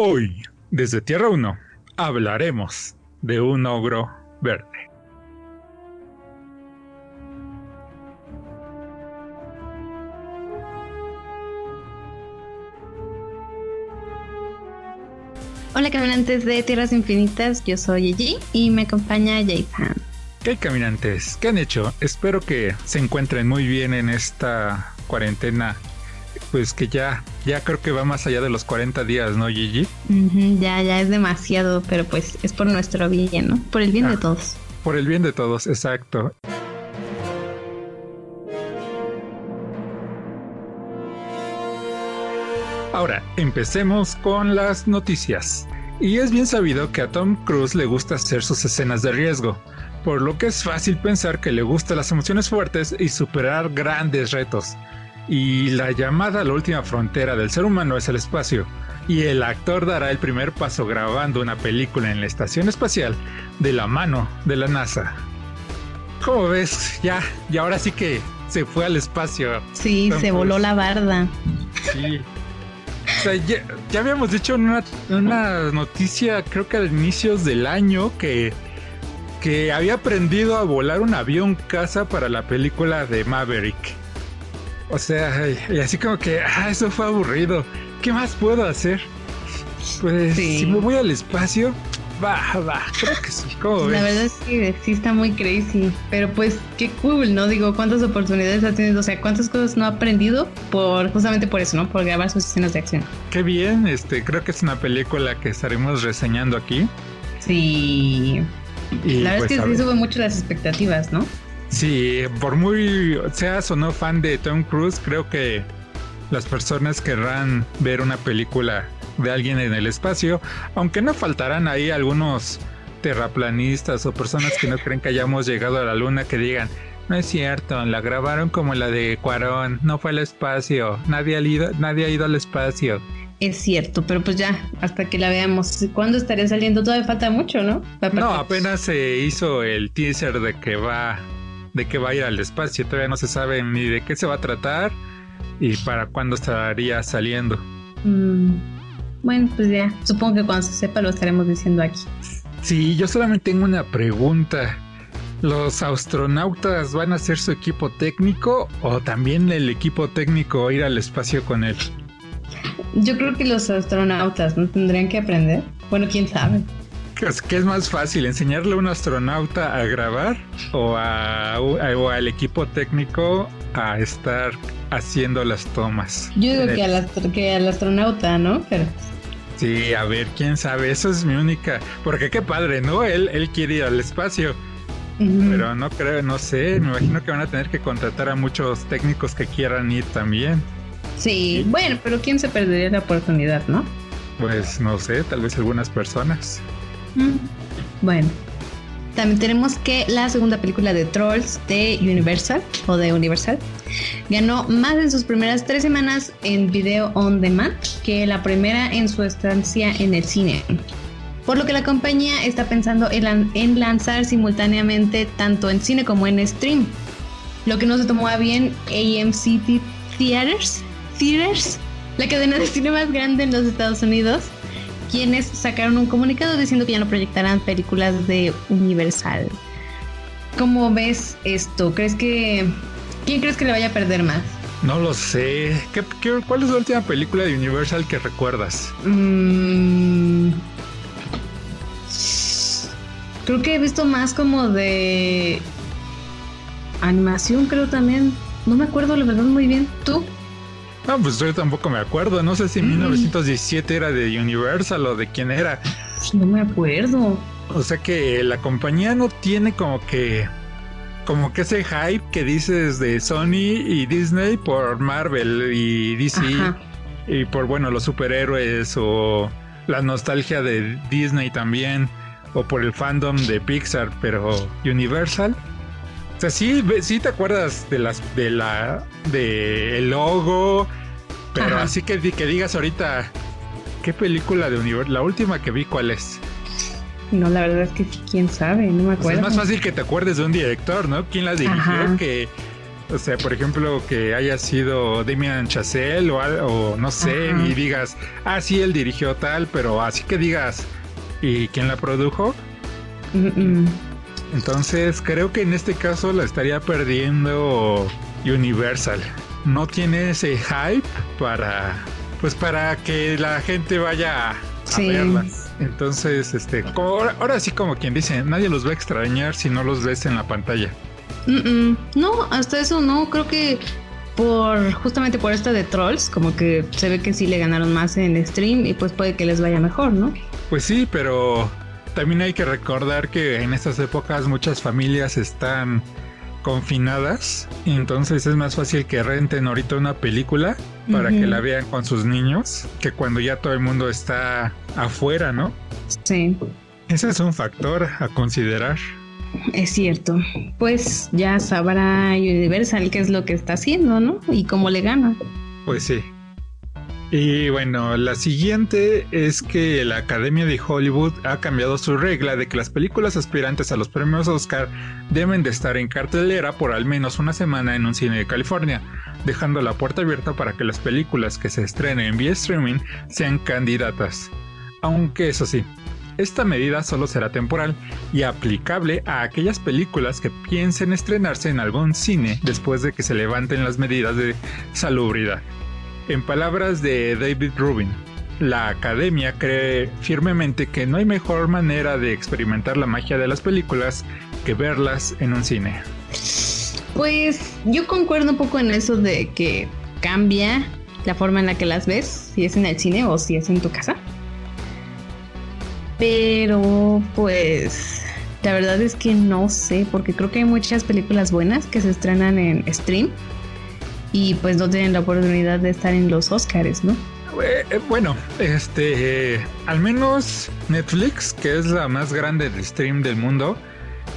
Hoy, desde Tierra 1, hablaremos de un ogro verde. Hola caminantes de Tierras Infinitas, yo soy Gigi y me acompaña Jason. ¿Qué caminantes? ¿Qué han hecho? Espero que se encuentren muy bien en esta cuarentena pues que ya, ya creo que va más allá de los 40 días, ¿no, Gigi? ya, ya es demasiado, pero pues es por nuestro bien, ¿no? Por el bien de ah, todos. Por el bien de todos, exacto. Ahora, empecemos con las noticias. Y es bien sabido que a Tom Cruise le gusta hacer sus escenas de riesgo, por lo que es fácil pensar que le gustan las emociones fuertes y superar grandes retos y la llamada a la última frontera del ser humano es el espacio, y el actor dará el primer paso grabando una película en la estación espacial de la mano de la NASA. ¿Cómo ves? Ya, y ahora sí que se fue al espacio. Sí, se voló la barda. Sí. ya, habíamos dicho una, una noticia, creo que a inicios del año, que, que había aprendido a volar un avión casa para la película de Maverick. O sea, y así como que, ah, eso fue aburrido. ¿Qué más puedo hacer? Pues si me voy al espacio, va, va, creo que sí. ¿Cómo La verdad es que sí está muy crazy, pero pues qué cool, ¿no? Digo, cuántas oportunidades ha tenido, o sea, cuántas cosas no ha aprendido por justamente por eso, ¿no? Por grabar sus escenas de acción. Qué bien, este, creo que es una película que estaremos reseñando aquí. Sí. la verdad es pues, que sí sube mucho las expectativas, ¿no? Sí, por muy seas o no fan de Tom Cruise, creo que las personas querrán ver una película de alguien en el espacio, aunque no faltarán ahí algunos terraplanistas o personas que no creen que hayamos llegado a la luna que digan, no es cierto, la grabaron como la de Cuarón, no fue al espacio, nadie ha ido, nadie ha ido al espacio. Es cierto, pero pues ya, hasta que la veamos. ¿Cuándo estaría saliendo? Todavía falta mucho, ¿no? No, apenas se hizo el teaser de que va de que va a ir al espacio. Todavía no se sabe ni de qué se va a tratar y para cuándo estaría saliendo. Mm, bueno, pues ya, supongo que cuando se sepa lo estaremos diciendo aquí. Sí, yo solamente tengo una pregunta. ¿Los astronautas van a hacer su equipo técnico o también el equipo técnico ir al espacio con él? Yo creo que los astronautas no tendrían que aprender. Bueno, quién sabe. ¿Qué es más fácil, enseñarle a un astronauta a grabar o, al equipo técnico a estar haciendo las tomas? Yo digo que al, que al, astronauta, ¿no? Pero... Sí, a ver, quién sabe, eso es mi única... Porque qué padre, ¿no? Él, él quiere ir al espacio. Pero no creo, no sé, me imagino que van a tener que contratar a muchos técnicos que quieran ir también. Sí, bueno, pero ¿quién se perdería la oportunidad, no? Pues no sé, tal vez algunas personas. Bueno, también tenemos que la segunda película de Trolls de Universal o de Universal ganó más en sus primeras tres semanas en video on demand que la primera en su estancia en el cine. Por lo que la compañía está pensando en, lanzar simultáneamente tanto en cine como en stream. Lo que no se tomó a bien AMC Theaters, Theaters, la cadena de cine más grande en los Estados Unidos, quienes sacaron un comunicado diciendo que ya no proyectarán películas de Universal. ¿Cómo ves esto? ¿Crees que... ¿Quién crees que le vaya a perder más? No lo sé. ¿Qué, cuál es la última película de Universal que recuerdas? Mm. Creo que he visto más como de animación, creo también. No me acuerdo la verdad muy bien. ¿Tú? No, pues yo tampoco me acuerdo. No sé si 1917 era de Universal o de quién era. Pues no me acuerdo. O sea que la compañía no tiene como que como que ese hype que dices de Sony y Disney por Marvel y DC y por bueno los superhéroes o la nostalgia de Disney también o por el fandom de Pixar, pero Universal o sea, sí, sí te acuerdas de las de la de el logo, pero así que, que digas ahorita qué película de universo, la última que vi cuál es. No, la verdad es que quién sabe, no me acuerdo. es más fácil que te acuerdes de un director, ¿no? ¿Quién la dirigió que O sea, por ejemplo, que haya sido Damien Chazelle o, o no sé, y digas, ah, sí, él dirigió tal, pero así que digas, ¿y quién la produjo? Entonces, creo que en este caso la estaría perdiendo Universal. No tiene ese hype para, pues, para que la gente vaya a verlas. Entonces, este, ahora sí como quien dice, nadie los va a extrañar si no los ves en la pantalla. No, hasta eso no, creo que por justamente por esta de Trolls, como que se ve que sí le ganaron más en stream y pues puede que les vaya mejor, ¿no? Pues sí, pero también hay que recordar que en estas épocas muchas familias están confinadas entonces es más fácil que renten ahorita una película para que la vean con sus niños que cuando ya todo el mundo está afuera, ¿no? Sí. Ese es un factor a considerar. Es cierto. Pues ya sabrá Universal qué es lo que está haciendo, ¿no? Y cómo le gana. Pues sí. Y bueno, la siguiente es que la Academia de Hollywood ha cambiado su regla de que las películas aspirantes a los premios Oscar deben de estar en cartelera por al menos una semana en un cine de California, dejando la puerta abierta para que las películas que se estrenen vía streaming sean candidatas. Aunque eso sí, esta medida solo será temporal y aplicable a aquellas películas que piensen estrenarse en algún cine después de que se levanten las medidas de salubridad. En palabras de David Rubin, la academia cree firmemente que no hay mejor manera de experimentar la magia de las películas que verlas en un cine. Pues yo concuerdo un poco en eso de que cambia la forma en la que las ves, si es en el cine o si es en tu casa. Pero pues la verdad es que no sé, porque creo que hay muchas películas buenas que se estrenan en stream y pues no tienen la oportunidad de estar en los Oscars, ¿no? Eh, eh, bueno, este, al menos Netflix, que es la más grande de stream del mundo,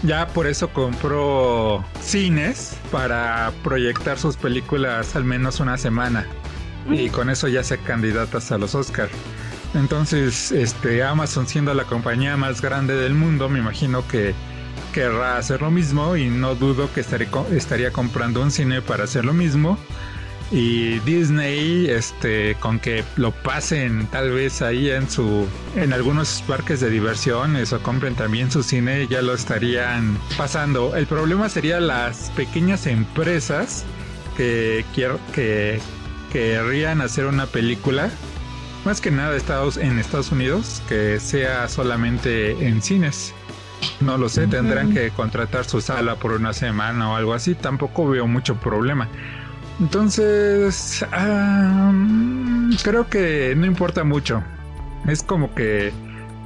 ya por eso compró cines para proyectar sus películas al menos una semana. Y con eso ya se candidatas a los Oscars. Entonces, este, Amazon siendo la compañía más grande del mundo, me imagino que querrá hacer lo mismo y no dudo que estaría comprando un cine para hacer lo mismo. Y Disney, este, con que lo pasen tal vez ahí en su, en algunos parques de diversiones o compren también su cine, ya lo estarían pasando. El problema sería las pequeñas empresas que, que querrían hacer una película más que nada Estados, en Estados Unidos, que sea solamente en cines. No lo sé, tendrán que contratar su sala por una semana o algo así. Tampoco veo mucho problema. Entonces, creo que no importa mucho. Es como que...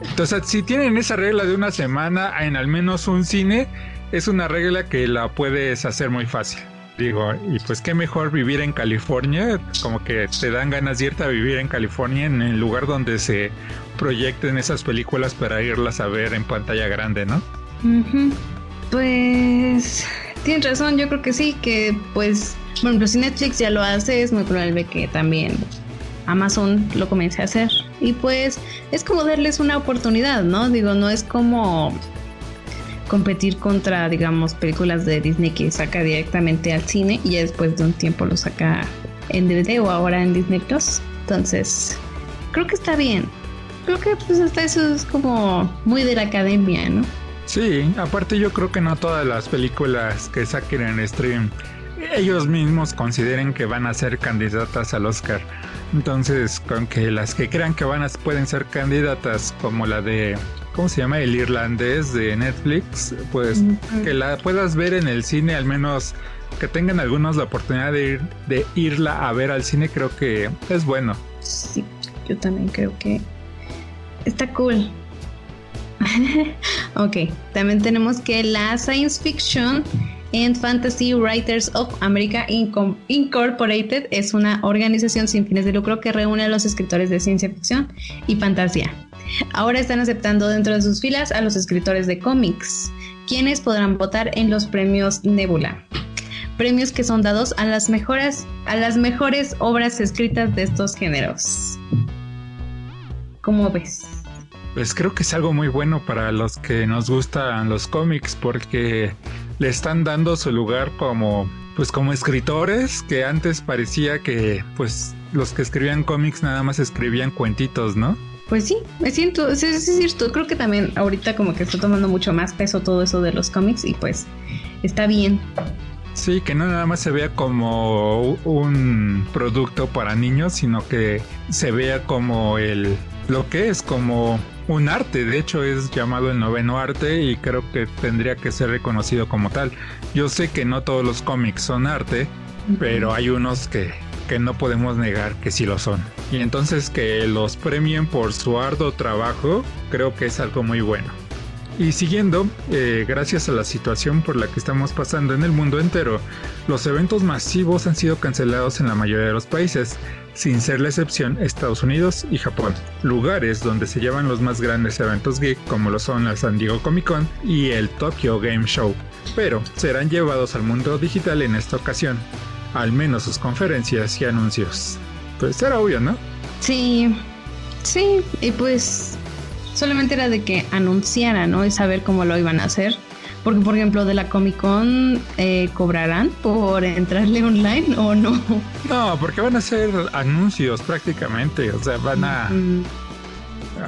Entonces, si tienen esa regla de una semana en al menos un cine, es una regla que la puedes hacer muy fácil. Digo, y pues qué mejor vivir en California, como que te dan ganas de irte a vivir en California en el lugar donde se proyecten esas películas para irlas a ver en pantalla grande, ¿no? Pues tienes razón, yo creo que sí, que pues, bueno, si Netflix ya lo hace, es muy probable que también Amazon lo comience a hacer. Y pues es como darles una oportunidad, ¿no? Digo, no es como competir contra, digamos, películas de Disney que saca directamente al cine y ya después de un tiempo lo saca en DVD o ahora en Disney Plus. Entonces, creo que está bien. Creo que pues hasta eso es como muy de la academia, ¿no? Sí, aparte yo creo que no todas las películas que saquen en stream ellos mismos consideren que van a ser candidatas al Oscar. Entonces, con que las que crean que van a pueden ser candidatas, como la de ¿cómo se llama? El irlandés de Netflix, pues que la puedas ver en el cine, al menos que tengan algunos la oportunidad de ir, de irla a ver al cine, creo que es bueno. Sí, yo también creo que está cool. ok, también tenemos que la Science Fiction and Fantasy Writers of America Incorporated es una organización sin fines de lucro que reúne a los escritores de ciencia ficción y fantasía. Ahora están aceptando dentro de sus filas a los escritores de cómics, quienes podrán votar en los premios Nebula. Premios que son dados a las mejores, a las mejores obras escritas de estos géneros. ¿Cómo ves? Pues creo que es algo muy bueno para los que nos gustan los cómics porque le están dando su lugar como pues como escritores que antes parecía que pues los que escribían cómics nada más escribían cuentitos, ¿no? Pues sí, me siento, es, es cierto, creo que también ahorita como que está tomando mucho más peso todo eso de los cómics y pues está bien. Sí, que no nada más se vea como un producto para niños, sino que se vea como el lo que es como un arte. De hecho, es llamado el noveno arte y creo que tendría que ser reconocido como tal. Yo sé que no todos los cómics son arte, pero hay unos que, que no podemos negar que sí lo son. Y entonces que los premien por su arduo trabajo, creo que es algo muy bueno. Y siguiendo, eh, gracias a la situación por la que estamos pasando en el mundo entero, los eventos masivos han sido cancelados en la mayoría de los países, sin ser la excepción Estados Unidos y Japón, lugares donde se llevan los más grandes eventos geek como lo son la San Diego Comic Con y el Tokyo Game Show, pero serán llevados al mundo digital en esta ocasión, al menos sus conferencias y anuncios. Pues era obvio, ¿no? Sí, sí, y pues solamente era de que anunciaran, ¿no? Y saber cómo lo iban a hacer. Porque, por ejemplo, de la Comic Con, eh, ¿cobrarán por entrarle online o no? No, porque van a ser anuncios prácticamente. O sea, van a.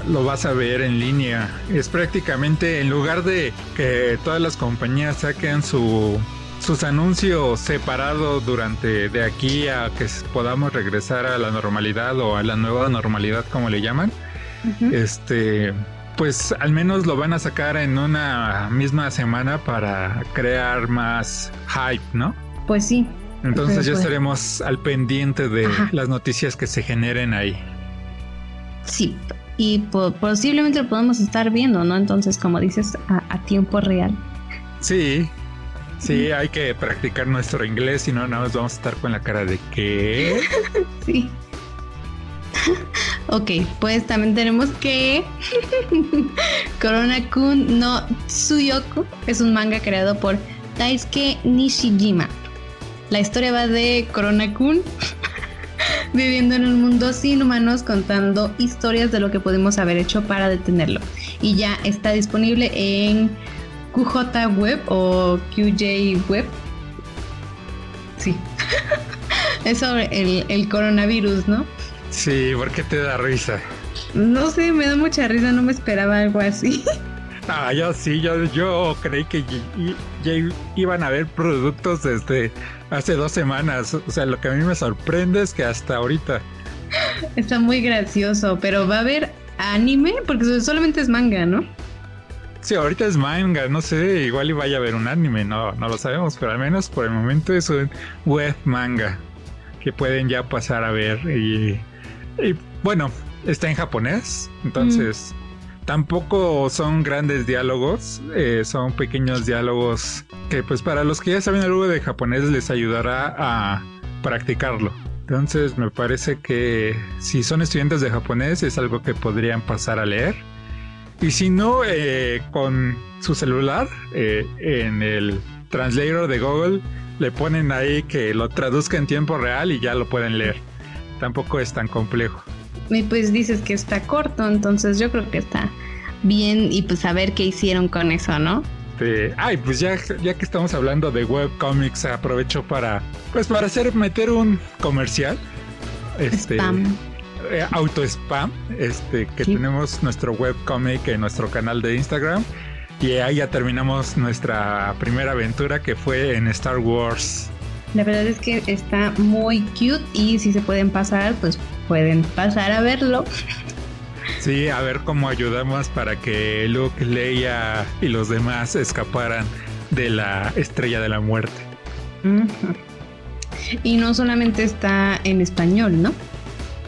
Lo vas a ver en línea. Es prácticamente en lugar de que todas las compañías saquen su sus anuncios separados durante de aquí a que podamos regresar a la normalidad o a la nueva normalidad como le llaman este, pues al menos lo van a sacar en una misma semana para crear más hype, ¿no? Pues sí. Entonces ya estaremos al pendiente de las noticias que se generen ahí. Sí, y posiblemente lo podemos estar viendo, ¿no? Entonces, como dices, a, tiempo real. Sí, sí, hay que practicar nuestro inglés, si no, nada más vamos a estar con la cara de que... sí. ok, pues también tenemos que Corona Kun no Tsuyoku es un manga creado por Taisuke Nishijima. La historia va de Corona Kun viviendo en un mundo sin humanos contando historias de lo que pudimos haber hecho para detenerlo. Y ya está disponible en QJ Web o QJ Web. Sí. es sobre el, el coronavirus, ¿no? Sí, ¿por qué te da risa? No sé, me da mucha risa, no me esperaba algo así. Ah, yo sí, yo, yo creí que ya iban a haber productos desde hace dos semanas. O sea, lo que a mí me sorprende es que hasta ahorita. Está muy gracioso, pero va a haber anime, porque solamente es manga, ¿no? Sí, ahorita es manga, no sé, igual y vaya a haber un anime, no, no lo sabemos, pero al menos por el momento es un web manga que pueden ya pasar a ver y y bueno, está en japonés, entonces tampoco son grandes diálogos, eh, son pequeños diálogos que pues para los que ya saben algo de japonés les ayudará a practicarlo. Entonces me parece que si son estudiantes de japonés es algo que podrían pasar a leer. Y si no, eh, con su celular eh, en el translator de Google le ponen ahí que lo traduzca en tiempo real y ya lo pueden leer tampoco es tan complejo. Y pues dices que está corto, entonces yo creo que está bien y pues a ver qué hicieron con eso, ¿no? ay, pues ya, ya que estamos hablando de webcomics, aprovecho para, pues para hacer, meter un comercial. Este, spam. Eh, auto spam, este, que tenemos nuestro webcomic en nuestro canal de Instagram. Y ahí ya terminamos nuestra primera aventura que fue en Star Wars la verdad es que está muy cute y si se pueden pasar, pues pueden pasar a verlo. Sí, a ver cómo ayudamos para que Luke, Leia y los demás escaparan de la estrella de la muerte. Y no solamente está en español, ¿no?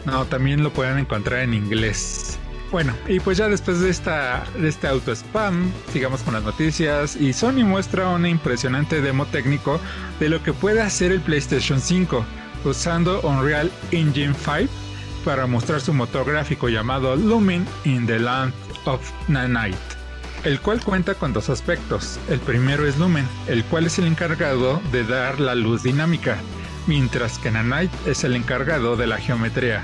No, también lo pueden encontrar en inglés. Bueno, y pues ya después de, esta, este auto spam, sigamos con las noticias y Sony muestra una impresionante demo técnico de lo que puede hacer el PlayStation 5 usando Unreal Engine 5 para mostrar su motor gráfico llamado Lumen in the Land of Nanite, el cual cuenta con dos aspectos. El primero es Lumen, el cual es el encargado de dar la luz dinámica, mientras que Nanite es el encargado de la geometría.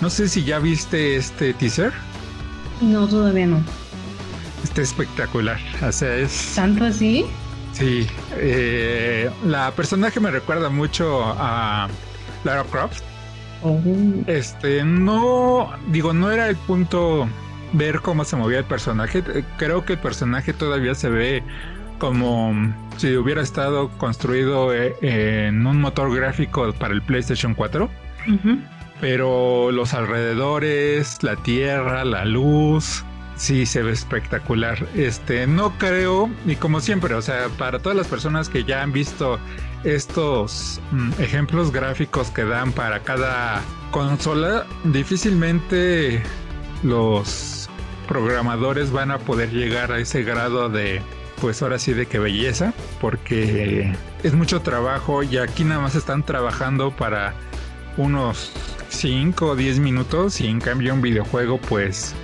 No sé si ya viste este teaser. No, todavía no. Está espectacular. O sea, es. ¿Tanto así? Sí, eh, la personaje me recuerda mucho a Lara Croft. Oh. Este, no, digo, no era el punto ver cómo se movía el personaje. Creo que el personaje todavía se ve como si hubiera estado construido eh, en un motor gráfico para el PlayStation 4. Pero los alrededores, la tierra, la luz, sí se ve espectacular. Este, no creo, y como siempre, o sea, para todas las personas que ya han visto estos mm, ejemplos gráficos que dan para cada consola, difícilmente los programadores van a poder llegar a ese grado de pues ahora sí de que belleza, porque es mucho trabajo y aquí nada más están trabajando para unos 5 o 10 minutos y en cambio un videojuego pues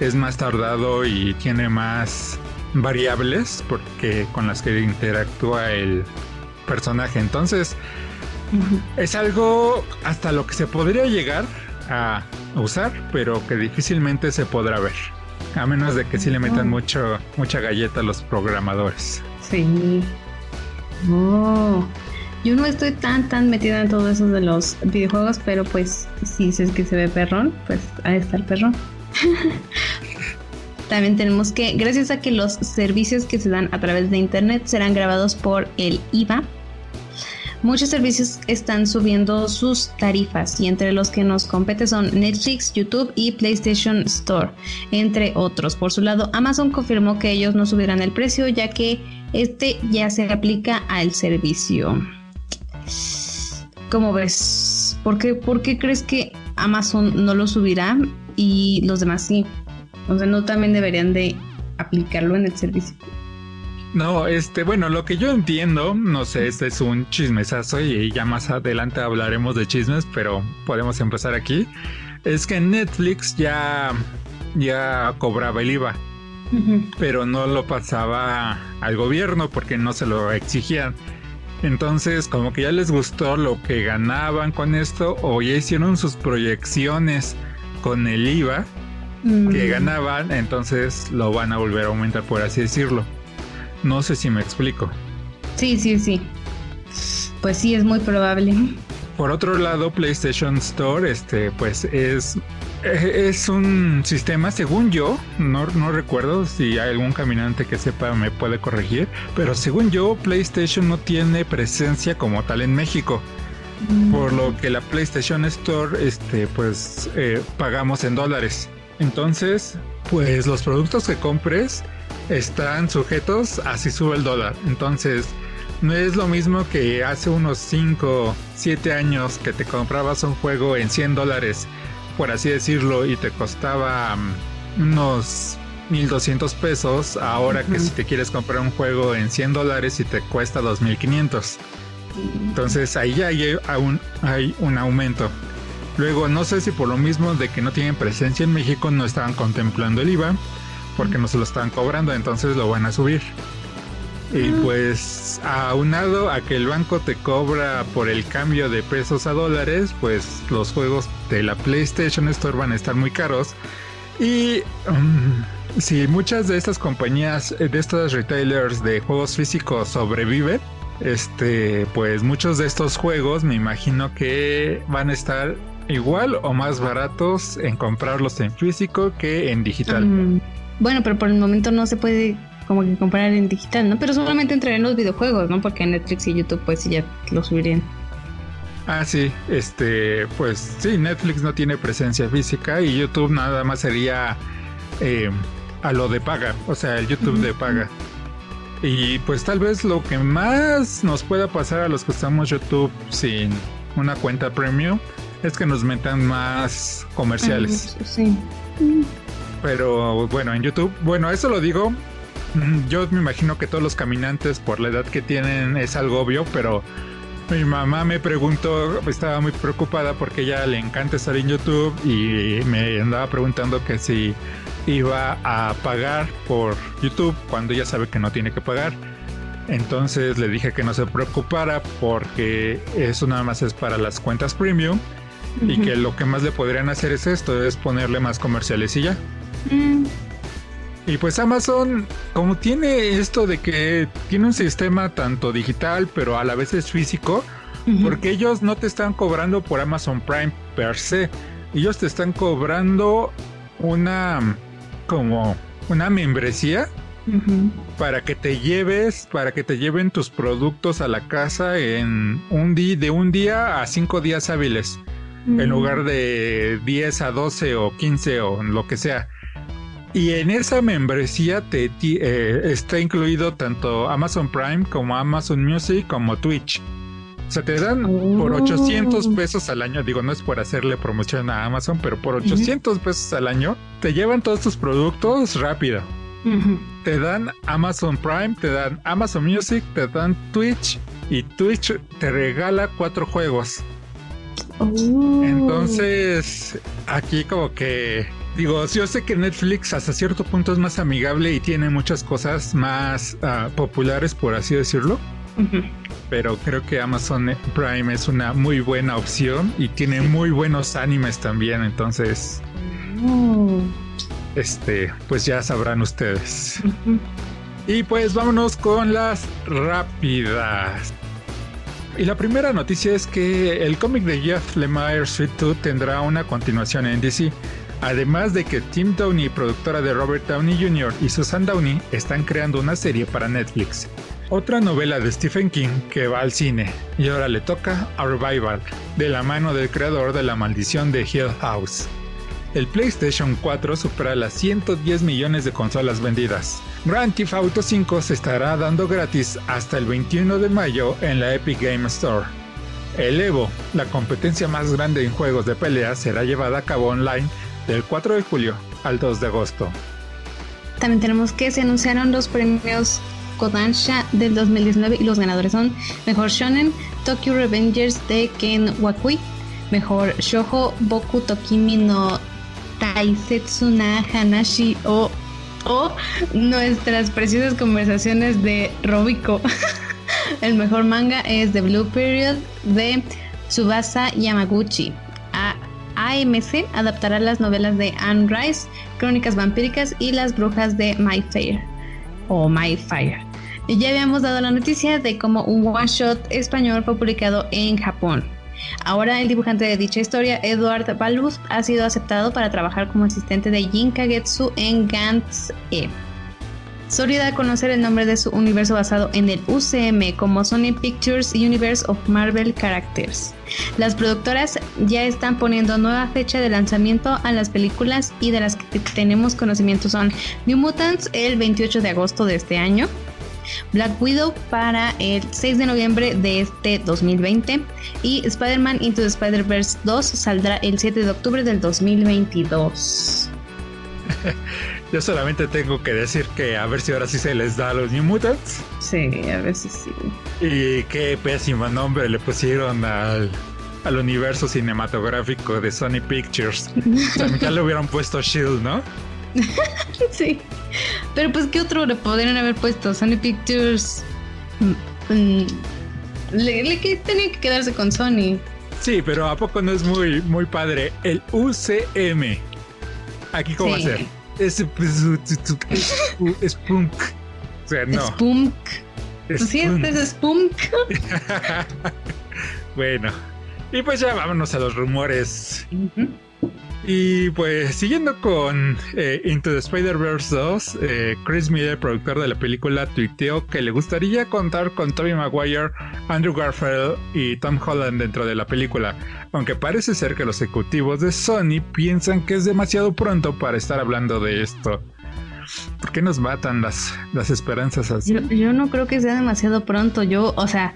es más tardado y tiene más variables porque con las que interactúa el personaje. Entonces, es algo hasta lo que se podría llegar a usar, pero que difícilmente se podrá ver. A menos de que sí le metan mucho, mucha galleta a los programadores. Sí. Oh. Yo no estoy tan tan metida en todo eso de los videojuegos, pero pues si es que se ve perrón, pues ahí está el perrón. También tenemos que, gracias a que los servicios que se dan a través de Internet serán grabados por el IVA, muchos servicios están subiendo sus tarifas y entre los que nos compete son Netflix, YouTube y PlayStation Store, entre otros. Por su lado, Amazon confirmó que ellos no subirán el precio ya que este ya se aplica al servicio. ¿Cómo ves? ¿Por qué, ¿Por qué crees que Amazon no lo subirá y los demás sí? O sea, no también deberían de aplicarlo en el servicio. No, este, bueno, lo que yo entiendo, no sé, este es un chismesazo y ya más adelante hablaremos de chismes, pero podemos empezar aquí. Es que Netflix ya, ya cobraba el IVA, pero no lo pasaba al gobierno porque no se lo exigían. Entonces, como que ya les gustó lo que ganaban con esto o ya hicieron sus proyecciones con el IVA que ganaban, entonces lo van a volver a aumentar, por así decirlo. No sé si me explico. Sí, sí, sí. Pues sí, es muy probable. Por otro lado, PlayStation Store, este, pues es, es un sistema, según yo, no, no recuerdo si hay algún caminante que sepa me puede corregir, pero según yo, PlayStation no tiene presencia como tal en México. Mm. Por lo que la PlayStation Store, este, pues eh, pagamos en dólares. Entonces, pues los productos que compres están sujetos a si sube el dólar. Entonces, no es lo mismo que hace unos 5, 7 años que te comprabas un juego en 100 dólares, por así decirlo, y te costaba mm, unos 1200 pesos, ahora que si te quieres comprar un juego en 100 dólares y te cuesta 2500. Entonces ahí ya hay hay un aumento. Luego, no sé si por lo mismo de que no tienen presencia en México no estaban contemplando el IVA, porque no se lo estaban cobrando, entonces lo van a subir. Y pues aunado a que el banco te cobra por el cambio de pesos a dólares, pues los juegos de la PlayStation Store van a estar muy caros. Y um, si muchas de estas compañías, de estos retailers de juegos físicos sobreviven, este, pues muchos de estos juegos me imagino que van a estar igual o más baratos en comprarlos en físico que en digital. Mm, bueno, pero por el momento no se puede como que comprar en digital, ¿no? Pero solamente entraré en los videojuegos, ¿no? Porque Netflix y YouTube pues sí ya lo subirían. Ah, sí, este, pues sí, Netflix no tiene presencia física y YouTube nada más sería eh, a lo de paga, o sea, el YouTube de paga. Y pues tal vez lo que más nos pueda pasar a los que estamos YouTube sin una cuenta premium es que nos metan más comerciales. Sí. Pero bueno, en YouTube, bueno, eso lo digo. Yo me imagino que todos los caminantes, por la edad que tienen, es algo obvio, pero mi mamá me preguntó, estaba muy preocupada porque ella le encanta estar en YouTube y me andaba preguntando que si iba a pagar por YouTube cuando ella sabe que no tiene que pagar. Entonces le dije que no se preocupara porque eso nada más es para las cuentas premium y que lo que más le podrían hacer es esto, es ponerle más comerciales y ya. Mm. Y pues Amazon, como tiene esto de que tiene un sistema tanto digital, pero a la vez es físico, porque ellos no te están cobrando por Amazon Prime per se, ellos te están cobrando una como una membresía para que te lleves, para que te lleven tus productos a la casa en un día, de un día a cinco días hábiles, en lugar de 10 a 12 o 15 o lo que sea. Y en esa membresía te, eh, está incluido tanto Amazon Prime como Amazon Music como Twitch. O sea, te dan por 800 pesos al año, digo, no es por hacerle promoción a Amazon, pero por 800 pesos al año te llevan todos tus productos rápido. Te dan Amazon Prime, te dan Amazon Music, te dan Twitch y Twitch te regala cuatro juegos. Oh. Entonces, aquí como que digo, yo sé que Netflix hasta cierto punto es más amigable y tiene muchas cosas más ah, populares, por así decirlo. Pero creo que Amazon Prime es una muy buena opción y tiene muy buenos animes también. Entonces, oh este, pues ya sabrán ustedes. Y pues vámonos con las rápidas. Y la primera noticia es que el cómic de Jeff Lemire Sweet Tooth tendrá una continuación en DC. Además de que Tim Downey, productora de Robert Downey Jr. y Susan Downey, están creando una serie para Netflix. Otra novela de Stephen King que va al cine y ahora le toca a Revival, de la mano del creador de La Maldición de Hill House el PlayStation 4 supera las 110 millones de consolas vendidas. Grand Theft Auto 5 se estará dando gratis hasta el 21 de mayo en la Epic Game Store. El Evo, la competencia más grande en juegos de pelea, será llevada a cabo online del 4 de julio al 2 de agosto. También tenemos que se anunciaron los premios Kodansha del 2019 y los ganadores son Mejor Shonen, Tokyo Revengers de Ken Wakui, Mejor Shoujo Boku Tokimi no Taisetsuna Hanashi o, o nuestras preciosas conversaciones de Robiko. El mejor manga es The Blue Period de Subasa Yamaguchi. AMC adaptará las novelas de Anne Rice, Crónicas Vampíricas y Las Brujas de My Fair o My Fire. Ya habíamos dado la noticia de cómo un one shot español fue publicado en Japón. Ahora el dibujante de dicha historia, Edward Balbus, ha sido aceptado para trabajar como asistente de Jin Kagetsu en Gantz E. Sony da a conocer el nombre de su universo basado en el UCM como Sony Pictures Universe of Marvel Characters. Las productoras ya están poniendo nueva fecha de lanzamiento a las películas y de las que tenemos conocimiento son New Mutants el 28 de agosto de este año, Black Widow para el 6 de noviembre de este 2020 y Spider-Man Into the Spider-Verse 2 saldrá el 7 de octubre del 2022. Yo solamente tengo que decir que a ver si ahora sí se les da a los New Mutants. Sí, a ver si sí. Y qué pésimo nombre le pusieron al, al universo cinematográfico de Sony Pictures. ya le hubieran puesto Shield, ¿no? sí. Pero pues, ¿qué otro le podrían haber puesto? Sony Pictures. Mm, mm, le, tenía que quedarse con Sony. Sí, pero ¿a poco no es muy, muy padre? El UCM. Aquí, ¿cómo va a ser? Es, Spunk. O sea, no. Spunk. Sí, este es Spunk. bueno. Y pues ya vámonos a los rumores. Y pues siguiendo con eh, Into the Spider-Verse 2, eh, Chris Miller, productor de la película, tuiteó que le gustaría contar con Tobey Maguire, Andrew Garfield y Tom Holland dentro de la película, aunque parece ser que los ejecutivos de Sony piensan que es demasiado pronto para estar hablando de esto. ¿Por qué nos matan las, las esperanzas así? Yo, yo no creo que sea demasiado pronto. Yo, o sea,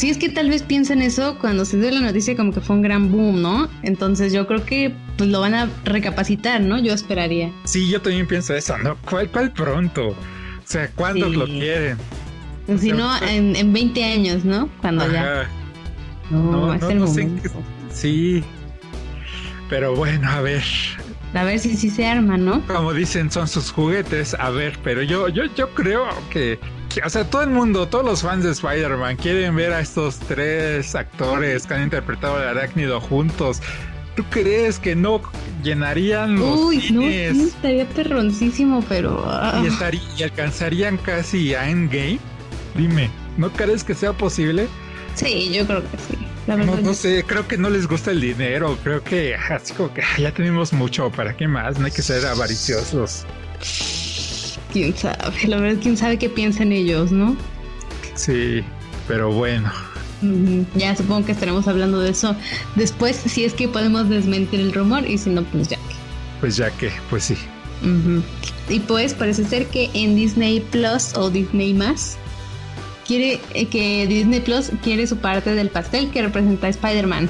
Sí, es que tal vez piensen eso cuando se dio la noticia como que fue un gran boom, ¿no? Entonces yo creo que pues lo van a recapacitar, ¿no? Yo esperaría. Sí, yo también pienso eso, ¿no? ¿Cuál, cuál pronto? O sea, ¿cuándo lo quieren? Si no, en, en, 20 años, ¿no? Cuando ya. No, no, no, sé Sí. Pero bueno, a ver. A ver si sí se arma, ¿no? Como dicen, son sus juguetes. A ver, pero yo, yo, yo creo que o sea, todo el mundo, todos los fans de Spider-Man quieren ver a estos tres actores que han interpretado al arácnido juntos. ¿Tú crees que no, llenarían los Uy, no, estaría perroncísimo, pero... Ah. Y, alcanzarían casi a Endgame. Dime, ¿no crees que sea posible? Sí, yo creo que sí. No, sé, creo que no les gusta el dinero. Creo que así como que ya tenemos mucho. ¿Para qué más? No hay que ser avariciosos. Quién sabe, la verdad, quién sabe qué piensan ellos, ¿no? Sí, pero bueno. Ya supongo que estaremos hablando de eso después, si es que podemos desmentir el rumor y si no, pues ya que. Pues ya que, pues sí. Y pues parece ser que en Disney Plus o Disney más quiere eh, que Disney Plus quiere su parte del pastel que representa a Spider-Man.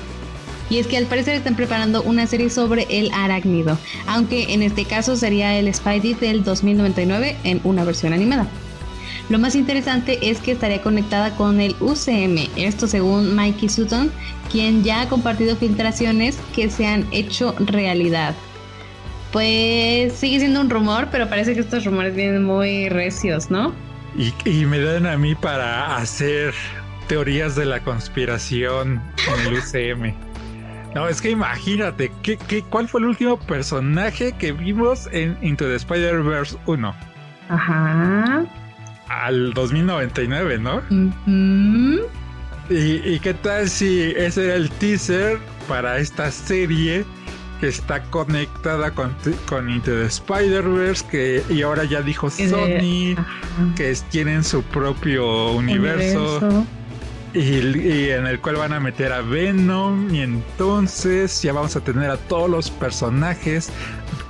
Y es que al parecer están preparando una serie sobre el arácnido, aunque en este caso sería el Spidey del 2099 en una versión animada. Lo más interesante es que estaría conectada con el UCM, esto según Mikey Sutton, quien ya ha compartido filtraciones que se han hecho realidad. Pues sigue siendo un rumor, pero parece que estos rumores vienen muy recios, ¿no? Y, me dan a mí para hacer teorías de la conspiración en el UCM. No, es que imagínate, ¿qué, qué, cuál fue el último personaje que vimos en Into the Spider-Verse 1? Ajá al 2099, ¿no? ¿Y, qué tal si ese era el teaser para esta serie que está conectada con, con Into the Spider-Verse, que y ahora ya dijo Sony, que tienen su propio universo. Y, en el cual van a meter a Venom y entonces ya vamos a tener a todos los personajes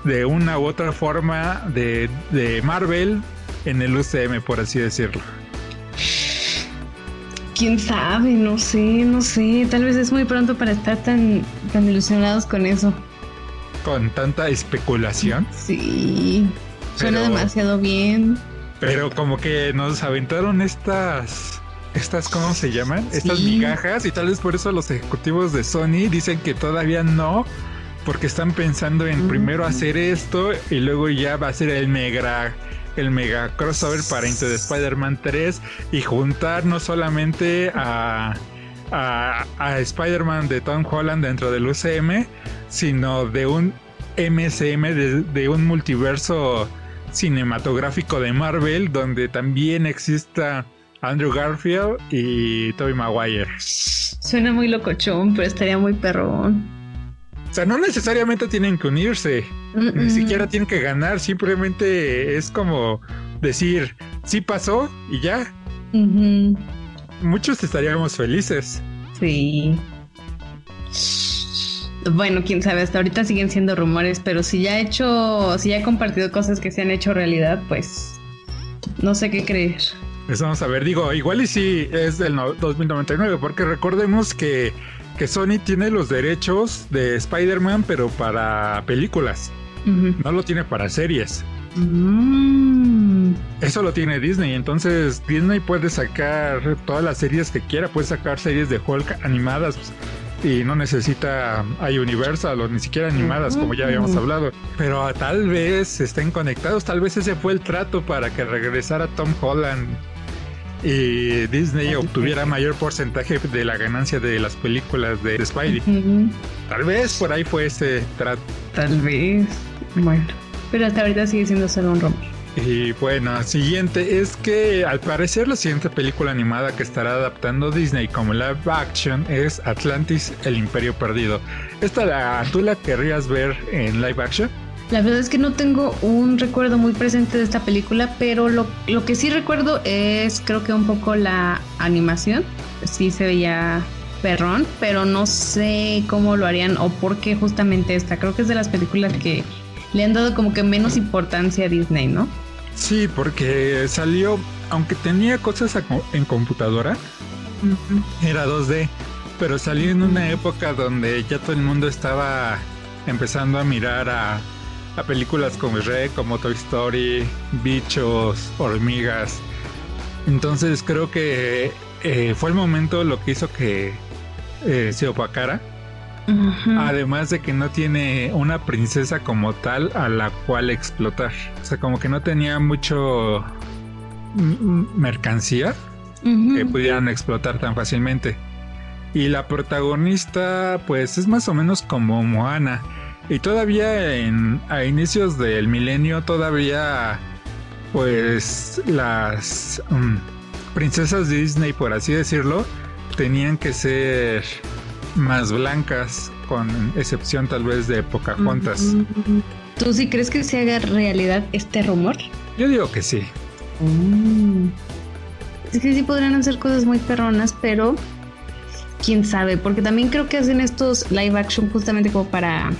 de una u otra forma de, de Marvel en el UCM, por así decirlo. Quién sabe, no sé, no sé. Tal vez es muy pronto para estar tan, tan ilusionados con eso. Con tanta especulación. Sí. Suena demasiado bien. Pero como que nos aventaron estas. Estas, ¿cómo se llaman? Estas migajas. Y tal vez por eso los ejecutivos de Sony dicen que todavía no. Porque están pensando en primero hacer esto y luego ya va a ser el mega el mega crossover para Into the Spider-Man 3 y juntar no solamente a, a, Spider-Man de Tom Holland dentro del UCM, sino de un MCM, de, un multiverso cinematográfico de Marvel, donde también exista Andrew Garfield y Tobey Maguire. Suena muy locochón, pero estaría muy perrón. O sea, no necesariamente tienen que unirse, ni siquiera tienen que ganar, simplemente es como decir, sí pasó y ya. Muchos estaríamos felices. Sí. Bueno, quién sabe, hasta ahorita siguen siendo rumores, pero si ya ha hecho, si ya he compartido cosas que se han hecho realidad, pues no sé qué creer. Pues vamos a ver, digo, igual y sí es del 2099, porque recordemos que que Sony tiene los derechos de Spider-Man, pero para películas. No lo tiene para series. Mm. Eso lo tiene Disney. Entonces Disney puede sacar todas las series que quiera. Puede sacar series de Hulk animadas. y no necesita hay Universal o ni siquiera animadas como ya habíamos hablado pero tal vez estén conectados tal vez ese fue el trato para que regresara Tom Holland y Disney obtuviera mayor porcentaje de la ganancia de las películas de Spidey. Tal vez por ahí fue ese trato. Tal vez. Bueno, pero hasta ahorita sigue siendo solo un rumor. Y bueno, siguiente es que al parecer la siguiente película animada que estará adaptando Disney como live action es Atlantis, el Imperio Perdido. ¿Esta la, tú la querrías ver en live action? La verdad es que no tengo un recuerdo muy presente de esta película, pero lo, lo que sí recuerdo es creo que un poco la animación. Sí se veía perrón, pero no sé cómo lo harían o por qué justamente esta. Creo que es de las películas que le han dado como que menos importancia a Disney, ¿no? Sí, porque salió, aunque tenía cosas en computadora, era 2D, pero salió en una época donde ya todo el mundo estaba empezando a mirar a a películas como Shrek, como Toy Story, bichos, hormigas. Entonces creo que eh, fue el momento lo que hizo que eh, se opacara. Además de que no tiene una princesa como tal a la cual explotar. O sea, como que no tenía mucho mercancía que pudieran explotar tan fácilmente. Y la protagonista, pues es más o menos como Moana Y todavía en, a inicios del milenio, todavía, pues las mm, princesas de Disney, por así decirlo, tenían que ser más blancas, con excepción tal vez de Pocahontas. ¿Tú sí crees que se haga realidad este rumor? Yo digo que sí. Mm. Es que sí podrían hacer cosas muy perronas, pero quién sabe, porque también creo que hacen estos live action justamente como para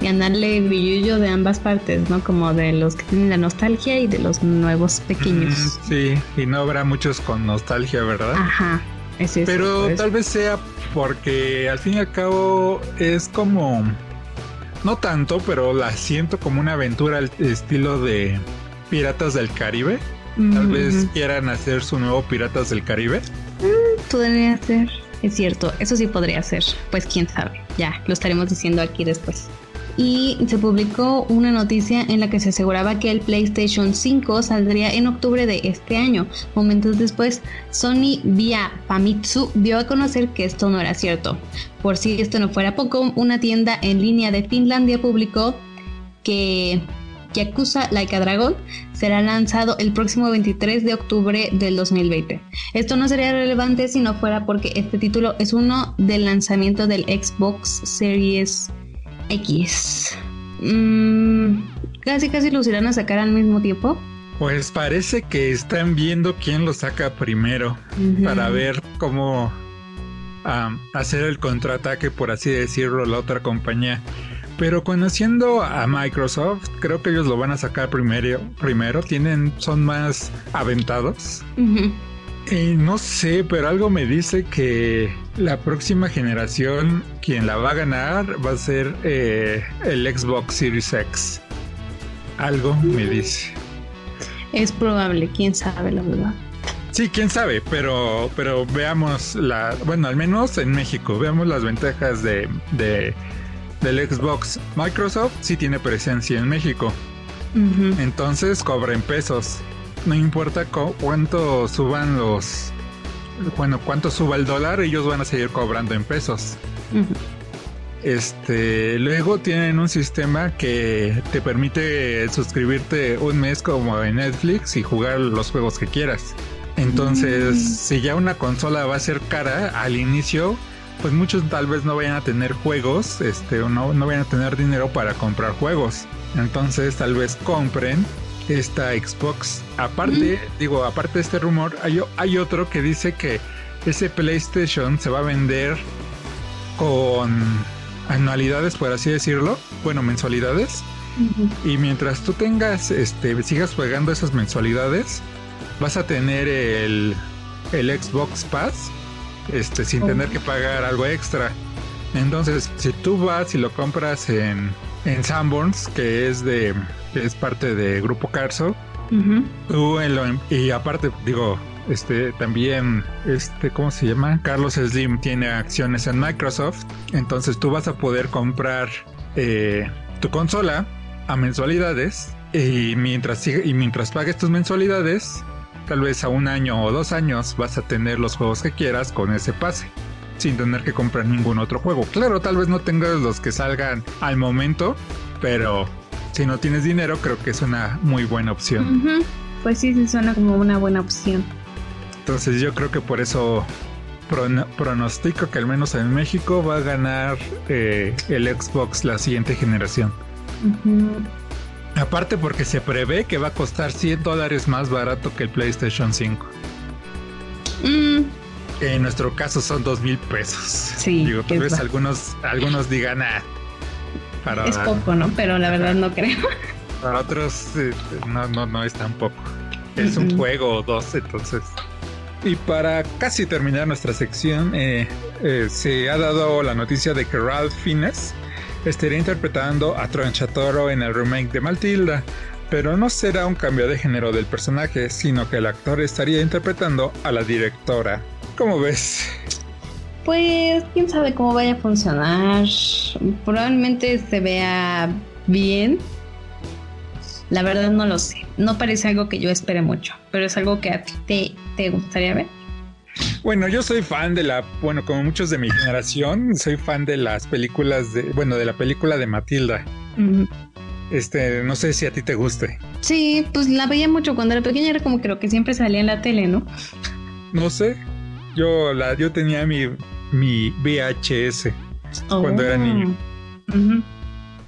ganarle billullo de ambas partes, ¿no? Como de los que tienen la nostalgia y de los nuevos pequeños. Mm, sí, y no habrá muchos con nostalgia, ¿verdad? Ajá. Es eso, Pero tal vez sea porque al fin y al cabo es como no tanto, pero la siento como una aventura al estilo de Piratas del Caribe. Tal vez quieran hacer su nuevo Piratas del Caribe. Mm, podría ser. Es cierto, eso sí podría ser. Pues quién sabe. Ya, lo estaremos diciendo aquí después y se publicó una noticia en la que se aseguraba que el PlayStation 5 saldría en octubre de este año. Momentos después, Sony vía Famitsu dio a conocer que esto no era cierto. Por si esto no fuera poco, una tienda en línea de Finlandia publicó que Yakuza Laika Dragon será lanzado el próximo 23 de octubre del 2020. Esto no sería relevante si no fuera porque este título es uno del lanzamiento del Xbox Series X. Mm, casi casi los irán a sacar al mismo tiempo. Pues parece que están viendo quién lo saca primero para ver cómo hacer el contraataque, por así decirlo, la otra compañía. Pero conociendo a Microsoft, creo que ellos lo van a sacar primero. Primero, tienen, son más aventados. Y no sé, pero algo me dice que la próxima generación, quien la va a ganar, va a ser eh, el Xbox Series X. Algo me dice. Es probable, quién sabe la verdad. Sí, quién sabe, pero, pero veamos la, bueno, al menos en México, veamos las ventajas de, de del Xbox. Microsoft sí tiene presencia en México. Entonces cobra en pesos no importa cuánto suban los, bueno, cuánto suba el dólar, ellos van a seguir cobrando en pesos. Este, luego tienen un sistema que te permite suscribirte un mes como en Netflix y jugar los juegos que quieras. Entonces, mm. si ya una consola va a ser cara al inicio, pues muchos tal vez no vayan a tener juegos, este, o no, no vayan a tener dinero para comprar juegos. Entonces, tal vez compren esta Xbox. Aparte, digo, aparte de este rumor, hay, hay otro que dice que ese PlayStation se va a vender con anualidades, por así decirlo, bueno, mensualidades. Y mientras tú tengas, este, sigas pagando esas mensualidades, vas a tener el, el Xbox Pass, este, sin tener que pagar algo extra. Entonces, si tú vas y lo compras en, en Sanborns, que es de que es parte de Grupo Carso, y aparte digo, este también este cómo se llama Carlos Slim tiene acciones en Microsoft. Entonces tú vas a poder comprar eh, tu consola a mensualidades y mientras y mientras pagues tus mensualidades tal vez a un año o dos años vas a tener los juegos que quieras con ese pase sin tener que comprar ningún otro juego. Claro, tal vez no tengas los que salgan al momento, pero si no tienes dinero, creo que es una muy buena opción. Pues sí, sí suena como una buena opción. Entonces yo creo que por eso pronostico que al menos en México va a ganar eh, el Xbox la siguiente generación. Aparte porque se prevé que va a costar 100 dólares más barato que el PlayStation 5. Mm, en nuestro caso son dos mil pesos. Sí. Digo, tal vez algunos, algunos digan, ah, para, es poco, ¿no? Pero la verdad no creo. Para otros eh, no, no, no es tan poco. Es un juego o dos, entonces. Y para casi terminar nuestra sección, eh, eh, se ha dado la noticia de que Ralph Fiennes estaría interpretando a Tronchatoro en el remake de Matilda, pero no será un cambio de género del personaje, sino que el actor estaría interpretando a la directora. ¿Cómo ves? Pues quién sabe cómo vaya a funcionar. Probablemente se vea bien. La verdad no lo sé. No parece algo que yo espere mucho, pero es algo que a ti te, te gustaría ver. Bueno, yo soy fan de la, bueno, como muchos de mi generación, soy fan de las películas de, bueno, de la película de Matilda. Este, no sé si a ti te guste. Sí, pues la veía mucho cuando era pequeña, era como creo que siempre salía en la tele, ¿no? No sé. Yo la, yo tenía mi, mi VHS cuando era niño. Oh.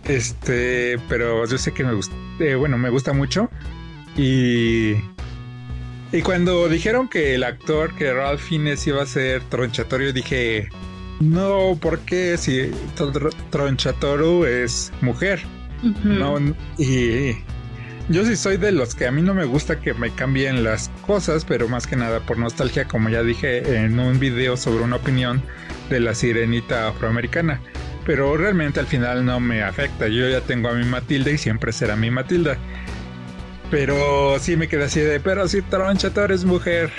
Este, pero yo sé que me gusta, eh, bueno, me gusta mucho. Y y cuando dijeron que el actor, que Ralph Fiennes iba a ser Tronchatorio, dije, no, ¿por qué si Tronchatoru es mujer? No, y yo sí soy de los que a mí no me gusta que me cambien las cosas, pero más que nada por nostalgia, como ya dije en un video sobre una opinión de la sirenita afroamericana. Pero realmente al final no me afecta. Yo ya tengo a mi Matilda y siempre será mi Matilda. Pero sí me quedé así de, pero si Tronchator es mujer.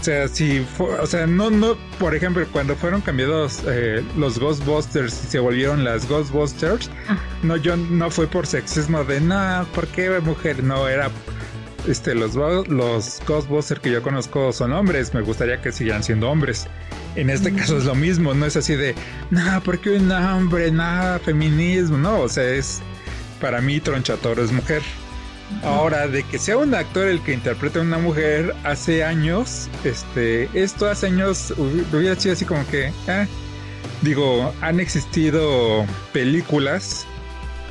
O sea, si o sea, no, no, por ejemplo, cuando fueron cambiados eh, los Ghostbusters y se volvieron las Ghostbusters, ah. no, yo no fue por sexismo de, no, ¿por qué mujer? No, era, este, los, los Ghostbusters que yo conozco son hombres, me gustaría que sigan siendo hombres. En este caso es lo mismo, no es así de, no, porque un hombre, nada, feminismo, no, o sea, es, para mí Tronchator es mujer. Ahora, de que sea un actor el que interprete a una mujer hace años, este, esto hace años hubiera sido así como que, ah, digo, han existido películas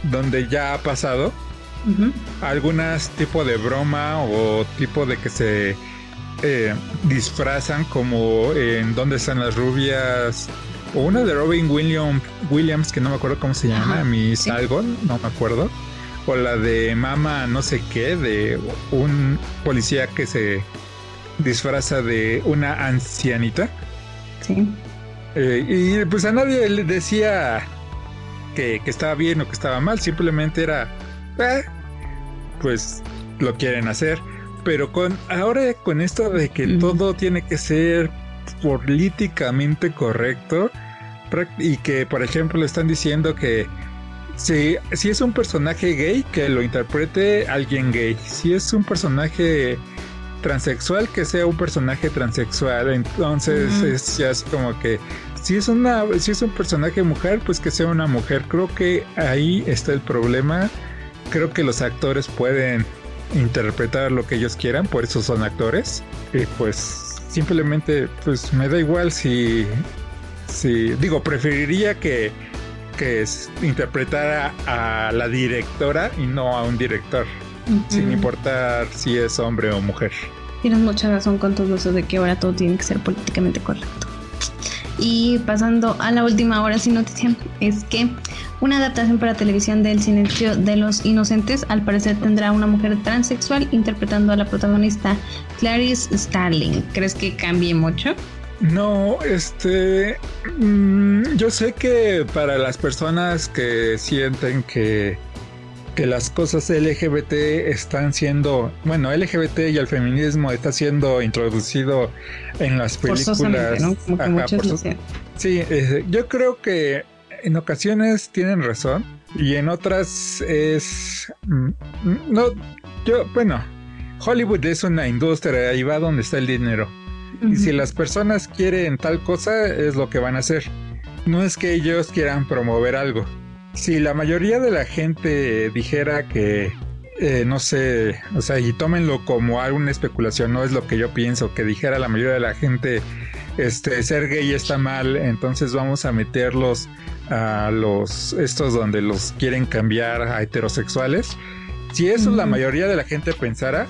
donde ya ha pasado. Algunas tipo de broma o tipo de que se eh, disfrazan como en donde están las rubias o una de Robin Williams, Williams que no me acuerdo cómo se llama, mi Salgon, no me acuerdo o la de Mama no sé qué, de un policía que se disfraza de una ancianita. Sí. Eh, y pues a nadie le decía que, estaba bien o que estaba mal, simplemente era, eh, pues lo quieren hacer. Pero con ahora con esto de que todo tiene que ser políticamente correcto y que por ejemplo le están diciendo que si, si es un personaje gay, que lo interprete alguien gay. Si es un personaje transexual, que sea un personaje transexual. Entonces es ya así como que si es una, si es un personaje mujer, pues que sea una mujer. Creo que ahí está el problema. Creo que los actores pueden interpretar lo que ellos quieran, por eso son actores. Y pues simplemente, pues me da igual si, si digo, preferiría que que es interpretar a, la directora y no a un director, sin importar si es hombre o mujer. Tienes mucha razón con todo eso de que ahora todo tiene que ser políticamente correcto. Y pasando a la última hora sin noticia, es que una adaptación para televisión del Silencio de los Inocentes al parecer tendrá una mujer transexual interpretando a la protagonista Clarice Starling. ¿Crees que cambie mucho? No, este, mm, yo sé que para las personas que sienten que, que las cosas LGBT están siendo, bueno, LGBT y el feminismo está siendo introducido en las películas. ¿no? sí, eh, yo creo que en ocasiones tienen razón y en otras es, mm, no, yo, bueno, Hollywood es una industria, ahí va donde está el dinero. Y si las personas quieren tal cosa, es lo que van a hacer. No es que ellos quieran promover algo. Si la mayoría de la gente dijera que, eh, no sé, o sea, y tómenlo como alguna especulación, no es lo que yo pienso, que dijera la mayoría de la gente, este, ser gay está mal, entonces vamos a meterlos a los, estos donde los quieren cambiar a heterosexuales. Si eso la mayoría de la gente pensara,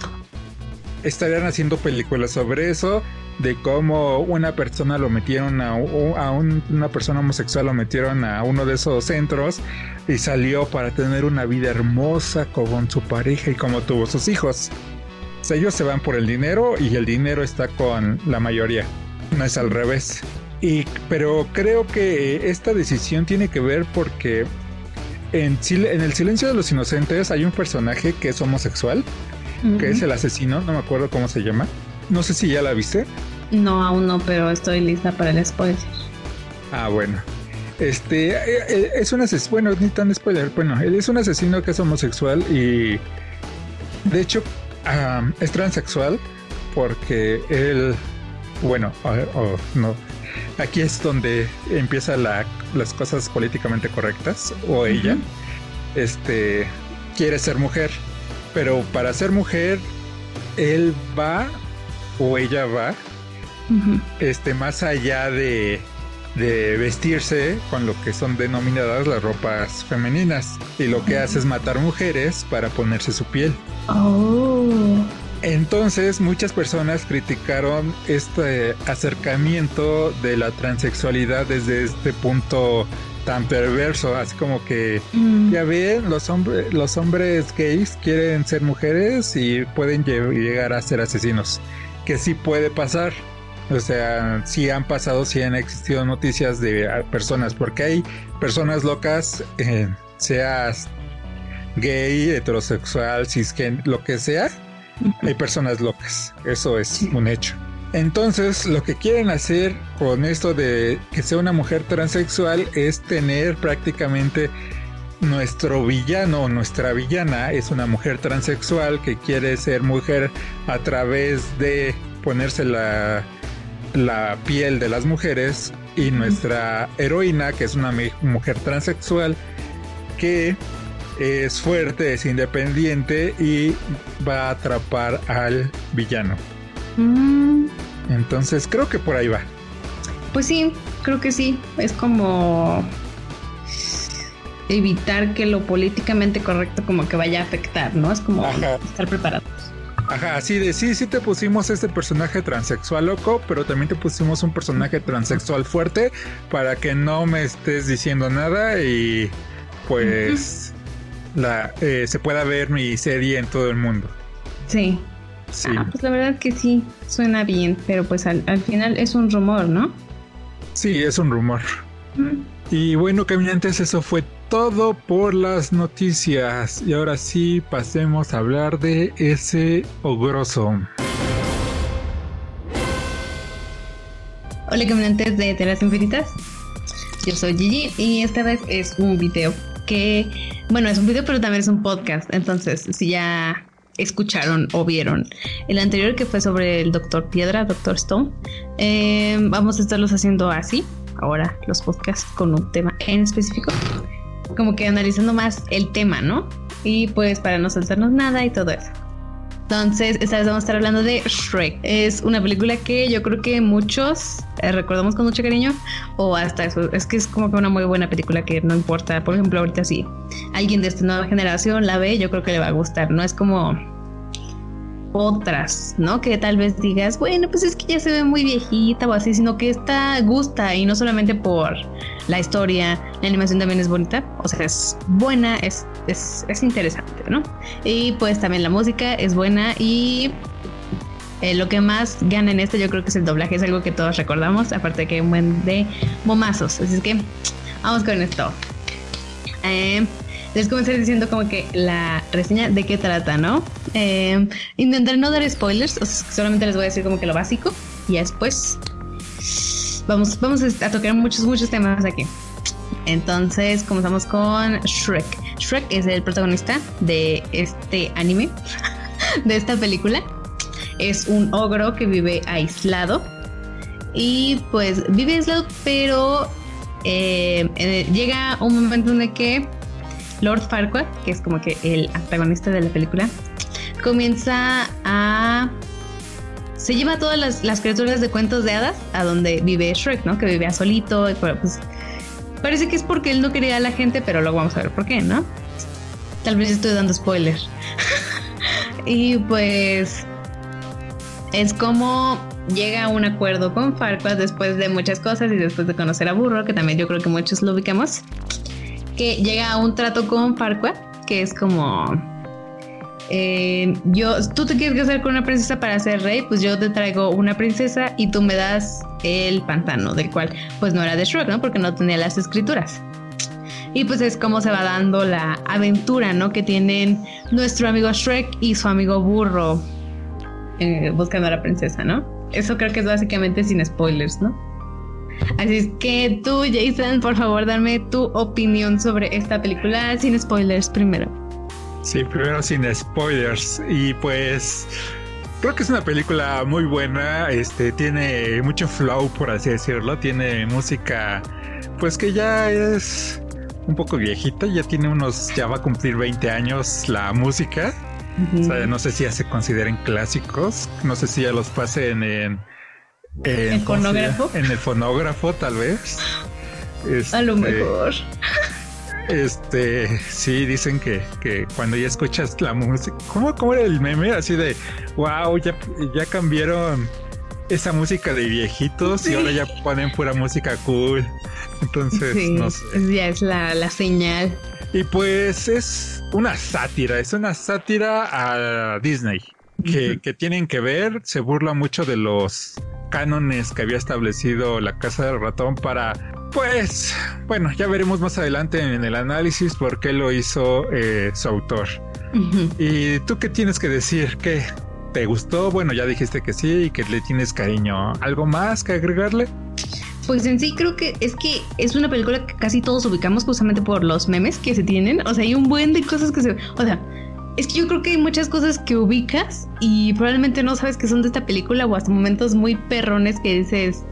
estarían haciendo películas sobre eso de cómo una persona lo metieron a, una persona homosexual lo metieron a uno de esos centros y salió para tener una vida hermosa con su pareja y como tuvo sus hijos. Ellos se van por el dinero y el dinero está con la mayoría, no es al revés. Y, pero creo que esta decisión tiene que ver porque en el silencio de los inocentes hay un personaje que es homosexual, que es el asesino, no me acuerdo cómo se llama no sé si ya la viste. No, aún no, pero estoy lista para el spoiler. Ah, bueno. Este eh, eh, es un asesino, bueno, ni tan spoiler. Bueno, él es un asesino que es homosexual y de hecho es transexual porque él bueno, no. Aquí es donde empieza las cosas políticamente correctas, o ella, este, quiere ser mujer, pero para ser mujer, él va o ella va, este, más allá de, de vestirse con lo que son denominadas las ropas femeninas y lo que hace es matar mujeres para ponerse su piel. Oh. Entonces muchas personas criticaron este acercamiento de la transexualidad desde este punto tan perverso, así como que mm. ya ven, los hombres los hombres gays quieren ser mujeres y pueden llegar a ser asesinos, que sí puede pasar. O sea, sí han pasado, sí han existido noticias de personas, porque hay personas locas, eh, seas gay, heterosexual, cisgen, lo que sea, hay personas locas. Eso es un hecho. Entonces, lo que quieren hacer con esto de que sea una mujer transexual es tener prácticamente nuestro villano o nuestra villana es una mujer transexual que quiere ser mujer a través de ponerse la, la piel de las mujeres y nuestra heroína que es una mujer transexual que es fuerte, es independiente y va a atrapar al villano. Mm. Entonces creo que por ahí va. Pues sí, creo que sí. Es como evitar que lo políticamente correcto como que vaya a afectar, ¿no? Es como estar preparados. Ajá, así de sí, sí te pusimos este personaje transexual loco, pero también te pusimos un personaje transexual fuerte para que no me estés diciendo nada y pues la, eh, se pueda ver mi serie en todo el mundo. Sí. Sí. Ah, pues la verdad que sí, suena bien, pero pues al, final es un rumor, ¿no? Sí, es un rumor. Y bueno, caminantes, eso fue todo por las noticias. Y ahora sí, pasemos a hablar de ese ogroso. Hola caminantes de Telas Infinitas. Yo soy Gigi y esta vez es un video que bueno, es un video, pero también es un podcast. Entonces, si ya escucharon o vieron el anterior que fue sobre el Doctor Piedra, Doctor Stone, eh, vamos a estarlos haciendo así. Ahora los podcasts con un tema en específico, como que analizando más el tema, ¿no? Y pues para no saltarnos nada y todo eso. Entonces, esta vez vamos a estar hablando de Shrek. Es una película que yo creo que muchos eh, recordamos con mucho cariño, o hasta eso. Es que es como que una muy buena película que no importa. Por ejemplo, ahorita si alguien de esta nueva generación la ve, yo creo que le va a gustar. No es como otras, ¿no? Que tal vez digas, bueno, pues es que ya se ve muy viejita o así, sino que esta gusta y no solamente por la historia, la animación también es bonita, o sea, es buena, es, es, es interesante, ¿no? Y pues también la música es buena y eh, lo que más gana en esto yo creo que es el doblaje, es algo que todos recordamos, aparte de que hay un buen de momazos, así es que vamos con esto. Eh, les comencé diciendo como que la reseña de qué trata, ¿no? Eh, intentaré no dar spoilers, solamente les voy a decir como que lo básico y después vamos, vamos a tocar muchos, muchos temas aquí. Entonces comenzamos con Shrek. Shrek es el protagonista de este anime, de esta película. Es un ogro que vive aislado. Y pues vive aislado, pero eh, eh, llega un momento en que Lord Farquaad, que es como que el antagonista de la película, comienza a... Se lleva a todas las, criaturas de cuentos de hadas a donde vive Shrek, ¿no? Que vivía solito. Y pues, parece que es porque él no quería a la gente, pero luego vamos a ver por qué, ¿no? Tal vez estoy dando spoiler. y pues es como llega a un acuerdo con Farquaad después de muchas cosas y después de conocer a Burro, que también yo creo que muchos lo ubicamos que llega a un trato con Farquaad, que es como eh, yo, tú te quieres casar con una princesa para ser rey, pues yo te traigo una princesa y tú me das el pantano, del cual pues no era de Shrek, ¿no? Porque no tenía las escrituras. Y pues es como se va dando la aventura, ¿no? Que tienen nuestro amigo Shrek y su amigo Burro eh, buscando a la princesa, ¿no? Eso creo que es básicamente sin spoilers, ¿no? Así es que tú, Jason, por favor, dame tu opinión sobre esta película sin spoilers primero. Sí, primero sin spoilers. Y pues creo que es una película muy buena. Este tiene mucho flow, por así decirlo. Tiene música, pues que ya es un poco viejita. Ya tiene unos, ya va a cumplir 20 años la música. O sea, no sé si ya se consideren clásicos. No sé si ya los pasen en. En ¿El fonógrafo? En el fonógrafo, tal vez. a lo este, mejor. Este, sí, dicen que, que cuando ya escuchas la música, ¿cómo, ¿cómo era el meme? Así de, wow, ya, ya cambiaron esa música de viejitos y ahora ya ponen pura música cool. Entonces, no sé. Ya es la, la señal. Y pues es una sátira, es una sátira a Disney. Que, que, tienen que ver, se burla mucho de los cánones que había establecido la Casa del Ratón para pues bueno, ya veremos más adelante en el análisis por qué lo hizo eh, su autor. ¿Y tú qué tienes que decir? ¿Qué te gustó? Bueno, ya dijiste que sí y que le tienes cariño. ¿Algo más que agregarle? Pues en sí creo que es que es una película que casi todos ubicamos justamente por los memes que se tienen. O sea, hay un buen de cosas que se... O sea, es que yo creo que hay muchas cosas que ubicas y probablemente no sabes que son de esta película o hasta momentos muy perrones que dices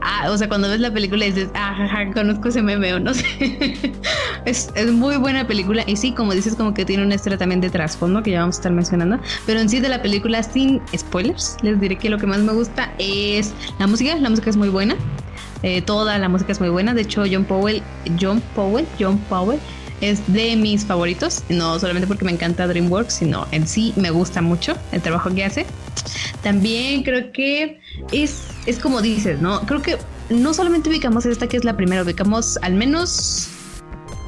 ah, o sea, cuando ves la película dices, ah, jaja, conozco ese meme o no sé. es, muy buena película y sí, como dices, como que tiene un extra también de trasfondo que ya vamos a estar mencionando, pero en sí de la película sin spoilers, les diré que lo que más me gusta es la música, la música es muy buena. Eh, toda la música es muy buena. De hecho, John Powell, John Powell, John Powell es de mis favoritos, no solamente porque me encanta DreamWorks, sino en sí me gusta mucho el trabajo que hace. También creo que es, es como dices, ¿no? Creo que no solamente ubicamos esta que es la primera, ubicamos al menos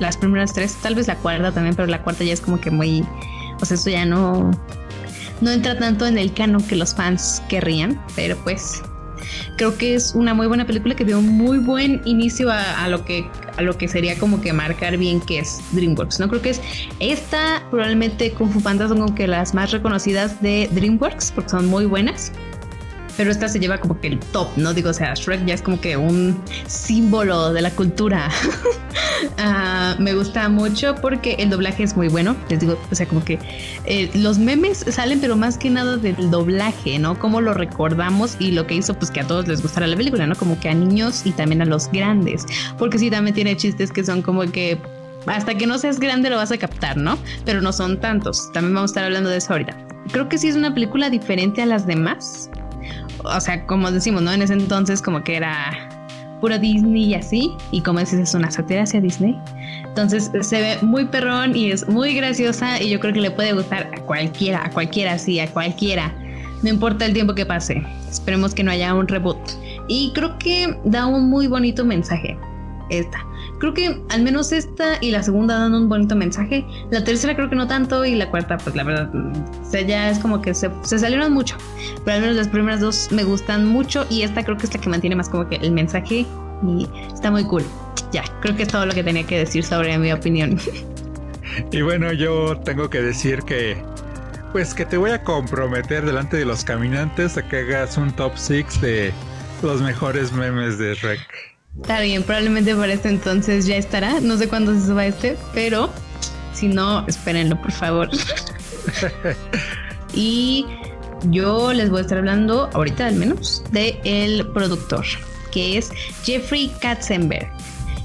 las primeras tres, tal vez la cuarta también, pero la cuarta ya es como que muy, o sea, esto ya no, no entra tanto en el canon que los fans querrían, pero pues creo que es una muy buena película que dio un muy buen inicio a, lo que a lo que sería como que marcar bien que es DreamWorks. No creo que es esta probablemente Kung Fu Panda son como que las más reconocidas de DreamWorks porque son muy buenas pero esta se lleva como que el top, ¿no? Digo, o sea, Shrek ya es como que un símbolo de la cultura. Ah, me gusta mucho porque el doblaje es muy bueno, les digo, o sea, como que eh, los memes salen, pero más que nada del doblaje, ¿no? Cómo lo recordamos y lo que hizo, pues que a todos les gustara la película, ¿no? Como que a niños y también a los grandes, porque sí, también tiene chistes que son como que hasta que no seas grande lo vas a captar, ¿no? Pero no son tantos. También vamos a estar hablando de eso ahorita. Creo que sí es una película diferente a las demás o sea, como decimos, ¿no? En ese entonces como que era puro Disney y así, y como dices, es una sátira hacia Disney. Entonces se ve muy perrón y es muy graciosa y yo creo que le puede gustar a cualquiera, a cualquiera, sí, a cualquiera. No importa el tiempo que pase. Esperemos que no haya un reboot. Y creo que da un muy bonito mensaje. Esta. Creo que al menos esta y la segunda dan un bonito mensaje. La tercera creo que no tanto y la cuarta pues la verdad ya es como que se, se, salieron mucho. Pero al menos las primeras dos me gustan mucho y esta creo que es la que mantiene más como que el mensaje y está muy cool. Ya, creo que es todo lo que tenía que decir sobre mi opinión. Y bueno, yo tengo que decir que pues que te voy a comprometer delante de los caminantes a que hagas un top 6 de los mejores memes de Rec. Está bien, probablemente para este entonces ya estará. No sé cuándo se suba este, pero si no, espérenlo, por favor. y yo les voy a estar hablando ahorita al menos de el productor, que es Jeffrey Katzenberg.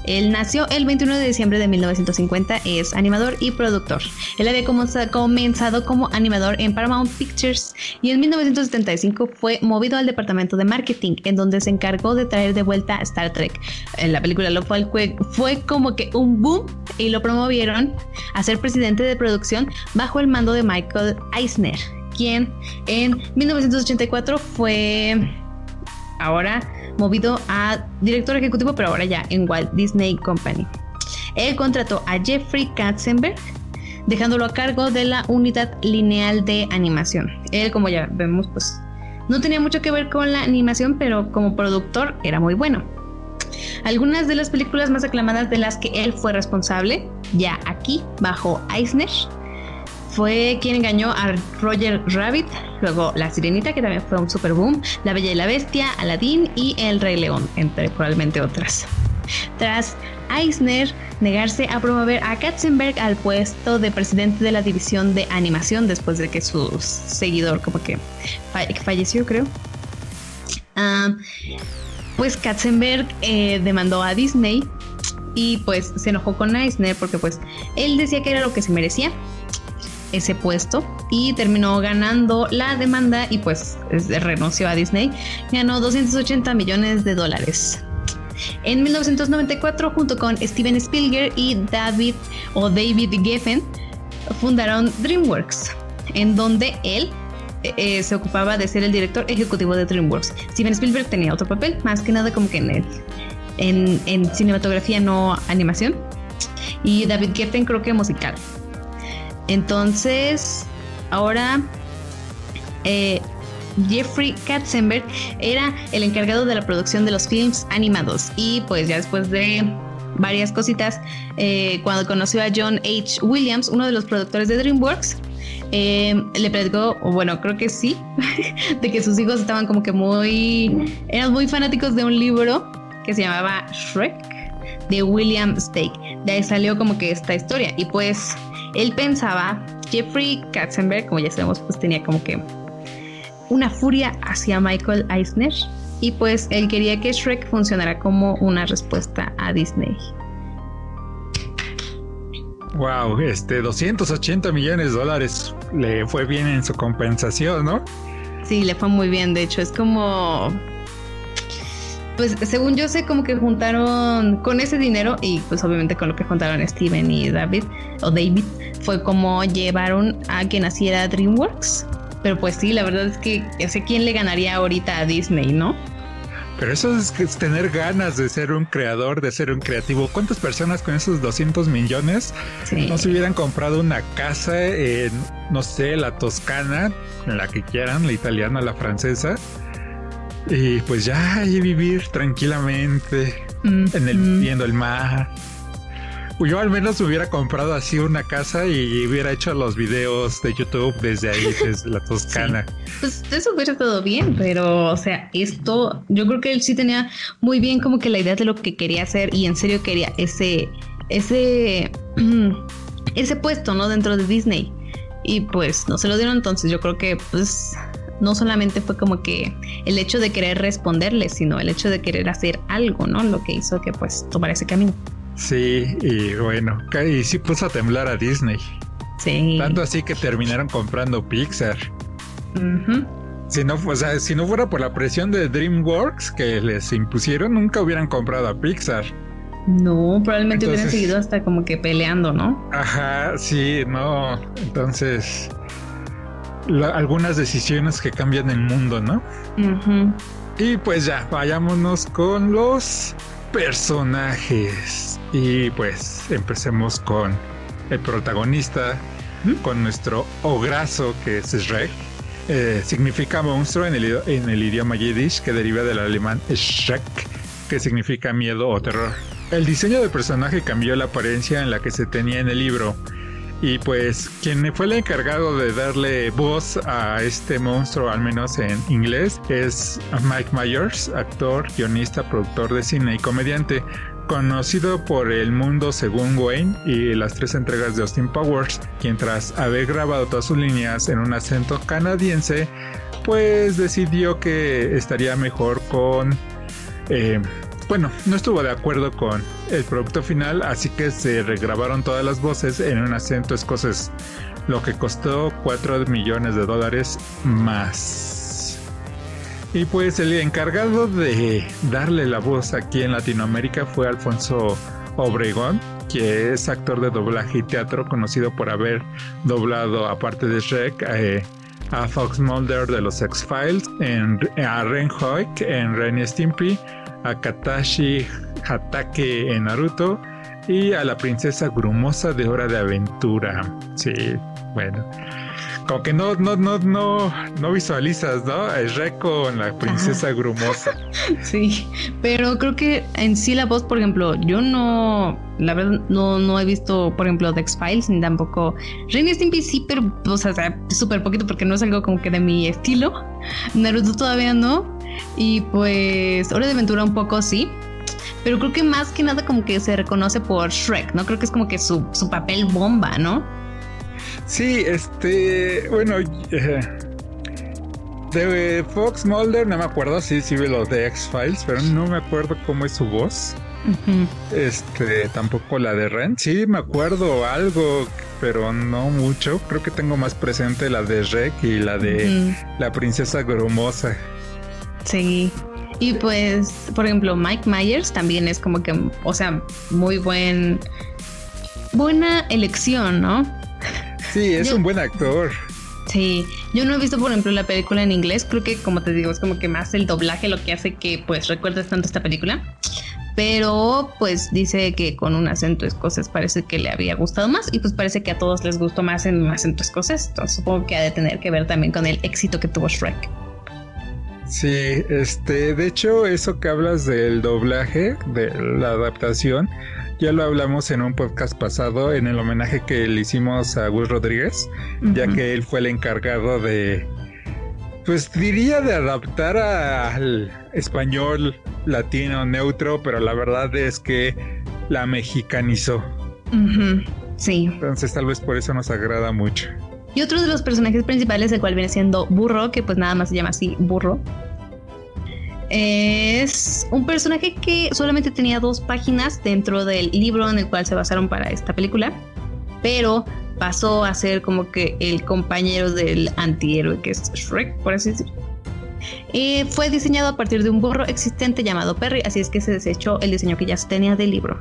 Él nació el 21 de diciembre de 1950, es animador y productor. Él había comenzado como animador en Paramount Pictures y en 1975 fue movido al departamento de marketing, en donde se encargó de traer de vuelta Star Trek. En la película lo fue, fue como que un boom y lo promovieron a ser presidente de producción bajo el mando de Michael Eisner, quien en 1984 fue ahora movido a director ejecutivo, pero ahora ya en Walt Disney Company. Él contrató a Jeffrey Katzenberg, dejándolo a cargo de la unidad lineal de animación. Él, como ya vemos, pues no tenía mucho que ver con la animación, pero como productor era muy bueno. Algunas de las películas más aclamadas de las que él fue responsable, ya aquí, bajo Eisner, fue quien engañó a Roger Rabbit, luego La Sirenita, que también fue un super boom, La Bella y la Bestia, Aladdin y El Rey León, entre probablemente otras. Tras Eisner, negarse a promover a Katzenberg al puesto de presidente de la división de animación después de que su seguidor como que falleció, creo. Ah, pues Katzenberg eh, demandó a Disney y pues se enojó con Eisner porque pues él decía que era lo que se merecía ese puesto y terminó ganando la demanda y pues renunció a Disney. Ganó 280 millones de dólares. En 1994, junto con Steven Spielberg y David o David Geffen, fundaron DreamWorks, en donde él eh, se ocupaba de ser el director ejecutivo de DreamWorks. Steven Spielberg tenía otro papel, más que nada como que en, el, en, cinematografía, no animación. Y David Geffen creo que musical. Entonces, ahora eh, Jeffrey Katzenberg era el encargado de la producción de los films animados y pues ya después de varias cositas, eh, cuando conoció a John H. Williams, uno de los productores de DreamWorks, eh, le predicó, bueno, creo que sí, de que sus hijos estaban como que muy, eran muy fanáticos de un libro que se llamaba Shrek de William Stake. De ahí salió como que esta historia y pues él pensaba, Jeffrey Katzenberg, como ya sabemos, pues tenía como que una furia hacia Michael Eisner y pues él quería que Shrek funcionara como una respuesta a Disney. Wow, este 280 millones de dólares le fue bien en su compensación, ¿no? Sí, le fue muy bien, de hecho es como pues según yo sé como que juntaron con ese dinero y pues obviamente con lo que juntaron Steven y David o David fue como llevaron a que naciera DreamWorks pero pues sí, la verdad es que ya sé quién le ganaría ahorita a Disney, ¿no? Pero eso es, tener ganas de ser un creador, de ser un creativo. ¿Cuántas personas con esos 200 millones no se hubieran comprado una casa en, no sé, la toscana, en la que quieran, la italiana, la francesa? Y pues ya, y vivir tranquilamente, en el, viendo el mar, yo al menos hubiera comprado así una casa y hubiera hecho los videos de YouTube desde ahí, desde la Toscana. Pues eso hubiera todo bien, pero o sea, esto, yo creo que él sí tenía muy bien como que la idea de lo que quería hacer y en serio quería ese, ese, ese puesto, ¿no? Dentro de Disney. Y pues no se lo dieron, entonces yo creo que pues no solamente fue como que el hecho de querer responderle, sino el hecho de querer hacer algo, ¿no? Lo que hizo que pues tomara ese camino. Sí, y bueno, y sí puso a temblar a Disney. Sí. Tanto así que terminaron comprando Pixar. Si no, o sea, si no fuera por la presión de DreamWorks que les impusieron, nunca hubieran comprado a Pixar. No, probablemente hubieran seguido hasta como que peleando, ¿no? Ajá, sí, no. Entonces, algunas decisiones que cambian el mundo, ¿no? Y pues ya, vayámonos con los personajes. Y pues empecemos con el protagonista, con nuestro ograzo que es Shrek. Eh, significa monstruo en el, en el idioma yiddish que deriva del alemán Schreck, que significa miedo o terror. El diseño del personaje cambió la apariencia en la que se tenía en el libro. Y pues quien fue el encargado de darle voz a este monstruo, al menos en inglés, es Mike Myers, actor, guionista, productor de cine y comediante conocido por El Mundo según Wayne y las tres entregas de Austin Powers, quien tras haber grabado todas sus líneas en un acento canadiense, pues decidió que estaría mejor con... Eh, bueno, no estuvo de acuerdo con el producto final, así que se regrabaron todas las voces en un acento escocés, lo que costó 4 millones de dólares más. Y pues el encargado de darle la voz aquí en Latinoamérica fue Alfonso Obregón, que es actor de doblaje y teatro conocido por haber doblado, aparte de Shrek, eh, a Fox Mulder de los X-Files, a Ren en Ren Stimpy, a Katashi Hatake en Naruto y a la princesa Grumosa de Hora de Aventura. Sí, bueno como que no, no, no, no, no visualizas, ¿no? Es Reco con la princesa grumosa. Sí, pero creo que en sí la voz, por ejemplo, yo no, la verdad, no, no he visto, por ejemplo, The X-Files, ni tampoco Ren Stimpy sí, pero, o sea, súper poquito porque no es algo como que de mi estilo. Naruto todavía no. Y pues, Hora de Aventura un poco sí. pero creo que más que nada como que se reconoce por Shrek, ¿no? Creo que es como que su, su papel bomba, ¿no? Sí, este, bueno, eh, de Fox Mulder no me acuerdo, sí, sí los de X-Files, pero no me acuerdo cómo es su voz. Este, tampoco la de Ren. Sí, me acuerdo algo, pero no mucho. Creo que tengo más presente la de Rek y la de la princesa grumosa. Sí. Y pues, por ejemplo, Mike Myers también es como que, o sea, muy buen, buena elección, ¿no? Sí, es un buen actor. Sí, yo no he visto, por ejemplo, la película en inglés. Creo que, como te digo, es como que más el doblaje lo que hace que, pues, recuerdes tanto esta película. Pero, pues, dice que con un acento escocés parece que le había gustado más. Y pues parece que a todos les gustó más en un acento escocés. Entonces, supongo que ha de tener que ver también con el éxito que tuvo Shrek. Sí, este, de hecho, eso que hablas del doblaje, de la adaptación, ya lo hablamos en un podcast pasado en el homenaje que le hicimos a Gus Rodríguez, ya que él fue el encargado de, pues diría de adaptar al español latino neutro, pero la verdad es que la mexicanizó. Sí. Entonces tal vez por eso nos agrada mucho. Y otro de los personajes principales, el cual viene siendo Burro, que pues nada más se llama así, Burro. Es un personaje que solamente tenía dos páginas dentro del libro en el cual se basaron para esta película, pero pasó a ser como que el compañero del antihéroe que es Shrek, por así decirlo. Eh, fue diseñado a partir de un burro existente llamado Perry, así es que se desechó el diseño que ya tenía del libro.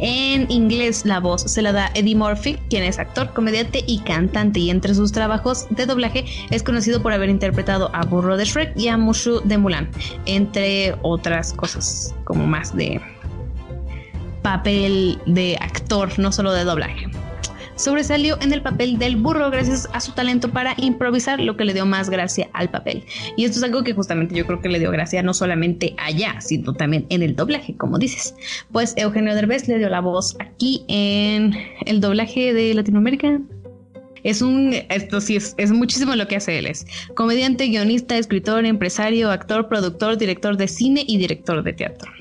En inglés la voz se la da Eddie Murphy, quien es actor, comediante y cantante. Y entre sus trabajos de doblaje es conocido por haber interpretado a Burro de Shrek y a Mushu de Mulan, entre otras cosas como más de papel de actor, no solo de doblaje sobresalió en el papel del burro gracias a su talento para improvisar, lo que le dio más gracia al papel. Y esto es algo que justamente yo creo que le dio gracia no solamente allá, sino también en el doblaje, como dices. Pues Eugenio Derbez le dio la voz aquí en el doblaje de Latinoamérica. Es un, esto sí es, es muchísimo lo que hace él. Es comediante, guionista, escritor, empresario, actor, productor, director de cine y director de teatro.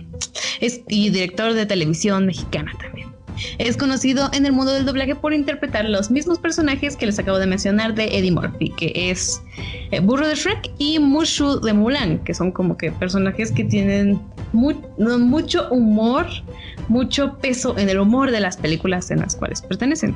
Es, y director de televisión mexicana también. Es conocido en el mundo del doblaje por interpretar los mismos personajes que les acabo de mencionar de Eddie Murphy, que es eh, Burro de Shrek y Mushu de Mulan, que son como que personajes que tienen mucho humor, mucho peso en el humor de las películas en las cuales pertenecen.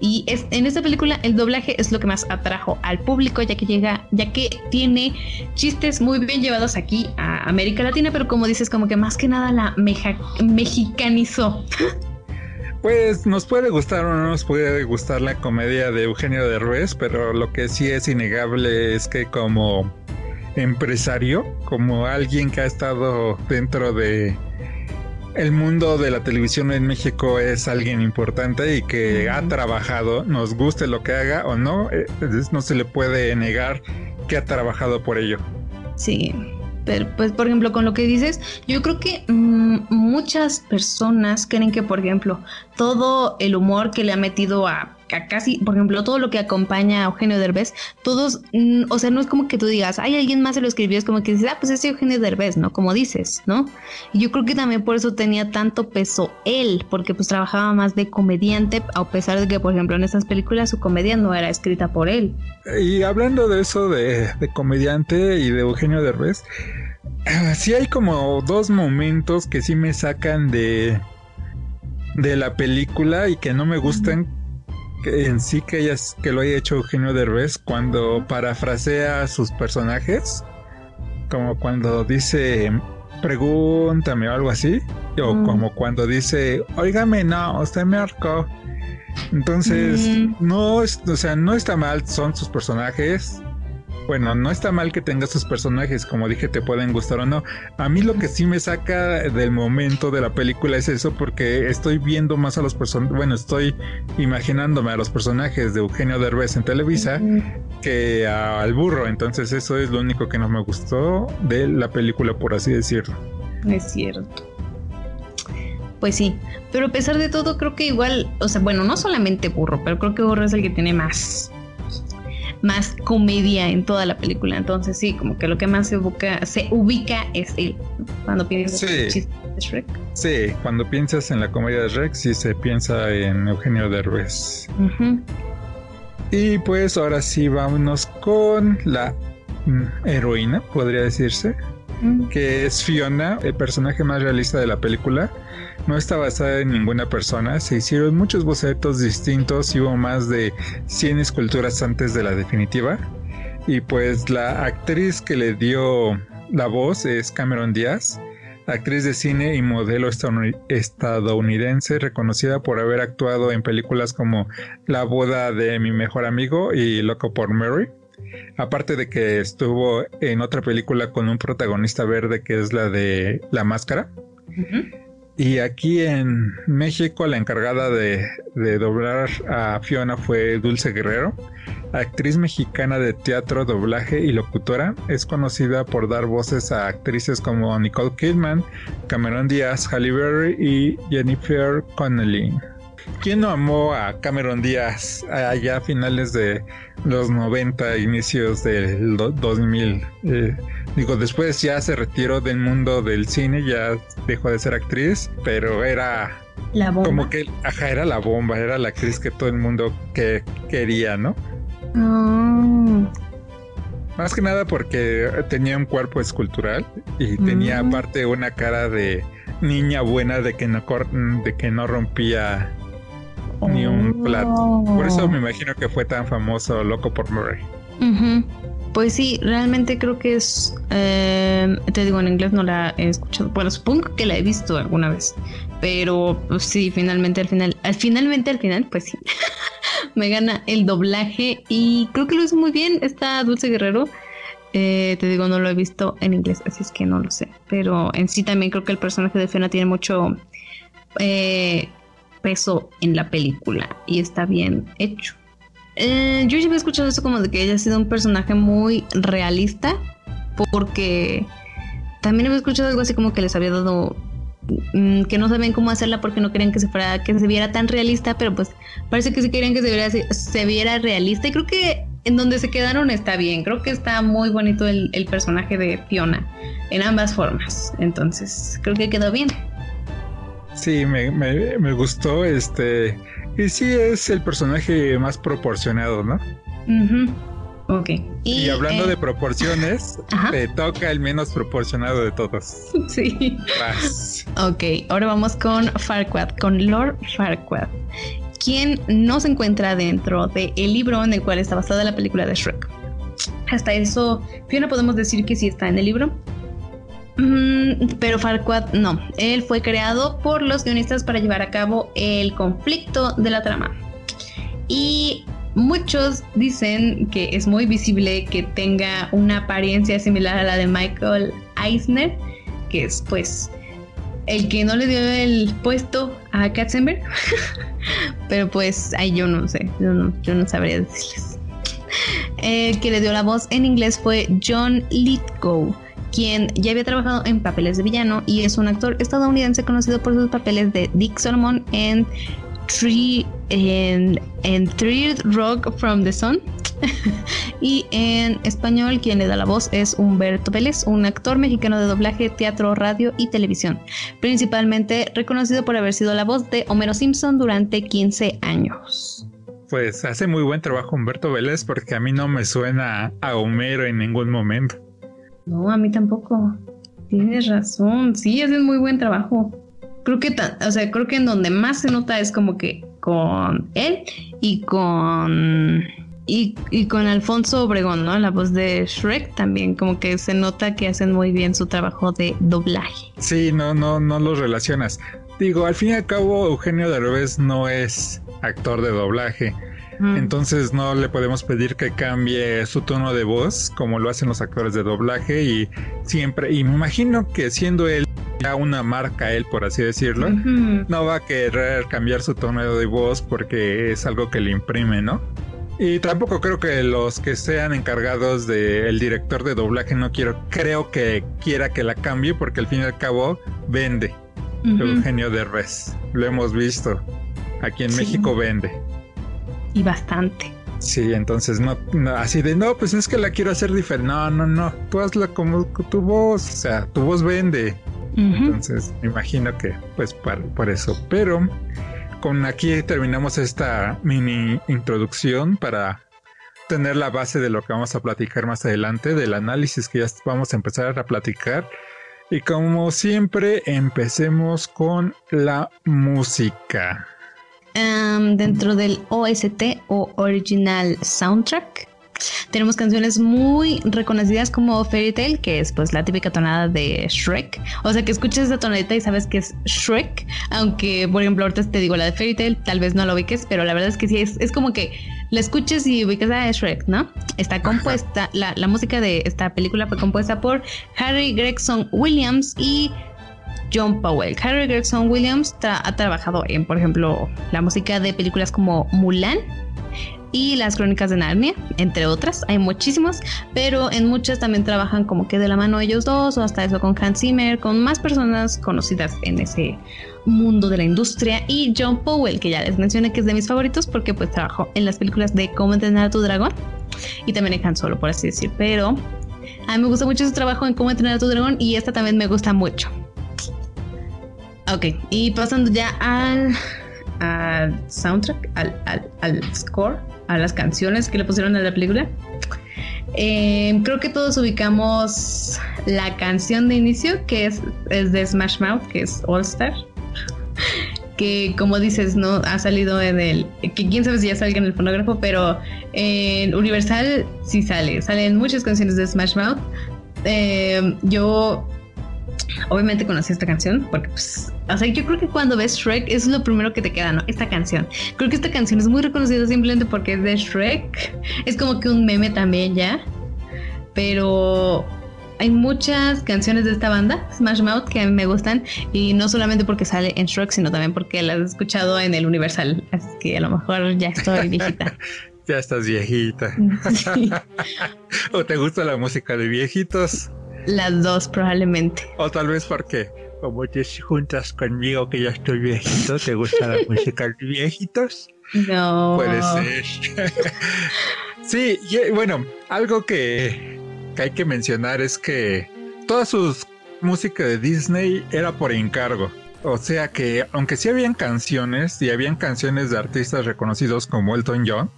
Y en esta película el doblaje es lo que más atrajo al público, ya que llega, ya que tiene chistes muy bien llevados aquí a América Latina, pero como dices, como que más que nada la mexicanizó. Pues nos puede gustar o no nos puede gustar la comedia de Eugenio Derbez, pero lo que sí es innegable es que como empresario, como alguien que ha estado dentro de el mundo de la televisión en México es alguien importante y que ha trabajado, nos guste lo que haga o no, eh, no se le puede negar que ha trabajado por ello. Sí, pero, pues, por ejemplo, con lo que dices, yo creo que mm, muchas personas creen que, por ejemplo, todo el humor que le ha metido a, casi, por ejemplo, todo lo que acompaña a Eugenio Derbez, todos, mm, o sea, no es como que tú digas, hay alguien más se lo escribió, es como que dices, ah, pues es Eugenio Derbez, ¿no? Como dices, ¿no? Y yo creo que también por eso tenía tanto peso él, porque pues trabajaba más de comediante, a pesar de que, por ejemplo, en estas películas su comedia no era escrita por él. Y hablando de eso de, de comediante y de Eugenio Derbez, sí hay como dos momentos que sí me sacan de de la película y que no me gustan en sí que, ellas, que lo haya hecho Eugenio Derbez cuando parafrasea a sus personajes, como cuando dice pregúntame o algo así, o mm. como cuando dice, óigame, no, usted me arcó. Entonces, mm. no, o sea, no está mal, son sus personajes, bueno, no está mal que tengas sus personajes, como dije, te pueden gustar o no. A mí lo que sí me saca del momento de la película es eso, porque estoy viendo más a los personajes, bueno, estoy imaginándome a los personajes de Eugenio Derbez en Televisa que al burro, entonces eso es lo único que no me gustó de la película, por así decirlo. Es cierto. Pues sí, pero a pesar de todo creo que igual, o sea, bueno, no solamente burro, pero creo que burro es el que tiene más más comedia en toda la película. Entonces sí, como que lo que más se ubica, se ubica es él. Cuando piensas en el chiste de Shrek. Sí, cuando piensas en la comedia de Shrek, sí se piensa en Eugenio Derbez. Y pues ahora sí, vámonos con la mm, heroína, podría decirse, mm. que es Fiona, el personaje más realista de la película. No está basada en ninguna persona, se hicieron muchos bocetos distintos y hubo más de 100 esculturas antes de la definitiva. Y pues la actriz que le dio la voz es Cameron Díaz, actriz de cine y modelo estadounidense reconocida por haber actuado en películas como La boda de mi mejor amigo y Loco por Mary. Aparte de que estuvo en otra película con un protagonista verde que es la de La Máscara. Y aquí en México la encargada de, doblar a Fiona fue Dulce Guerrero, actriz mexicana de teatro, doblaje y locutora. Es conocida por dar voces a actrices como Nicole Kidman, Cameron Díaz, Halle Berry y Jennifer Connelly. ¿Quién no amó a Cameron Díaz allá a finales de los 90, inicios del 2000? Eh, digo, después ya se retiró del mundo del cine, ya dejó de ser actriz, pero era la bomba. como que, ajá, era la bomba, era la actriz que todo el mundo que quería, ¿no? Ah. Más que nada porque tenía un cuerpo escultural y tenía mm. aparte una cara de niña buena de que no, de que no rompía ni un plato. Por eso me imagino que fue tan famoso Loco por Murray. Pues sí, realmente creo que es. Eh, te digo, en inglés no la he escuchado. Bueno, supongo que la he visto alguna vez. Pero pues, sí, finalmente al final. Al finalmente al final, pues sí. me gana el doblaje. Y creo que lo hizo muy bien. Está Dulce Guerrero. Eh, te digo, no lo he visto en inglés, así es que no lo sé. Pero en sí también creo que el personaje de Fiona tiene mucho eh, peso en la película y está bien hecho. Eh, yo ya había escuchado eso como de que ella ha sido un personaje muy realista, porque también había escuchado algo así como que les había dado mm, que no sabían cómo hacerla porque no querían que se fuera que se viera tan realista, pero pues parece que sí querían que se viera, se viera realista y creo que en donde se quedaron está bien, creo que está muy bonito el, el personaje de Fiona en ambas formas, entonces creo que quedó bien. Sí, me, me, gustó este. Y sí es el personaje más proporcionado, ¿no? Ok. Y, hablando de eh, proporciones, te toca el menos proporcionado de todos. Sí. Ok, ahora vamos con Farquaad, con Lord Farquaad, quien no se encuentra dentro del libro en el cual está basada la película de Shrek. Hasta eso, Fiona podemos decir que sí está en el libro, Mm, pero Farquaad no. Él fue creado por los guionistas para llevar a cabo el conflicto de la trama. Y muchos dicen que es muy visible que tenga una apariencia similar a la de Michael Eisner, que es pues el que no le dio el puesto a Katzenberg. pero pues ahí yo no sé, yo no, yo no sabría decirles. El que le dio la voz en inglés fue John Lithgow quien ya había trabajado en papeles de villano y es un actor estadounidense conocido por sus papeles de Dick Solomon en Three, en, Rock from the Sun. y en español, quien le da la voz es Humberto Vélez, un actor mexicano de doblaje, teatro, radio y televisión, principalmente reconocido por haber sido la voz de Homero Simpson durante 15 años. Pues hace muy buen trabajo Humberto Vélez porque a mí no me suena a Homero en ningún momento. No, a mí tampoco. Tienes razón. Sí, un muy buen trabajo. Creo que, o sea, creo que en donde más se nota es como que con él y con y, y, con Alfonso Obregón, ¿no? La voz de Shrek también, como que se nota que hacen muy bien su trabajo de doblaje. Sí, no, no, no los relacionas. Digo, al fin y al cabo, Eugenio Derbez no es actor de doblaje. Entonces no le podemos pedir que cambie su tono de voz como lo hacen los actores de doblaje y siempre, y me imagino que siendo él ya una marca él, por así decirlo, no va a querer cambiar su tono de voz porque es algo que le imprime, ¿no? Y tampoco creo que los que sean encargados del director de doblaje no quiero, creo que quiera que la cambie porque al fin y al cabo vende. Eugenio Derbez. Lo hemos visto. Aquí en México vende y bastante. Sí, entonces no, así de no, pues es que la quiero hacer diferente. No, no, no, tú hazla como tu voz, o sea, tu voz vende. Entonces, me imagino que pues por, por eso. Pero con aquí terminamos esta mini introducción para tener la base de lo que vamos a platicar más adelante, del análisis que ya vamos a empezar a platicar. Y como siempre, empecemos con la música. Dentro del OST o Original Soundtrack, tenemos canciones muy reconocidas como Fairy Tail, que es pues la típica tonada de Shrek. O sea que escuches esa tonadita y sabes que es Shrek. Aunque, por ejemplo, ahorita te digo la de Fairy Tail, tal vez no lo ubiques, pero la verdad es que sí, es, es como que la escuches y ubicas a Shrek, ¿no? Está compuesta, la, la música de esta película fue compuesta por Harry Gregson Williams y John Powell. Harry Gregson Williams ha trabajado en, por ejemplo, la música de películas como Mulan, y las crónicas de Narnia, entre otras. Hay muchísimos, pero en muchas también trabajan como que de la mano ellos dos o hasta eso con Hans Zimmer, con más personas conocidas en ese mundo de la industria y John Powell, que ya les mencioné que es de mis favoritos porque pues trabajó en las películas de Cómo entrenar a tu dragón y también en Han Solo, por así decir, pero a mí me gusta mucho su trabajo en Cómo entrenar a tu dragón y esta también me gusta mucho. Ok, y pasando ya al, al soundtrack, al, al, al score, a las canciones que le pusieron a la película. Eh, creo que todos ubicamos la canción de inicio que es, es de Smash Mouth, que es All Star. que como dices, no ha salido en el. que quién sabe si ya salga en el fonógrafo, pero en Universal sí sale. Salen muchas canciones de Smash Mouth. Eh, yo obviamente conocí esta canción porque pues, o sea, yo creo que cuando ves Shrek es lo primero que te queda, ¿no? Esta canción. Creo que esta canción es muy reconocida simplemente porque es de Shrek. Es como que un meme también ya. Pero hay muchas canciones de esta banda, Smash Mouth, que a mí me gustan. Y no solamente porque sale en Shrek, sino también porque las he escuchado en el Universal. Así que a lo mejor ya estoy viejita. ya estás viejita. ¿O te gusta la música de viejitos? Las dos, probablemente. O tal vez porque, como te juntas conmigo que ya estoy viejito, ¿te gusta la música de viejitos? No. Puede ser. sí, bueno, algo que, que hay que mencionar es que toda su música de Disney era por encargo. O sea que, aunque sí habían canciones y habían canciones de artistas reconocidos como Elton John,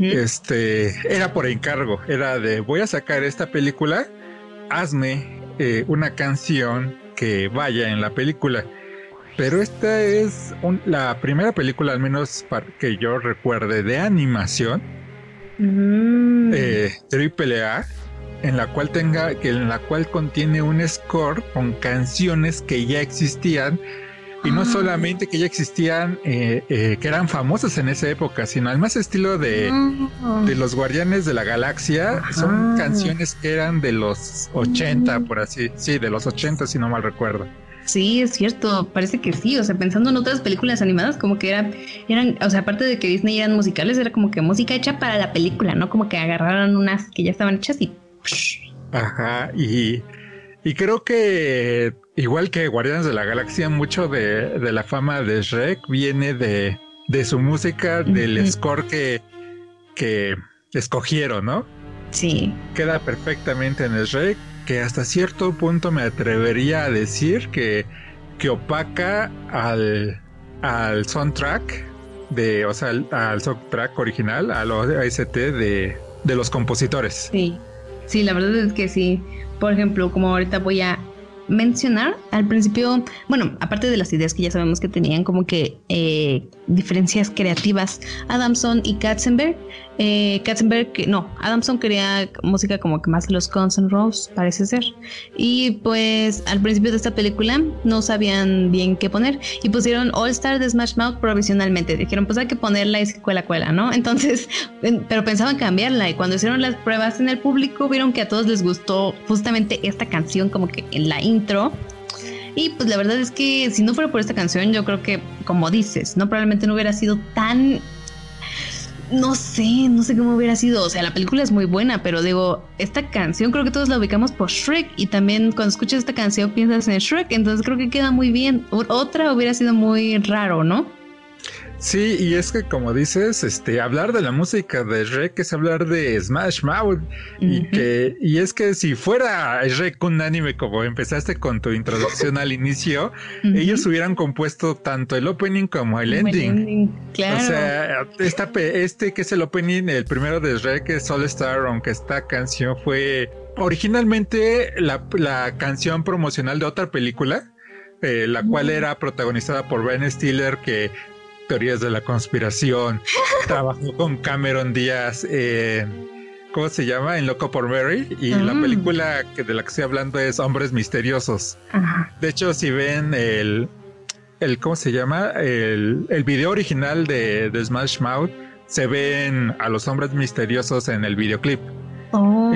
este era por encargo. Era de voy a sacar esta película hazme eh, una canción que vaya en la película. Pero esta es la primera película, al menos que yo recuerde, de animación mm. eh, triple A, en la cual tenga, que en la cual contiene un score con canciones que ya existían y no ah. solamente que ya existían, eh, eh, que eran famosas en esa época, sino al más estilo de, ah. de los Guardianes de la Galaxia. Son canciones que eran de los 80, por así, sí, de los 80, si no mal recuerdo. Sí, es cierto, parece que sí, o sea, pensando en otras películas animadas, como que eran, eran, o sea, aparte de que Disney eran musicales, era como que música hecha para la película, ¿no? Como que agarraron unas que ya estaban hechas y... Ajá, y, y creo que Igual que Guardianes de la Galaxia, mucho de, la fama de Shrek viene de, su música, del score que, que escogieron, ¿no? Sí. Queda perfectamente en Shrek, que hasta cierto punto me atrevería a decir que, que opaca al, al soundtrack, de, o sea, al, soundtrack original, al OST de, de los compositores. Sí, sí, la verdad es que sí. Por ejemplo, como ahorita voy a mencionar al principio, bueno, aparte de las ideas que ya sabemos que tenían como que eh, diferencias creativas, Adamson y Katzenberg, eh, Katzenberg, no, Adamson quería música como que más los Guns N' Roses, parece ser. Y pues al principio de esta película no sabían bien qué poner y pusieron All Star de Smash Mouth provisionalmente. Dijeron, pues hay que ponerla y cuela, cuela, ¿no? Entonces, pero pensaban cambiarla y cuando hicieron las pruebas en el público vieron que a todos les gustó justamente esta canción como que en la intro. Y pues la verdad es que si no fuera por esta canción, yo creo que, como dices, no probablemente no hubiera sido tan no sé, no sé cómo hubiera sido. O sea, la película es muy buena, pero digo, esta canción creo que todos la ubicamos por Shrek y también cuando escuchas esta canción piensas en Shrek, entonces creo que queda muy bien. Otra hubiera sido muy raro, ¿no? Sí, y es que como dices, este, hablar de la música de Shrek es hablar de Smash Mouth. Y que, y es que si fuera Shrek un anime como empezaste con tu introducción al inicio, ellos hubieran compuesto tanto el opening como el ending. Claro. O sea, esta, este que es el opening, el primero de Shrek es All Star, aunque esta canción fue originalmente la, la canción promocional de otra película. Eh, la cual era protagonizada por Ben Stiller, que teorías de la conspiración. Trabajó con Cameron Díaz ¿cómo se llama? En Loco por Mary. Y la mm. película que de la que estoy hablando es Hombres Misteriosos. De hecho, si ven el, el ¿cómo se llama? El, el video original de, de, Smash Mouth, se ven a los hombres misteriosos en el videoclip. Oh.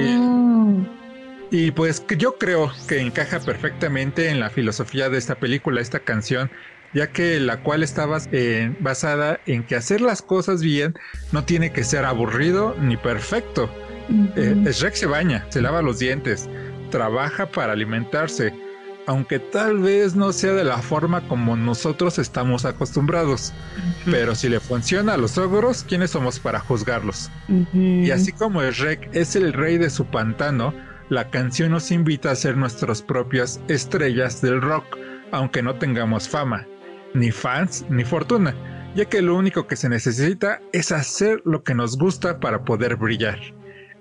Y, y pues yo creo que encaja perfectamente en la filosofía de esta película, esta canción, ya que la cual está eh, basada en que hacer las cosas bien no tiene que ser aburrido ni perfecto. Eh, Shrek se baña, se lava los dientes, trabaja para alimentarse, aunque tal vez no sea de la forma como nosotros estamos acostumbrados. Pero si le funciona a los ogros, ¿quiénes somos para juzgarlos? Y así como Shrek es el rey de su pantano, la canción nos invita a ser nuestras propias estrellas del rock, aunque no tengamos fama ni fans, ni fortuna, ya que lo único que se necesita es hacer lo que nos gusta para poder brillar.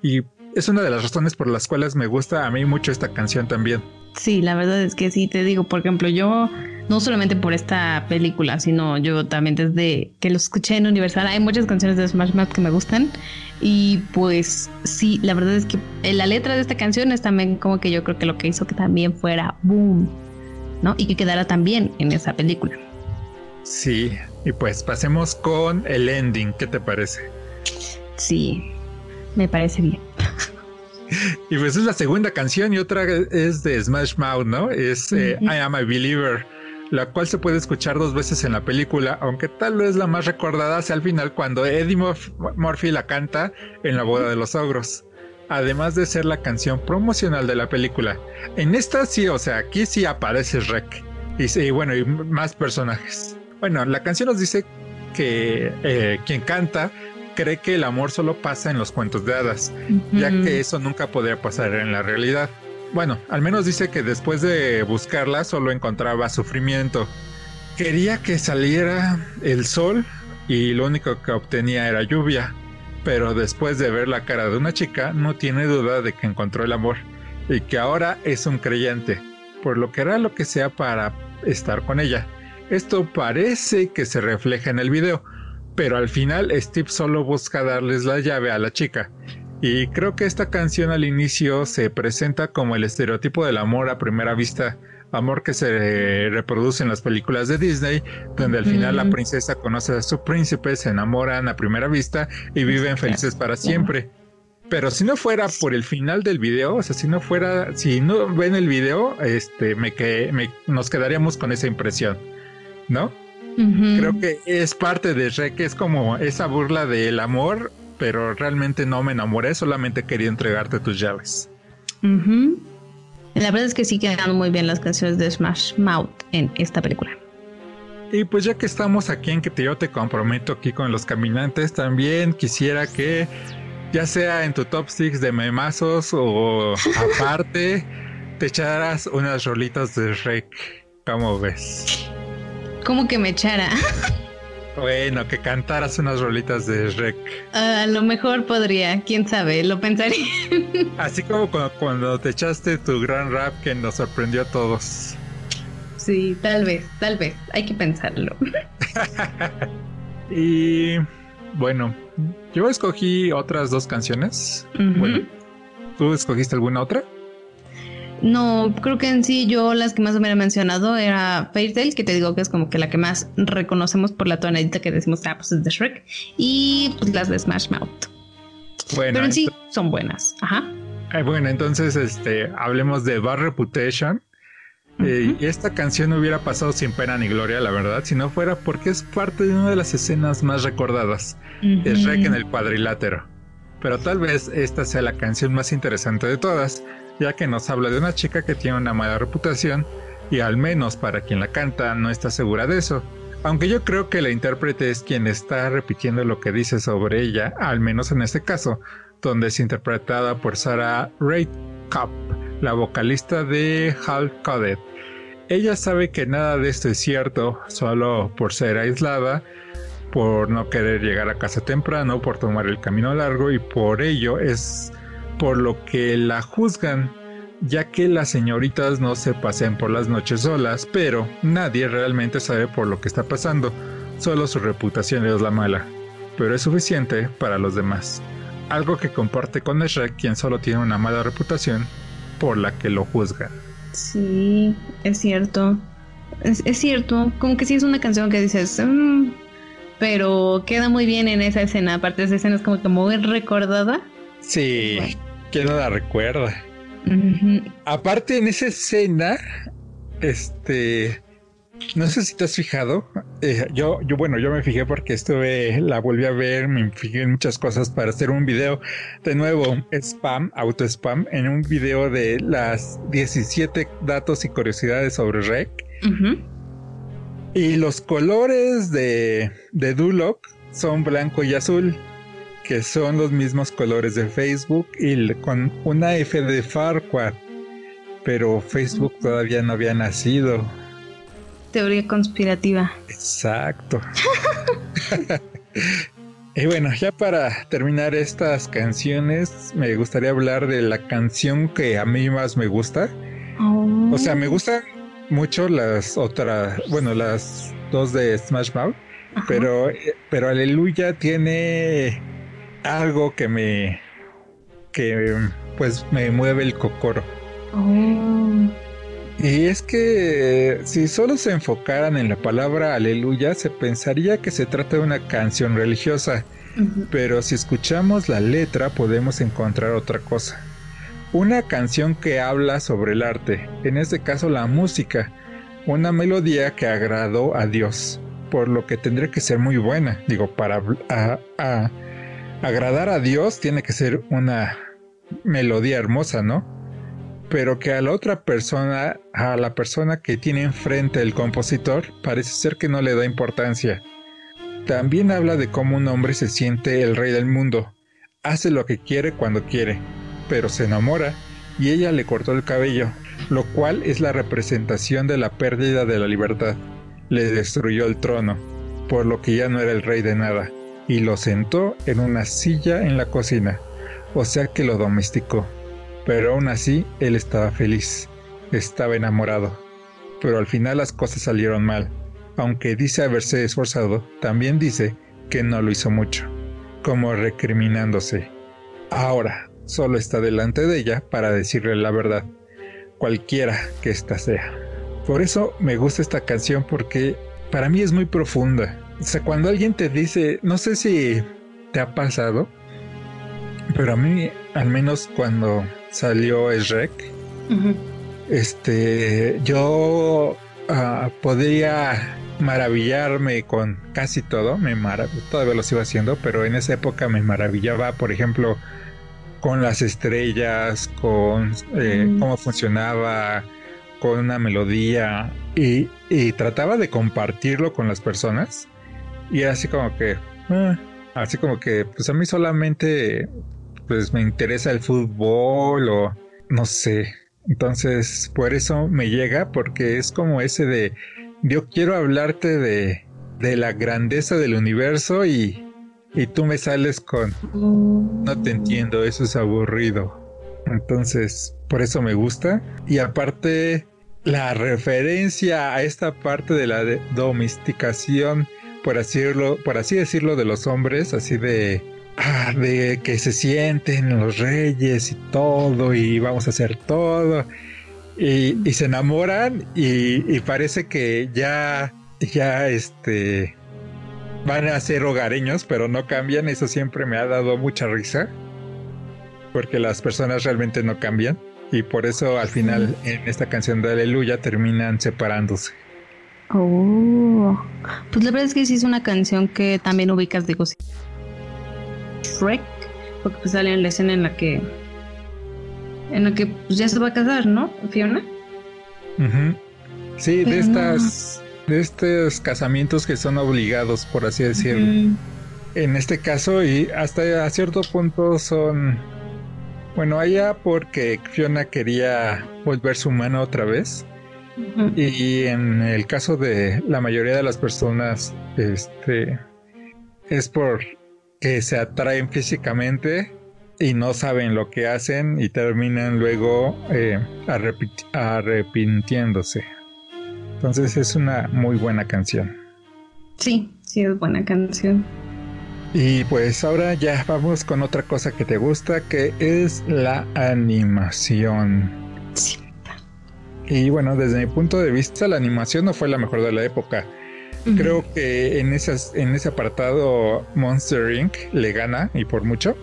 Y es una de las razones por las cuales me gusta a mí mucho esta canción también. Sí, la verdad es que sí, te digo, por ejemplo, yo no solamente por esta película, sino yo también desde que lo escuché en Universal, hay muchas canciones de Smash Mouth que me gustan y pues sí, la verdad es que la letra de esta canción es también como que yo creo que lo que hizo que también fuera boom, ¿no? Y que quedara también en esa película. Sí, y pues pasemos con el ending, ¿qué te parece? Sí, me parece bien. y pues es la segunda canción y otra es de Smash Mouth, ¿no? Es eh, I Am a Believer, la cual se puede escuchar dos veces en la película, aunque tal vez la más recordada sea al final cuando Eddie Murphy la canta en la boda de los ogros. Además de ser la canción promocional de la película. En esta sí, o sea, aquí sí aparece Rec. Y, y bueno, y más personajes. Bueno, la canción nos dice que eh, quien canta cree que el amor solo pasa en los cuentos de hadas, ya que eso nunca podría pasar en la realidad. Bueno, al menos dice que después de buscarla solo encontraba sufrimiento. Quería que saliera el sol y lo único que obtenía era lluvia, pero después de ver la cara de una chica no tiene duda de que encontró el amor y que ahora es un creyente, por lo que hará lo que sea para estar con ella. Esto parece que se refleja en el video, pero al final Steve solo busca darles la llave a la chica. Y creo que esta canción al inicio se presenta como el estereotipo del amor a primera vista, amor que se reproduce en las películas de Disney, donde al final la princesa conoce a su príncipe, se enamoran a primera vista y viven felices para siempre. Pero si no fuera por el final del video, o sea, si no fuera, si no ven el video, este, me, que, nos quedaríamos con esa impresión. ¿No? Creo que es parte de Shrek, es como esa burla del amor, pero realmente no me enamoré, solamente quería entregarte tus llaves. La verdad es que sí quedan muy bien las canciones de Smash Mouth en esta película. Y pues ya que estamos aquí en que te, yo te comprometo aquí con los caminantes, también quisiera que ya sea en tu top 6 de memazos o aparte, te echaras unas rolitas de Shrek. ¿Cómo ves? ¿Cómo que me echara? Bueno, que cantaras unas rolitas de Shrek. A lo mejor podría, quién sabe, lo pensaría. Así como cuando, te echaste tu gran rap que nos sorprendió a todos. Sí, tal vez, tal vez, hay que pensarlo. y bueno, yo escogí otras dos canciones. Bueno, ¿tú escogiste alguna otra? No, creo que en sí yo las que más he mencionado era Fairy que te digo que es como que la que más reconocemos por la tonadita que decimos, ah, pues es de Shrek, y pues las de Smash Mouth. Bueno, Pero en sí son buenas, ajá. bueno, entonces este, hablemos de Bad Reputation. Eh, esta canción no hubiera pasado sin pena ni gloria, la verdad, si no fuera porque es parte de una de las escenas más recordadas, de Shrek en el cuadrilátero. Pero tal vez esta sea la canción más interesante de todas, ya que nos habla de una chica que tiene una mala reputación y al menos para quien la canta no está segura de eso, aunque yo creo que la intérprete es quien está repitiendo lo que dice sobre ella, al menos en este caso, donde es interpretada por Sarah Cup, la vocalista de Hal Codet. Ella sabe que nada de esto es cierto, solo por ser aislada, por no querer llegar a casa temprano, por tomar el camino largo y por ello es por lo que la juzgan, ya que las señoritas no se pasean por las noches solas, pero nadie realmente sabe por lo que está pasando, solo su reputación es la mala, pero es suficiente para los demás. Algo que comparte con Shrek, quien solo tiene una mala reputación por la que lo juzgan. Sí, es cierto. Es, cierto, como que sí es una canción que dices, mm", pero queda muy bien en esa escena. Aparte, esa escena es como que muy recordada. Sí, ¿quién no la recuerda? Aparte, en esa escena, este. No sé si te has fijado. Eh, yo, yo, bueno, yo me fijé porque estuve, la volví a ver, me fijé en muchas cosas para hacer un video. De nuevo, spam, auto spam, en un video de las 17 datos y curiosidades sobre Rec. Y los colores de, de Duloc son blanco y azul que son los mismos colores de Facebook y con una F de Farquaad. Pero Facebook todavía no había nacido. Teoría conspirativa. Exacto. y bueno, ya para terminar estas canciones, me gustaría hablar de la canción que a mí más me gusta. O sea, me gustan mucho las otras, bueno, las dos de Smash Mouth, pero, pero Aleluya tiene algo que me que pues me mueve el cocoro. Oh. Y es que si solo se enfocaran en la palabra aleluya, se pensaría que se trata de una canción religiosa, pero si escuchamos la letra podemos encontrar otra cosa. Una canción que habla sobre el arte, en este caso la música, una melodía que agradó a Dios, por lo que tendría que ser muy buena, digo, para a, agradar a Dios tiene que ser una melodía hermosa, ¿no? Pero que a la otra persona, a la persona que tiene enfrente el compositor, parece ser que no le da importancia. También habla de cómo un hombre se siente el rey del mundo, hace lo que quiere cuando quiere, pero se enamora y ella le cortó el cabello, lo cual es la representación de la pérdida de la libertad. Le destruyó el trono, por lo que ya no era el rey de nada y lo sentó en una silla en la cocina, o sea que lo domesticó. Pero aún así él estaba feliz, estaba enamorado. Pero al final las cosas salieron mal. Aunque dice haberse esforzado, también dice que no lo hizo mucho, como recriminándose. Ahora solo está delante de ella para decirle la verdad, cualquiera que ésta sea. Por eso me gusta esta canción porque para mí es muy profunda o sea, cuando alguien te dice, no sé si te ha pasado, pero a mí, al menos cuando salió Shrek, este, yo uh, podía maravillarme con casi todo, me todavía lo sigo haciendo, pero en esa época me maravillaba, por ejemplo, con las estrellas, con eh, cómo funcionaba, con una melodía y, y, trataba de compartirlo con las personas y así como que, eh, así como que, pues a mí solamente, pues me interesa el fútbol o no sé. Entonces, por eso me llega, porque es como ese de, yo quiero hablarte de, de la grandeza del universo y, y tú me sales con, no te entiendo, eso es aburrido. Entonces, por eso me gusta. Y aparte, la referencia a esta parte de la domesticación por así decirlo, por así decirlo, de los hombres, así de, ah, de que se sienten los reyes y todo, y vamos a hacer todo, y, se enamoran y, parece que ya, ya, este, van a ser hogareños, pero no cambian, eso siempre me ha dado mucha risa, porque las personas realmente no cambian. Y por eso al final en esta canción de Aleluya terminan separándose. Oh, pues la verdad es que sí es una canción que también ubicas, digo, sí. Shrek, porque pues sale en la escena en la que, en la que pues ya se va a casar, ¿no, Fiona? Sí, de estas, de estos casamientos que son obligados, por así decirlo. En este caso, y hasta a cierto punto son, bueno, allá porque Fiona quería volverse humana otra vez. Y en el caso de la mayoría de las personas, este, es por que se atraen físicamente y no saben lo que hacen y terminan luego eh, arrepintiéndose. Entonces es una muy buena canción. Sí, sí es buena canción. Y pues ahora ya vamos con otra cosa que te gusta, que es la animación. Y bueno, desde mi punto de vista, la animación no fue la mejor de la época. Creo que en, esas, en ese apartado Monster Inc. le gana y por mucho.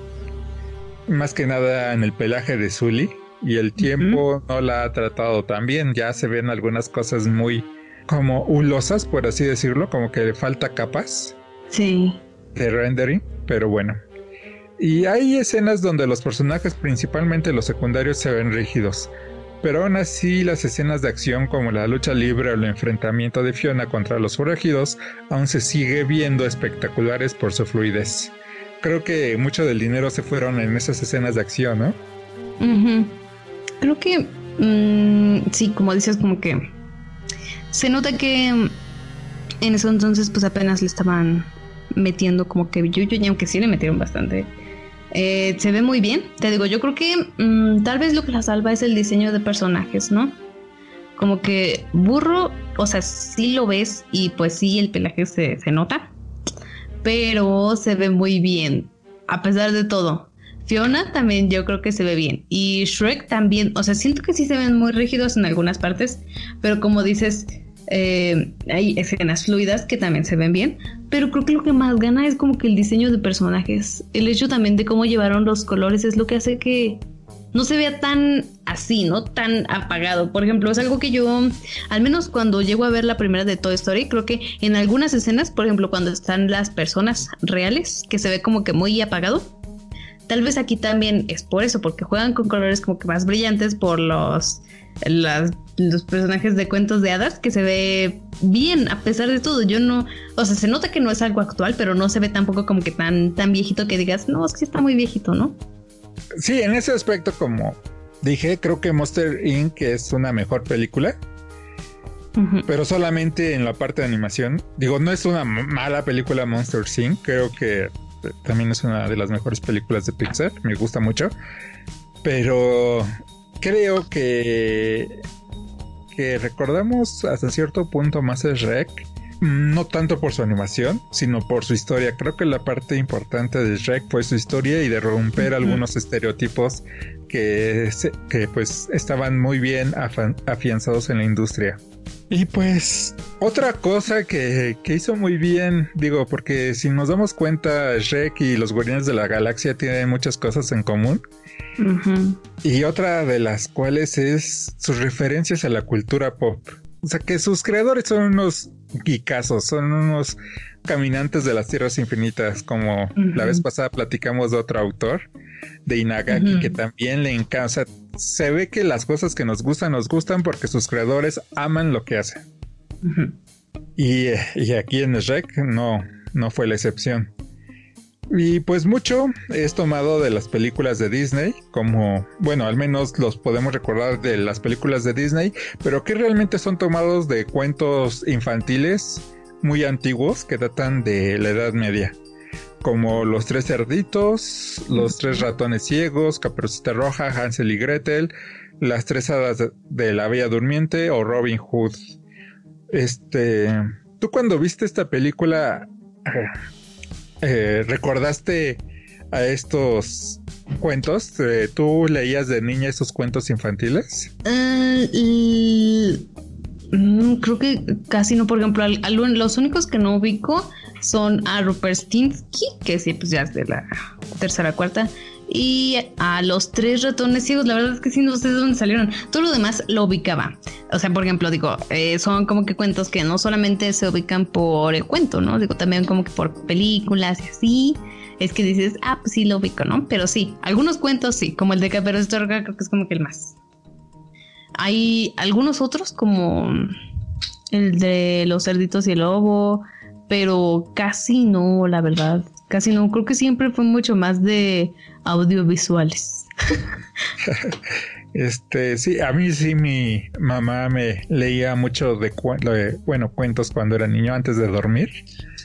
Más que nada en el pelaje de Zully. Y el tiempo no la ha tratado tan bien. Ya se ven algunas cosas muy como hulosas, por así decirlo, como que le falta capas. Sí. De rendering, pero bueno. Y hay escenas donde los personajes, principalmente los secundarios, se ven rígidos. Pero aún así, las escenas de acción como la lucha libre o el enfrentamiento de Fiona contra los forajidos aún se sigue viendo espectaculares por su fluidez. Creo que mucho del dinero se fueron en esas escenas de acción, ¿no? Creo que mm, sí, como dices, como que se nota que en eso entonces pues apenas le estaban metiendo como que yuyo y aunque sí le metieron bastante eh, se ve muy bien. Te digo, yo creo que mm, tal vez lo que la salva es el diseño de personajes, ¿no? Como que burro, o sea, sí lo ves y pues sí, el pelaje se, se nota, pero se ve muy bien, a pesar de todo. Fiona también yo creo que se ve bien. Y Shrek también, o sea, siento que sí se ven muy rígidos en algunas partes, pero como dices, eh, hay escenas fluidas que también se ven bien, pero creo que lo que más gana es como que el diseño de personajes. El hecho también de cómo llevaron los colores es lo que hace que no se vea tan así, ¿no? Tan apagado. Por ejemplo, es algo que yo, al menos cuando llego a ver la primera de Toy Story, creo que en algunas escenas, por ejemplo, cuando están las personas reales, que se ve como que muy apagado. Tal vez aquí también es por eso, porque juegan con colores como que más brillantes por los las los personajes de cuentos de hadas que se ve bien a pesar de todo. Yo no, o sea, se nota que no es algo actual, pero no se ve tampoco como que tan, tan viejito que digas, no, es que está muy viejito, ¿no? Sí, en ese aspecto, como dije, creo que Monster Inc. es una mejor película. Pero solamente en la parte de animación. Digo, no es una mala película Monster Inc. Creo que también es una de las mejores películas de Pixar. Me gusta mucho. Pero creo que que recordamos hasta cierto punto más es Shrek, no tanto por su animación, sino por su historia. Creo que la parte importante de Shrek fue su historia y de romper algunos estereotipos que, que pues estaban muy bien afianzados en la industria. Y pues otra cosa que, que, hizo muy bien, digo, porque si nos damos cuenta, Shrek y los Guardianes de la Galaxia tienen muchas cosas en común. Y otra de las cuales es sus referencias a la cultura pop. O sea que sus creadores son unos geekazos, son unos caminantes de las tierras infinitas, como la vez pasada platicamos de otro autor, de Inagaki, que también le encanta. se ve que las cosas que nos gustan, nos gustan porque sus creadores aman lo que hacen. y, y, aquí en Shrek no, no fue la excepción. Y pues mucho es tomado de las películas de Disney, como, bueno, al menos los podemos recordar de las películas de Disney, pero que realmente son tomados de cuentos infantiles muy antiguos que datan de la Edad Media, como Los Tres Cerditos, Los Tres Ratones Ciegos, Caperucita Roja, Hansel y Gretel, Las Tres Hadas de la Bella Durmiente o Robin Hood. Este, tú cuando viste esta película eh, ¿recordaste a estos cuentos? Eh, ¿Tú leías de niña esos cuentos infantiles? Eh, mm, creo que casi no, por ejemplo, los únicos que no ubico son a Rupert Stinsky, que sí, pues ya es de la tercera cuarta, y a los tres ratones ciegos, la verdad es que sí, no sé de dónde salieron. Todo lo demás lo ubicaba. O sea, por ejemplo, digo, eh, son como que cuentos que no solamente se ubican por el cuento, ¿no? Digo, también como que por películas y así. Es que dices, ah, pues sí lo ubico, ¿no? Pero sí, algunos cuentos sí, como el de Caperucita creo que es como que el más. Hay algunos otros como el de los cerditos y el lobo, pero casi no, la verdad, casi no. Creo que siempre fue mucho más de audiovisuales. Este, sí, a mí sí mi mamá me leía mucho de, bueno, cuentos cuando era niño antes de dormir.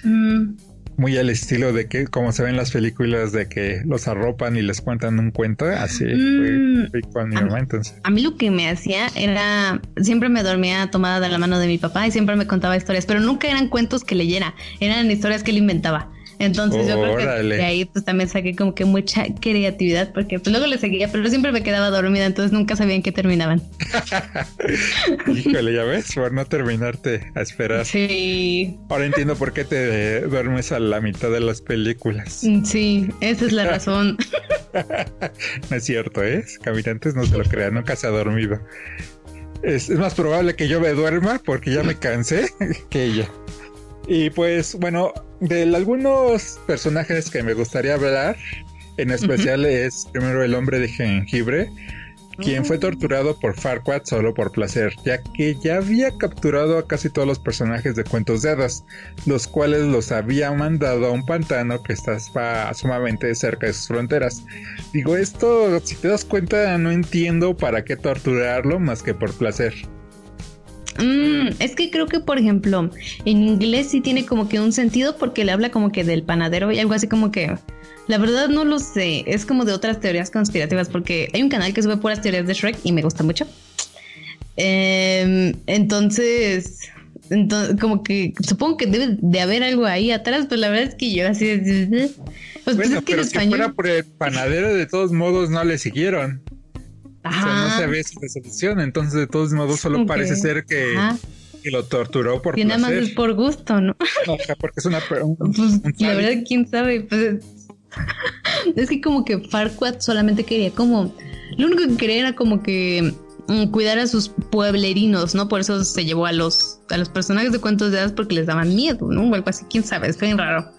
Mm. Muy al estilo de que, como se ven las películas de que los arropan y les cuentan un cuento, así mm. fue, con mi mamá entonces. A mí lo que me hacía era, siempre me dormía tomada de la mano de mi papá y siempre me contaba historias, pero nunca eran cuentos que leyera, eran historias que él inventaba. Entonces yo creo que de ahí pues también saqué como que mucha creatividad porque pues luego le seguía, pero siempre me quedaba dormida, entonces nunca sabía en qué terminaban. Híjole, ya ves, por no terminarte a esperar. Sí. Ahora entiendo por qué te duermes a la mitad de las películas. Mm, sí, esa es la razón. no es cierto, ¿eh? Caminantes no se lo crean, nunca se ha dormido. Es, es más probable que yo me duerma porque ya me cansé que ella. Y pues bueno, de algunos personajes que me gustaría hablar, en especial es primero el hombre de jengibre, quien fue oh. torturado por Farquaad solo por placer, ya que ya había capturado a casi todos los personajes de cuentos de hadas, los cuales los había mandado a un pantano que estaba sumamente cerca de sus fronteras. Digo, esto, si te das cuenta, no entiendo para qué torturarlo más que por placer. Mm, es que creo que, por ejemplo, en inglés sí tiene como que un sentido porque le habla como que del panadero y algo así como que... La verdad no lo sé, es como de otras teorías conspirativas porque hay un canal que sube puras teorías de Shrek y me gusta mucho. Em, entonces, entonces, como que supongo que debe de haber algo ahí atrás, pero la verdad es que yo así... Pues, pues es que pero si fuera por el panadero, de todos modos no le siguieron no se ve su resolución, entonces de todos modos solo parece ser que, lo torturó por Y nada más es por gusto, ¿no? no porque es una... pues, la verdad, quién sabe, pues... es que como que Farquaad solamente quería como... Lo único que quería era como que mm, cuidar a sus pueblerinos, ¿no? Por eso se llevó a los, a los personajes de cuentos de hadas porque les daban miedo, ¿no? O algo así, quién sabe, es bien raro.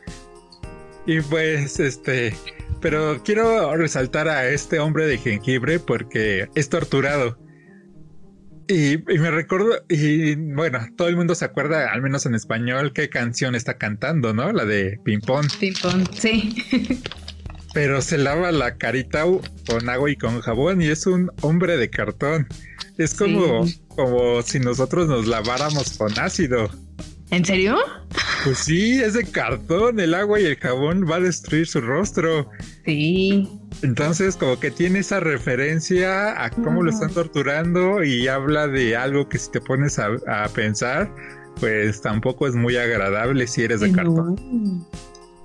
Y pues, este, pero quiero resaltar a este hombre de jengibre porque es torturado. Y, me recuerdo, y bueno, todo el mundo se acuerda, al menos en español, qué canción está cantando, ¿no? La de Pimpón. Pimpón, sí. Pero se lava la carita con agua y con jabón y es un hombre de cartón. Es como, como si nosotros nos laváramos con ácido. ¿En serio? Pues sí, es de cartón. El agua y el jabón va a destruir su rostro. Sí. Entonces, como que tiene esa referencia a cómo lo están torturando y habla de algo que si te pones a, pensar, pues tampoco es muy agradable si eres de cartón.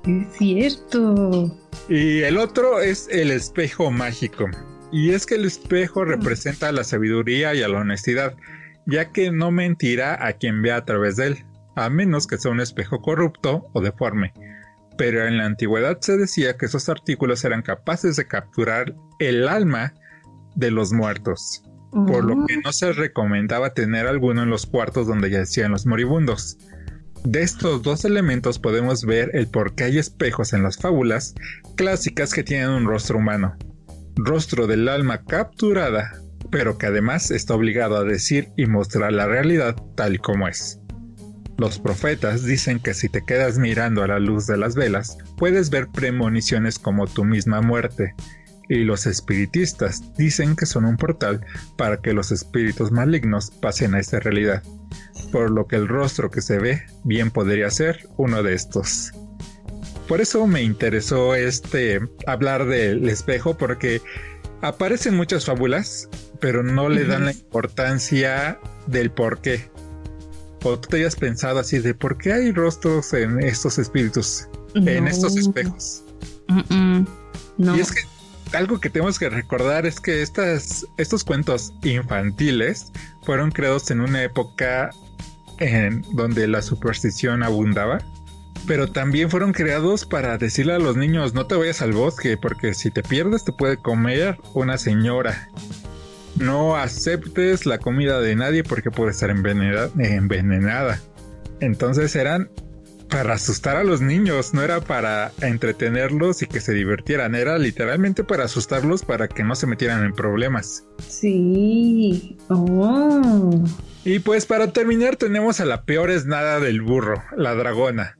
Es cierto. Y el otro es el espejo mágico. Y es que el espejo representa la sabiduría y a la honestidad, ya que no mentirá a quien vea a través de él a menos que sea un espejo corrupto o deforme. Pero en la antigüedad se decía que esos artículos eran capaces de capturar el alma de los muertos, por lo que no se recomendaba tener alguno en los cuartos donde yacían los moribundos. De estos dos elementos podemos ver el por qué hay espejos en las fábulas clásicas que tienen un rostro humano, rostro del alma capturada, pero que además está obligado a decir y mostrar la realidad tal como es. Los profetas dicen que si te quedas mirando a la luz de las velas, puedes ver premoniciones como tu misma muerte. Y los espiritistas dicen que son un portal para que los espíritus malignos pasen a esta realidad. Por lo que el rostro que se ve bien podría ser uno de estos. Por eso me interesó este hablar del espejo porque aparecen muchas fábulas, pero no le dan la importancia del por qué o tú te hayas pensado así de por qué hay rostros en estos espíritus, en estos espejos. Y es que algo que tenemos que recordar es que estas, estos cuentos infantiles fueron creados en una época en donde la superstición abundaba, pero también fueron creados para decirle a los niños no te vayas al bosque porque si te pierdes te puede comer una señora no aceptes la comida de nadie porque puede estar envenenada. envenenada. Entonces eran para asustar a los niños, no era para entretenerlos y que se divirtieran, era literalmente para asustarlos para que no se metieran en problemas. Sí. Oh. Y pues para terminar tenemos a la peor es nada del burro, la dragona.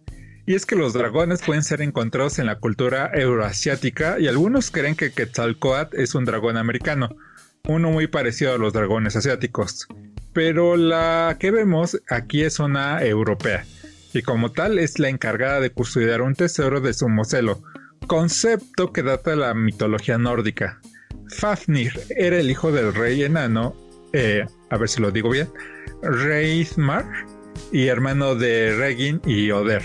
Y es que los dragones pueden ser encontrados en la cultura euroasiática y algunos creen que Quetzalcoatl es un dragón americano, uno muy parecido a los dragones asiáticos. Pero la que vemos aquí es una europea y como tal es la encargada de custodiar un tesoro de su mocelo, concepto que data de la mitología nórdica. Fafnir era el hijo del rey enano, eh, a ver si lo digo bien, Reithmar, y hermano de Regin y Oder.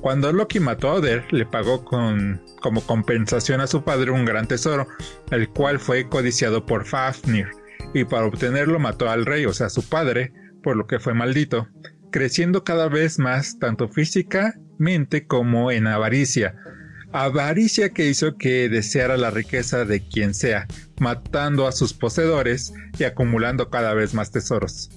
Cuando Loki mató a Oder, le pagó con, como compensación a su padre un gran tesoro, el cual fue codiciado por Fafnir, y para obtenerlo mató al rey, o sea, su padre, por lo que fue maldito creciendo cada vez más tanto físicamente como en avaricia. Avaricia que hizo que deseara la riqueza de quien sea, matando a sus poseedores y acumulando cada vez más tesoros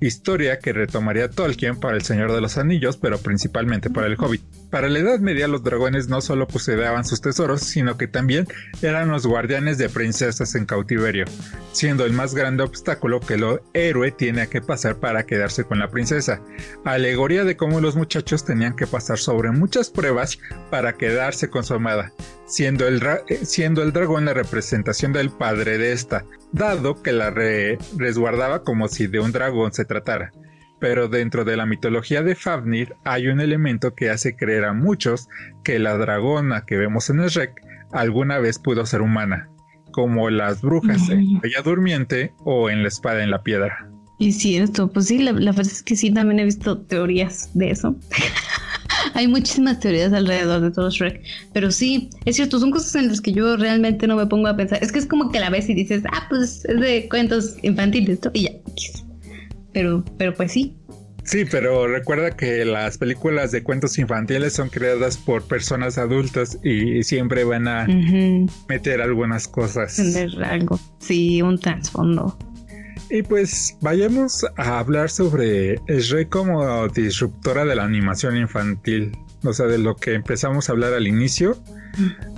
historia que retomaría Tolkien para El Señor de los Anillos, pero principalmente para El Hobbit. Para la Edad Media los dragones no solo custodiaban sus tesoros, sino que también eran los guardianes de princesas en cautiverio, siendo el más grande obstáculo que el héroe tiene que pasar para quedarse con la princesa. Alegoría de cómo los muchachos tenían que pasar sobre muchas pruebas para quedarse con su amada, siendo el, eh, siendo el dragón la representación del padre de esta, dado que la resguardaba como si de un dragón se tratara. Pero dentro de la mitología de Fafnir hay un elemento que hace creer a muchos que la dragona que vemos en el Rec alguna vez pudo ser humana, como las brujas en la Durmiente o en la espada en la piedra. Y cierto, pues sí, la, la verdad es que sí, también he visto teorías de eso. Hay muchísimas teorías alrededor de todo Shrek, pero sí, es cierto, son cosas en las que yo realmente no me pongo a pensar. Es que es como que la ves y dices, ah, pues es de cuentos infantiles, y ya. Pero, pero pues sí. Sí, pero recuerda que las películas de cuentos infantiles son creadas por personas adultas y siempre van a meter algunas cosas. Tener algo, sí, un trasfondo. Y pues vayamos a hablar sobre Shrek como disruptora de la animación infantil, o sea, de lo que empezamos a hablar al inicio.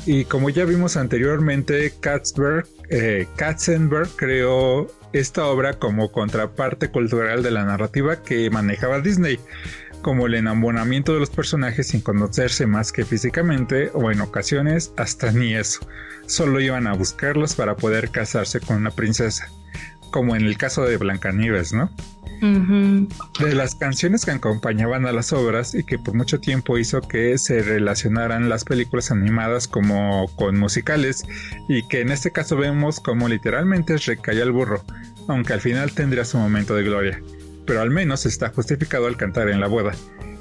Y como ya vimos anteriormente, Katzberg, eh, Katzenberg creó esta obra como contraparte cultural de la narrativa que manejaba Disney, como el enamoramiento de los personajes sin conocerse más que físicamente o en ocasiones hasta ni eso, solo iban a buscarlos para poder casarse con una princesa como en el caso de Blancanieves, ¿no? De las canciones que acompañaban a las obras y que por mucho tiempo hizo que se relacionaran las películas animadas como con musicales y que en este caso vemos como literalmente recae al burro, aunque al final tendría su momento de gloria, pero al menos está justificado al cantar en la boda.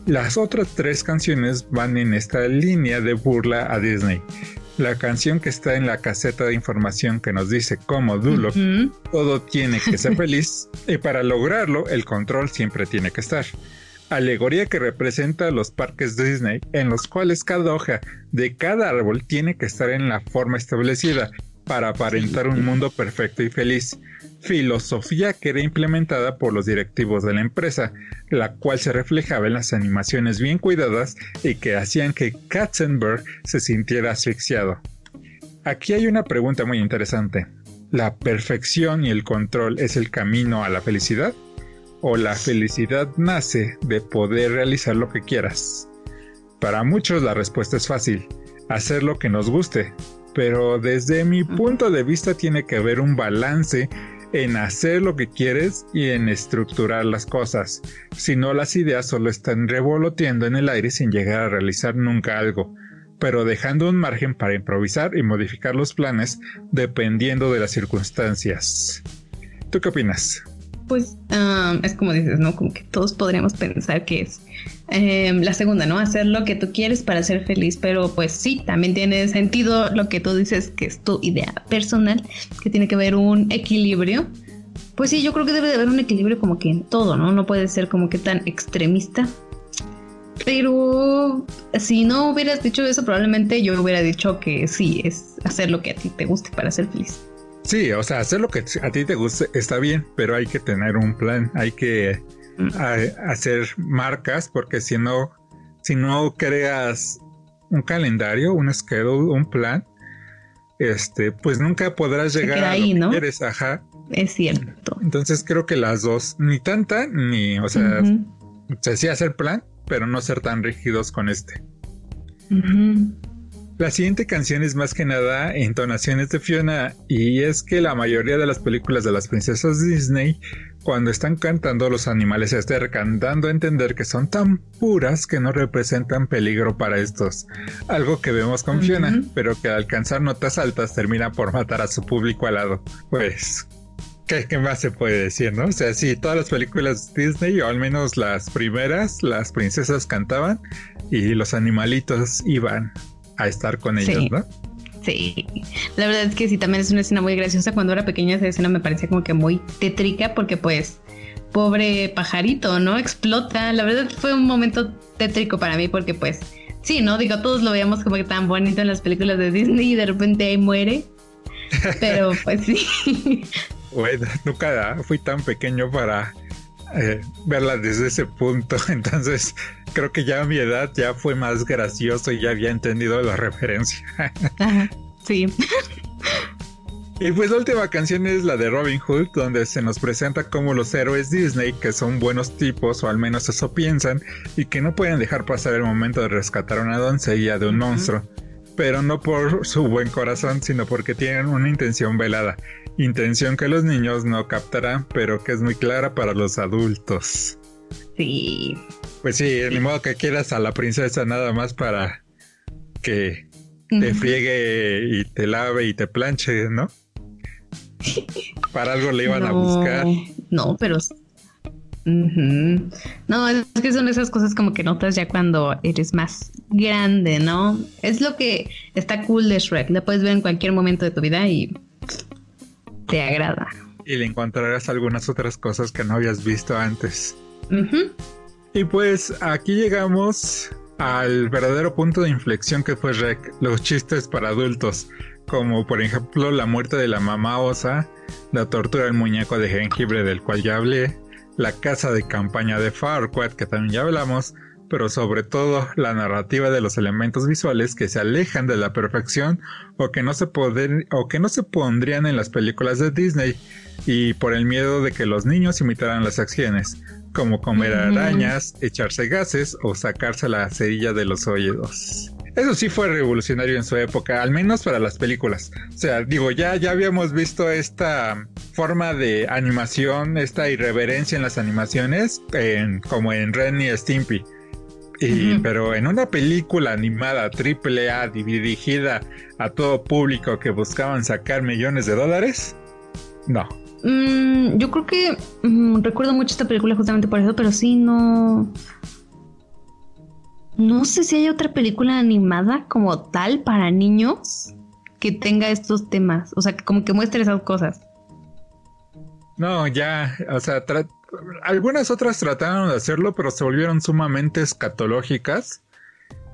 Las otras tres canciones van en esta línea de burla a Disney, la canción que está en la caseta de información que nos dice cómo Dulo, todo tiene que ser feliz y para lograrlo el control siempre tiene que estar. Alegoría que representa los parques Disney en los cuales cada hoja de cada árbol tiene que estar en la forma establecida para aparentar un mundo perfecto y feliz filosofía que era implementada por los directivos de la empresa, la cual se reflejaba en las animaciones bien cuidadas y que hacían que Katzenberg se sintiera asfixiado. Aquí hay una pregunta muy interesante. ¿La perfección y el control es el camino a la felicidad? ¿O la felicidad nace de poder realizar lo que quieras? Para muchos la respuesta es fácil, hacer lo que nos guste, pero desde mi punto de vista tiene que haber un balance en hacer lo que quieres y en estructurar las cosas. Si no, las ideas solo están revoloteando en el aire sin llegar a realizar nunca algo, pero dejando un margen para improvisar y modificar los planes dependiendo de las circunstancias. ¿Tú qué opinas? Pues es como dices, ¿no? Como que todos podríamos pensar que es em, la segunda, ¿no? Hacer lo que tú quieres para ser feliz, pero pues sí, también tiene sentido lo que tú dices, que es tu idea personal, que tiene que haber un equilibrio. Pues sí, yo creo que debe de haber un equilibrio como que en todo, ¿no? No puede ser como que tan extremista. Pero si no hubieras dicho eso, probablemente yo hubiera dicho que sí, es hacer lo que a ti te guste para ser feliz. Sí, o sea, hacer lo que a ti te guste está bien, pero hay que tener un plan, hay que mm. hacer marcas porque si no, si no creas un calendario, un schedule, un plan, este, pues nunca podrás llegar a ahí, lo ¿no? eres, ajá. Es cierto. Entonces creo que las dos, ni tanta, ni, o sea, se sí hacer plan, pero no ser tan rígidos con este. La siguiente canción es más que nada entonaciones de Fiona y es que la mayoría de las películas de las princesas Disney cuando están cantando los animales se acercan dando a entender que son tan puras que no representan peligro para estos. Algo que vemos con Fiona, pero que al alcanzar notas altas termina por matar a su público al lado. Pues ¿Qué, ¿Qué, más se puede decir, no? O sea, sí, todas las películas Disney, o al menos las primeras, las princesas cantaban y los animalitos iban a estar con ellos, sí. ¿no? Sí, la verdad es que sí, también es una escena muy graciosa. Cuando era pequeña esa escena me parecía como que muy tétrica porque pues pobre pajarito, ¿no? Explota. La verdad fue un momento tétrico para mí porque pues sí, ¿no? Digo, todos lo veíamos como que tan bonito en las películas de Disney y de repente ahí muere. Pero pues sí. Bueno, nunca fui tan pequeño para eh, verla desde ese punto. Entonces, creo que ya a mi edad ya fue más gracioso y ya había entendido la referencia. Ajá, sí. Y pues la última canción es la de Robin Hood, donde se nos presenta como los héroes Disney, que son buenos tipos, o al menos eso piensan, y que no pueden dejar pasar el momento de rescatar a una doncella de un uh -huh. monstruo. Pero no por su buen corazón, sino porque tienen una intención velada. Intención que los niños no captarán, pero que es muy clara para los adultos. Sí. Pues sí, ni modo que quieras a la princesa nada más para que te friegue y te lave y te planche, ¿no? Para algo le iban no, a buscar. No, pero. Uh -huh. No, es que son esas cosas como que notas ya cuando eres más grande, ¿no? Es lo que está cool de Shrek. La puedes ver en cualquier momento de tu vida y te agrada. Y le encontrarás algunas otras cosas que no habías visto antes. Uh -huh. Y pues aquí llegamos al verdadero punto de inflexión que fue Rec, los chistes para adultos, como por ejemplo la muerte de la mamá osa, la tortura del muñeco de jengibre del cual ya hablé, la casa de campaña de Farquaad que también ya hablamos, pero sobre todo la narrativa de los elementos visuales que se alejan de la perfección o que no se poder, o que no se pondrían en las películas de Disney y por el miedo de que los niños imitaran las acciones, como comer arañas, echarse gases o sacarse la cerilla de los oídos. Eso sí fue revolucionario en su época, al menos para las películas. O sea, digo, ya, ya habíamos visto esta forma de animación, esta irreverencia en las animaciones, en, como en Ren y Stimpy. Y, uh -huh. Pero en una película animada triple A dirigida a todo público que buscaban sacar millones de dólares, no. Mm, yo creo que mm, recuerdo mucho esta película justamente por eso, pero sí no. No sé si hay otra película animada como tal para niños que tenga estos temas. O sea, que como que muestre esas cosas. No, ya, o sea, algunas otras trataron de hacerlo, pero se volvieron sumamente escatológicas.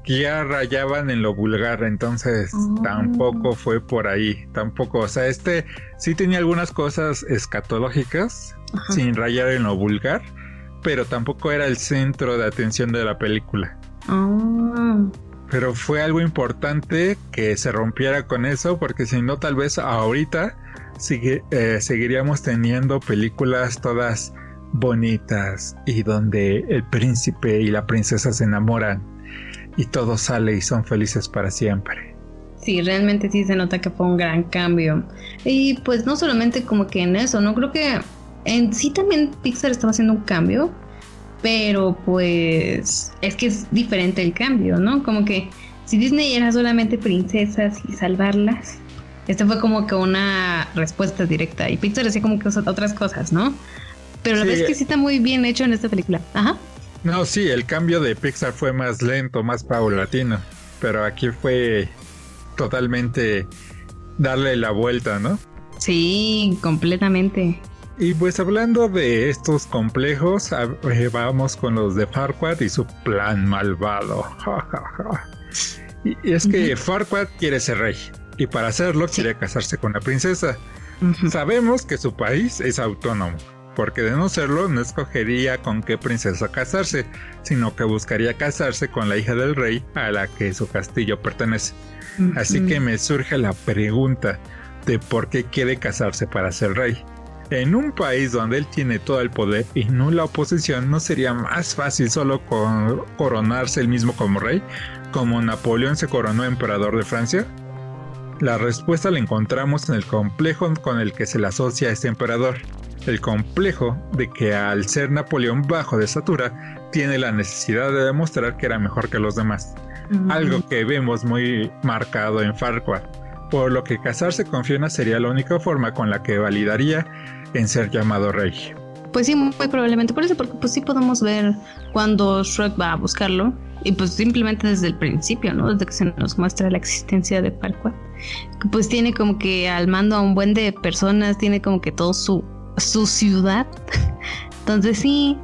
Que ya rayaban en lo vulgar, entonces oh. tampoco fue por ahí, tampoco, o sea, este sí tenía algunas cosas escatológicas, Ajá. sin rayar en lo vulgar, pero tampoco era el centro de atención de la película. Oh. Pero fue algo importante que se rompiera con eso, porque si no, tal vez ahorita sigue, eh, seguiríamos teniendo películas todas bonitas y donde el príncipe y la princesa se enamoran y todo sale y son felices para siempre. Sí, realmente sí se nota que fue un gran cambio. Y pues no solamente como que en eso, ¿no? Creo que en sí también Pixar estaba haciendo un cambio, pero pues es que es diferente el cambio, ¿no? Como que si Disney era solamente princesas y salvarlas, este fue como que una respuesta directa y Pixar hacía como que otras cosas, ¿no? Pero la Sí. verdad es que sí está muy bien hecho en esta película. Ajá. No, sí, el cambio de Pixar fue más lento, más paulatino, pero aquí fue totalmente darle la vuelta, ¿no? Sí, completamente. Y pues hablando de estos complejos, eh, vamos con los de Farquaad y su plan malvado. y es que Farquaad quiere ser rey y para hacerlo quiere casarse con la princesa. Sabemos que su país es autónomo, porque de no serlo no escogería con qué princesa casarse, sino que buscaría casarse con la hija del rey a la que su castillo pertenece. Así que me surge la pregunta de por qué quiere casarse para ser rey. En un país donde él tiene todo el poder y no la oposición, ¿no sería más fácil solo coronarse él mismo como rey, como Napoleón se coronó emperador de Francia? La respuesta la encontramos en el complejo con el que se le asocia a este emperador. El complejo de que al ser Napoleón bajo de estatura, tiene la necesidad de demostrar que era mejor que los demás. Algo que vemos muy marcado en Farquaad por lo que casarse con Fiona sería la única forma con la que validaría en ser llamado rey. Pues sí, muy probablemente por eso, porque pues sí podemos ver cuando Shrek va a buscarlo y pues simplemente desde el principio, ¿no? Desde que se nos muestra la existencia de Farquaad, pues tiene como que al mando a un buen de personas, tiene como que todo su, su ciudad. Entonces sí,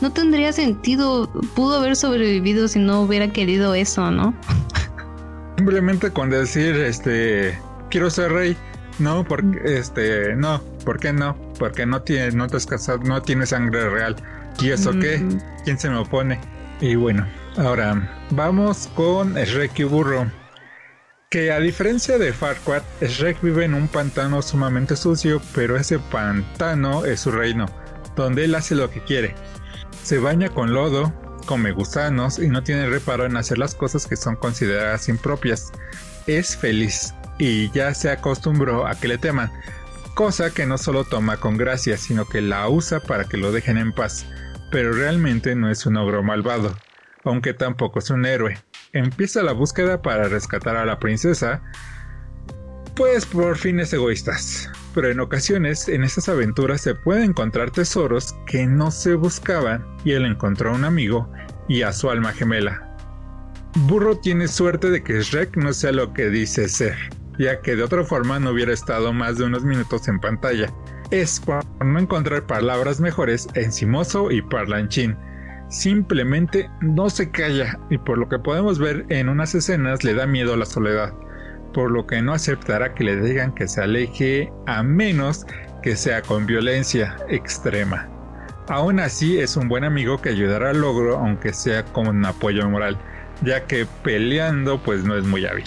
no tendría sentido, pudo haber sobrevivido si no hubiera querido eso, ¿no? Simplemente con decir, este, quiero ser rey. No, porque, este, no, ¿por qué no? Porque no tiene, no te has casado, no tiene sangre real. ¿Y eso qué? ¿Quién se me opone? Y bueno, ahora vamos con Shrek y Burro. Que a diferencia de Farquaad, Shrek vive en un pantano sumamente sucio, pero ese pantano es su reino, donde él hace lo que quiere. Se baña con lodo, come gusanos y no tiene reparo en hacer las cosas que son consideradas impropias. Es feliz y ya se acostumbró a que le teman, cosa que no solo toma con gracia, sino que la usa para que lo dejen en paz. Pero realmente no es un ogro malvado, aunque tampoco es un héroe. Empieza la búsqueda para rescatar a la princesa, pues por fines egoístas. Pero en ocasiones en estas aventuras se pueden encontrar tesoros que no se buscaban y él encontró a un amigo y a su alma gemela. Burro tiene suerte de que Shrek no sea lo que dice ser, ya que de otra forma no hubiera estado más de unos minutos en pantalla. Es por no encontrar palabras mejores encimoso y parlanchín. Simplemente no se calla y por lo que podemos ver en unas escenas le da miedo a la soledad por lo que no aceptará que le digan que se aleje a menos que sea con violencia extrema. Aún así es un buen amigo que ayudará al logro aunque sea con apoyo moral, ya que peleando pues no es muy hábil.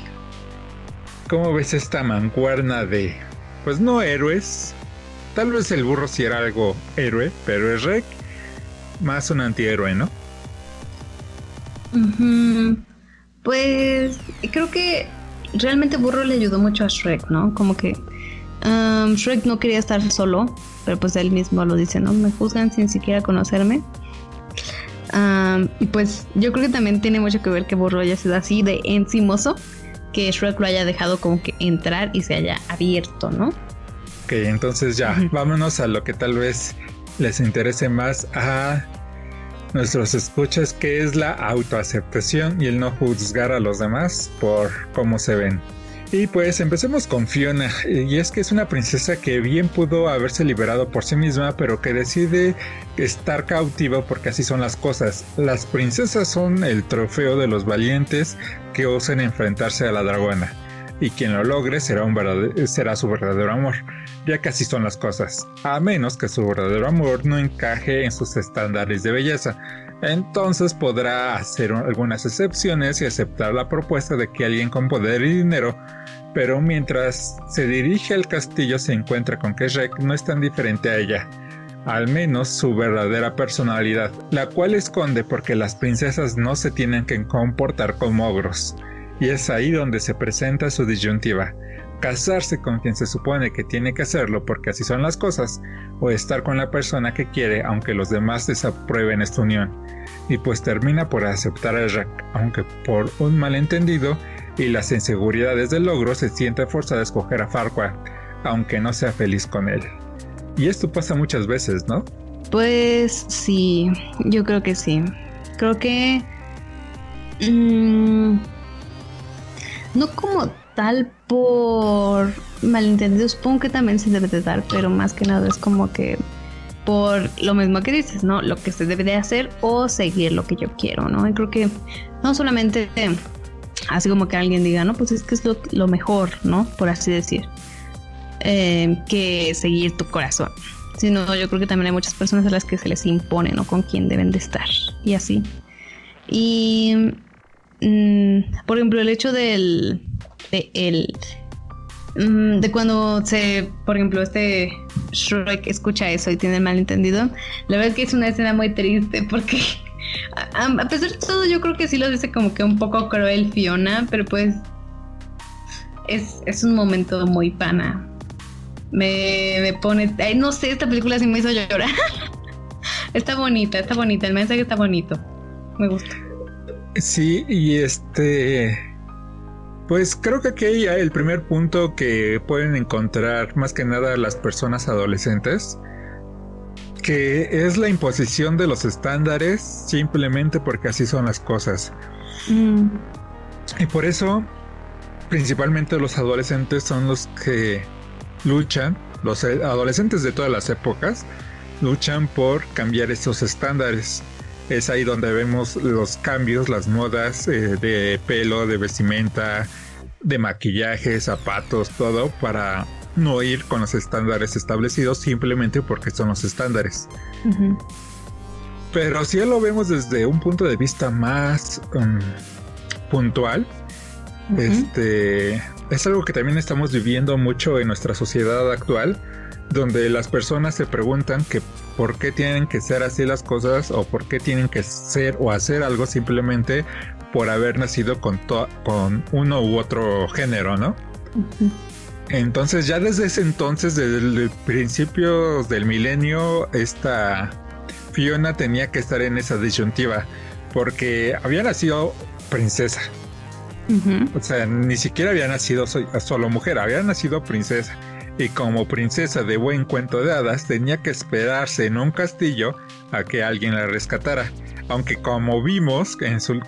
¿Cómo ves esta mancuerna de, pues no héroes? Tal vez el burro sí era algo héroe, pero es Rek más un antihéroe, ¿no? Pues creo que realmente Burro le ayudó mucho a Shrek, ¿no? Como que um, Shrek no quería estar solo, pero pues él mismo lo dice, ¿no? Me juzgan sin siquiera conocerme. Um, y pues yo creo que también tiene mucho que ver que Burro haya sido así de encimoso, que Shrek lo haya dejado como que entrar y se haya abierto, ¿no? Ok, entonces ya, vámonos a lo que tal vez les interese más a nuestros escuchas que es la autoaceptación y el no juzgar a los demás por cómo se ven. Y pues empecemos con Fiona, y es que es una princesa que bien pudo haberse liberado por sí misma, pero que decide estar cautiva porque así son las cosas. Las princesas son el trofeo de los valientes que osan enfrentarse a la dragona, y quien lo logre será, será su verdadero amor ya que así son las cosas, a menos que su verdadero amor no encaje en sus estándares de belleza. Entonces podrá hacer algunas excepciones y aceptar la propuesta de que alguien con poder y dinero, pero mientras se dirige al castillo se encuentra con que Shrek no es tan diferente a ella, al menos su verdadera personalidad, la cual esconde porque las princesas no se tienen que comportar como ogros. Y es ahí donde se presenta su disyuntiva casarse con quien se supone que tiene que hacerlo porque así son las cosas, o estar con la persona que quiere aunque los demás desaprueben esta unión. Y pues termina por aceptar a Jack, aunque por un malentendido y las inseguridades del logro se siente forzada a escoger a Farquaad, aunque no sea feliz con él. Y esto pasa muchas veces, ¿no? Pues sí, yo creo que sí. Creo que... Mm, no como tal por malentendidos, supongo que también se debe de dar, pero más que nada es como que por lo mismo que dices, ¿no? Lo que se debe de hacer o seguir lo que yo quiero, ¿no? Y creo que no solamente así como que alguien diga, no, pues es que es lo, mejor, ¿no? Por así decir, eh, que seguir tu corazón. sino yo creo que también hay muchas personas a las que se les impone, ¿no? Con quién deben de estar y así. Y, mm, por ejemplo, el hecho del, de el, mm, de cuando se, por ejemplo, este Shrek escucha eso y tiene el malentendido, la verdad es que es una escena muy triste porque a, pesar de todo yo creo que sí lo dice como que un poco cruel Fiona, pero pues es, es un momento muy pana. Me, me pone, no sé, esta película sí me hizo llorar. está bonita, está bonita, el mensaje está bonito. Me gusta. Sí, y este pues creo que aquí hay el primer punto que pueden encontrar más que nada las personas adolescentes, que es la imposición de los estándares simplemente porque así son las cosas. Mm. Y por eso, principalmente los adolescentes son los que luchan, los adolescentes de todas las épocas, luchan por cambiar esos estándares. Es ahí donde vemos los cambios, las modas eh, de pelo, de vestimenta, de maquillaje, zapatos, todo para no ir con los estándares establecidos simplemente porque son los estándares. Pero si lo vemos desde un punto de vista más um, puntual, este es algo que también estamos viviendo mucho en nuestra sociedad actual, donde las personas se preguntan que por qué tienen que ser así las cosas o por qué tienen que ser o hacer algo simplemente por haber nacido con, con uno u otro género, ¿no? Entonces ya desde ese entonces, desde el principio del milenio, esta Fiona tenía que estar en esa disyuntiva porque había nacido princesa. O sea, ni siquiera había nacido solo mujer, había nacido princesa y como princesa de buen cuento de hadas tenía que esperarse en un castillo a que alguien la rescatara. Aunque como vimos en su,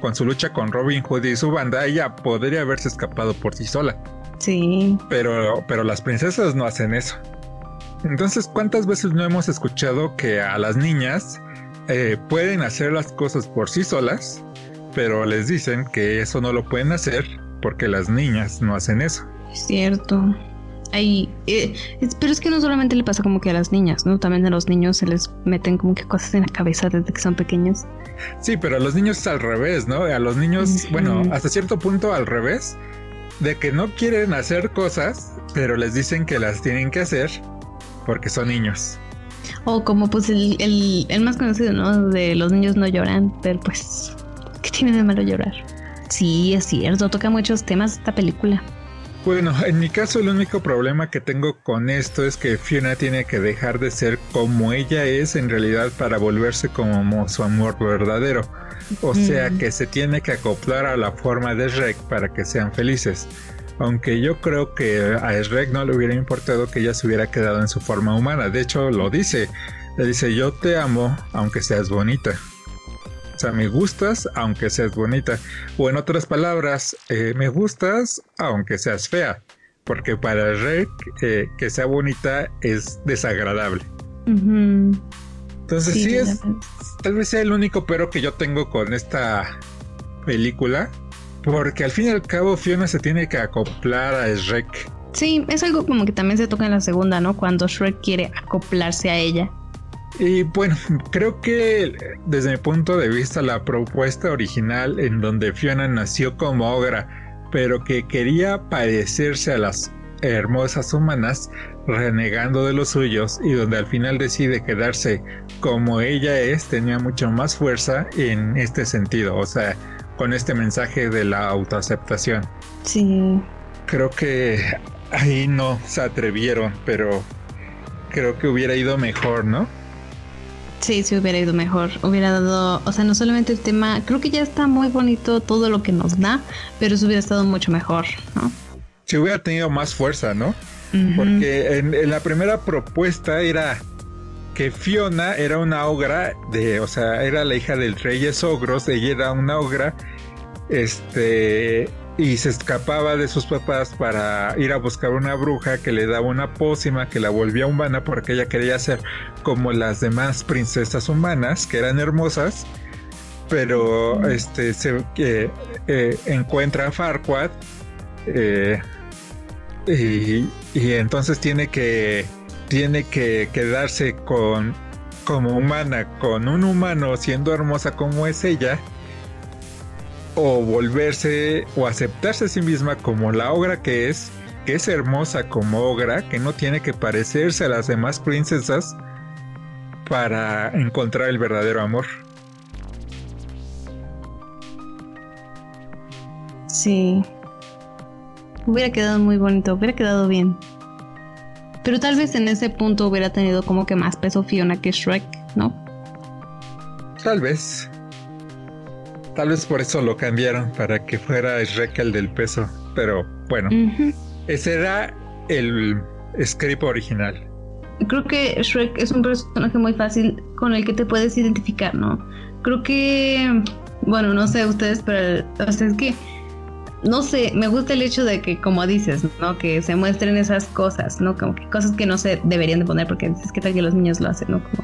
con su lucha con Robin Hood y su banda, ella podría haberse escapado por sí sola. Sí. Pero, pero las princesas no hacen eso. Entonces, ¿cuántas veces no hemos escuchado que a las niñas eh, pueden hacer las cosas por sí solas, pero les dicen que eso no lo pueden hacer porque las niñas no hacen eso? Es cierto. Hay, eh, pero es que no solamente le pasa como que a las niñas, ¿no? También a los niños se les meten como que cosas en la cabeza desde que son pequeños. Sí, pero a los niños es al revés, ¿no? A los niños, bueno, hasta cierto punto al revés, de que no quieren hacer cosas, pero les dicen que las tienen que hacer porque son niños. O como pues el, el, el más conocido, ¿no? De los niños no lloran, pero pues, ¿qué tiene de malo llorar? Sí, es cierto, toca muchos temas esta película. Bueno, en mi caso el único problema que tengo con esto es que Fiona tiene que dejar de ser como ella es en realidad para volverse como su amor verdadero. O sea que se tiene que acoplar a la forma de Shrek para que sean felices. Aunque yo creo que a Shrek no le hubiera importado que ella se hubiera quedado en su forma humana. De hecho, lo dice. Le dice, yo te amo aunque seas bonita. O sea, me gustas aunque seas bonita. O en otras palabras, eh, me gustas aunque seas fea. Porque para Rek eh, que sea bonita es desagradable. Entonces sí, es, tal vez sea el único pero que yo tengo con esta película. Porque al fin y al cabo Fiona se tiene que acoplar a Shrek. Sí, es algo como que también se toca en la segunda, ¿no? Cuando Shrek quiere acoplarse a ella. Y bueno, creo que desde mi punto de vista la propuesta original en donde Fiona nació como ogra, pero que quería parecerse a las hermosas humanas, renegando de los suyos y donde al final decide quedarse como ella es, tenía mucho más fuerza en este sentido, o sea, con este mensaje de la autoaceptación. Sí. Creo que ahí no se atrevieron, pero creo que hubiera ido mejor, ¿no? Sí, sí hubiera ido mejor. Hubiera dado, o sea, no solamente el tema, creo que ya está muy bonito todo lo que nos da, pero eso hubiera estado mucho mejor, ¿no? Si hubiera tenido más fuerza, ¿no? Porque en, la primera propuesta era que Fiona era una ogra de, o sea, era la hija del reyes ogros, ella era una ogra, este, y se escapaba de sus papás para ir a buscar una bruja que le daba una pócima que la volvía humana porque ella quería ser como las demás princesas humanas que eran hermosas. Pero este se eh, eh, encuentra a Farquaad eh, y, y, entonces tiene que tiene que quedarse con como humana con un humano siendo hermosa como es ella o volverse o aceptarse a sí misma como la ogra que es, que es hermosa como ogra, que no tiene que parecerse a las demás princesas para encontrar el verdadero amor. Sí. Hubiera quedado muy bonito, hubiera quedado bien. Pero tal vez en ese punto hubiera tenido como que más peso Fiona que Shrek, ¿no? Tal vez. Tal vez por eso lo cambiaron, para que fuera Shrek el del peso. Pero bueno, ese era el script original. Creo que Shrek es un personaje muy fácil con el que te puedes identificar, ¿no? Creo que, bueno, no sé ustedes, pero o sea, es que no sé, me gusta el hecho de que, como dices, ¿no? Que se muestren esas cosas, ¿no? Como que cosas que no se deberían de poner porque es que tal que los niños lo hacen, ¿no? Como,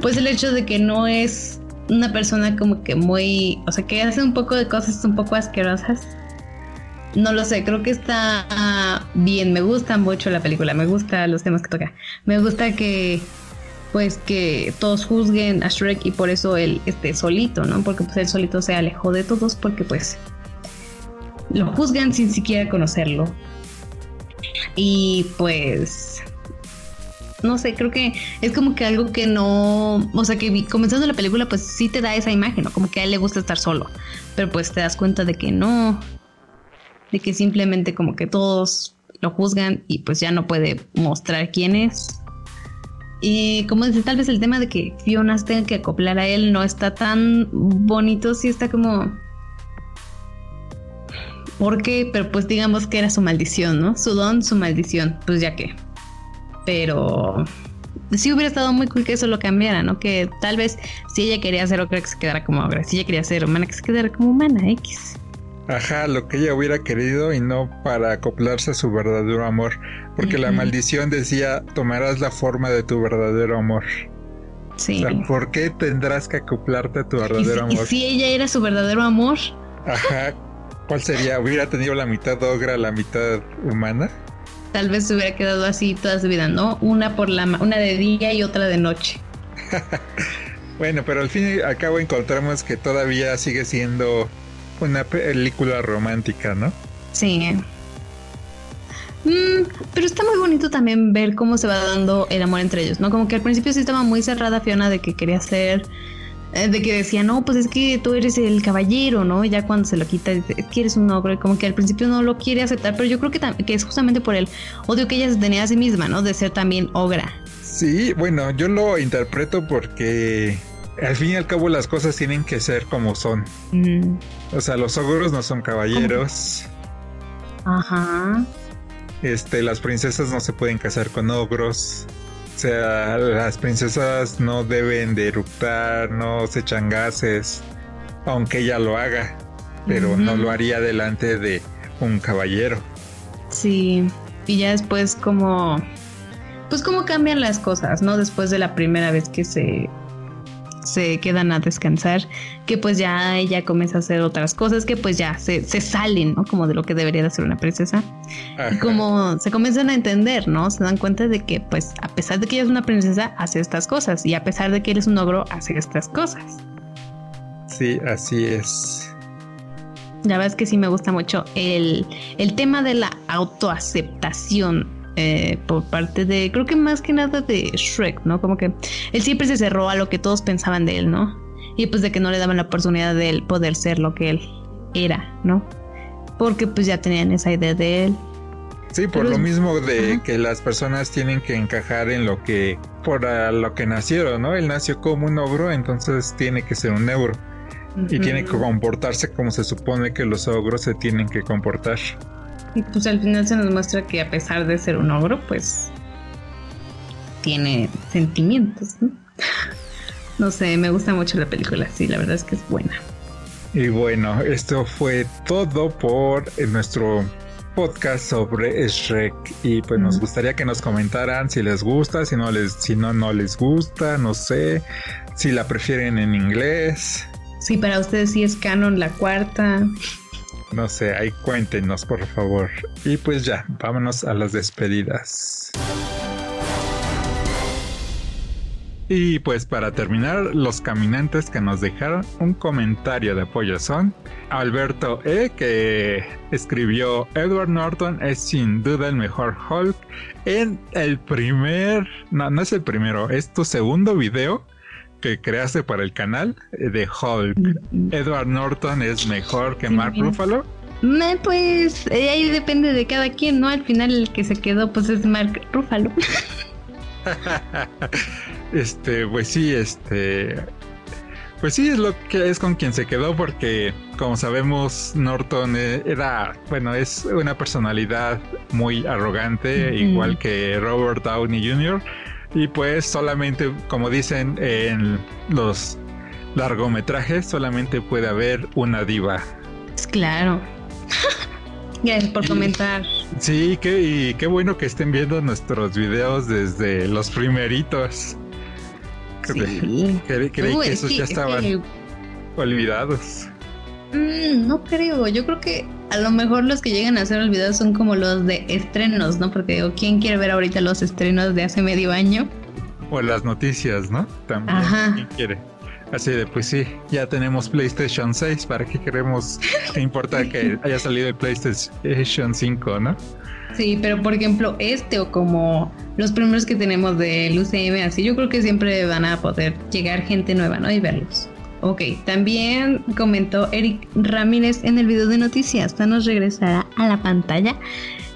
pues el hecho de que no es una persona como que muy, o sea, que hace un poco de cosas un poco asquerosas. No lo sé, creo que está bien, me gusta mucho la película, me gusta los temas que toca. Me gusta que pues que todos juzguen a Shrek y por eso él esté solito, ¿no? Porque pues él solito se alejó de todos porque pues lo juzgan sin siquiera conocerlo. Y pues, no sé, creo que es como que algo que no, o sea, que comenzando la película pues sí te da esa imagen, ¿no? Como que a él le gusta estar solo, pero pues te das cuenta de que no, de que simplemente como que todos lo juzgan y pues ya no puede mostrar quién es. Y como dice, tal vez el tema de que Fiona tenga que acoplar a él no está tan bonito, sí está como ¿Por qué? Pero pues digamos que era su maldición, ¿no? Su don, su maldición, pues ya que. Pero sí hubiera estado muy cool que eso lo cambiara, ¿no? Que tal vez si ella quería ser ogra, que se quedara como ogra. Si ella quería ser humana, que se quedara como humana, X. Ajá, lo que ella hubiera querido y no para acoplarse a su verdadero amor. Porque la maldición decía, tomarás la forma de tu verdadero amor. Sí. ¿por qué tendrás que acoplarte a tu verdadero amor? ¿Y si ella era su verdadero amor? Ajá, ¿Cuál sería? ¿Hubiera tenido la mitad ogra, la mitad humana? Tal vez se hubiera quedado así toda su vida, ¿no? Una por la una de día y otra de noche. bueno, pero al fin y al cabo encontramos que todavía sigue siendo una película romántica, ¿no? Sí. Mm, pero está muy bonito también ver cómo se va dando el amor entre ellos, ¿no? Como que al principio sí estaba muy cerrada Fiona de que quería ser de que decía, no, pues es que tú eres el caballero, ¿no? Ya cuando se lo quita, es que eres un ogro, y como que al principio no lo quiere aceptar, pero yo creo que, que es justamente por el odio que ella se tenía a sí misma, ¿no? De ser también ogra. Sí, bueno, yo lo interpreto porque al fin y al cabo las cosas tienen que ser como son. O sea, los ogros no son caballeros. Ajá. Este, las princesas no se pueden casar con ogros. O sea, las princesas no deben de eructar, no se echan gases, aunque ella lo haga, pero no lo haría delante de un caballero. Sí, y ya después como... Pues cómo cambian las cosas, ¿no? Después de la primera vez que se se quedan a descansar, que pues ya ella comienza a hacer otras cosas que pues ya se, salen, ¿no? Como de lo que debería de ser una princesa. Y como se comienzan a entender, ¿no? Se dan cuenta de que pues a pesar de que ella es una princesa, hace estas cosas. Y a pesar de que él es un ogro, hace estas cosas. Sí, así es. La verdad es que sí me gusta mucho el, el tema de la autoaceptación eh, por parte de, creo que más que nada de Shrek, ¿no? Como que él siempre se cerró a lo que todos pensaban de él, ¿no? Y pues de que no le daban la oportunidad de él poder ser lo que él era, ¿no? Porque pues ya tenían esa idea de él. Sí, por lo mismo de que las personas tienen que encajar en lo que, por lo que nacieron, ¿no? Él nació como un ogro, entonces tiene que ser un euro. Y tiene que comportarse como se supone que los ogros se tienen que comportar. Y pues al final se nos muestra que a pesar de ser un ogro, pues tiene sentimientos, ¿no? No sé, me gusta mucho la película, sí, la verdad es que es buena. Y bueno, esto fue todo por nuestro podcast sobre Shrek y pues nos gustaría que nos comentaran si les gusta, si no les si no no les gusta, no sé, si la prefieren en inglés. Sí, para ustedes sí es canon la cuarta. No sé, ahí cuéntenos por favor. Y pues ya, vámonos a las despedidas. Y pues para terminar, los caminantes que nos dejaron un comentario de apoyo son Alberto E, que escribió Edward Norton es sin duda el mejor Hulk en el primer, no, no es el primero, es tu segundo video que creaste para el canal de Hulk. Edward Norton es mejor que Mark Ruffalo. pues eh, ahí depende de cada quien, ¿no? Al final el que se quedó pues es Mark Ruffalo. Este, pues sí, este. Pues sí, es lo que es con quien se quedó, porque como sabemos, Norton eh, era, bueno, es una personalidad muy arrogante, igual que Robert Downey Jr. Y pues solamente, como dicen en los largometrajes, solamente puede haber una diva. Claro. Gracias por comentar. Sí, que, y qué bueno que estén viendo nuestros videos desde los primeritos. Sí. Creí, que esos ya estaban olvidados. Mm, no creo, yo creo que a lo mejor los que llegan a ser olvidados son como los de estrenos, ¿no? Porque digo, ¿quién quiere ver ahorita los estrenos de hace medio año? O las noticias, ¿no? También. Ajá. ¿Quién quiere? Así de, pues sí, ya tenemos PlayStation 6, ¿para qué queremos? ¿Qué importa que haya salido el PlayStation 5, no? Sí, pero por ejemplo, este o como los primeros que tenemos del UCM, así yo creo que siempre van a poder llegar gente nueva, ¿no? Y verlos. Ok, también comentó Eric Ramírez en el video de noticias. Thanos regresará a la pantalla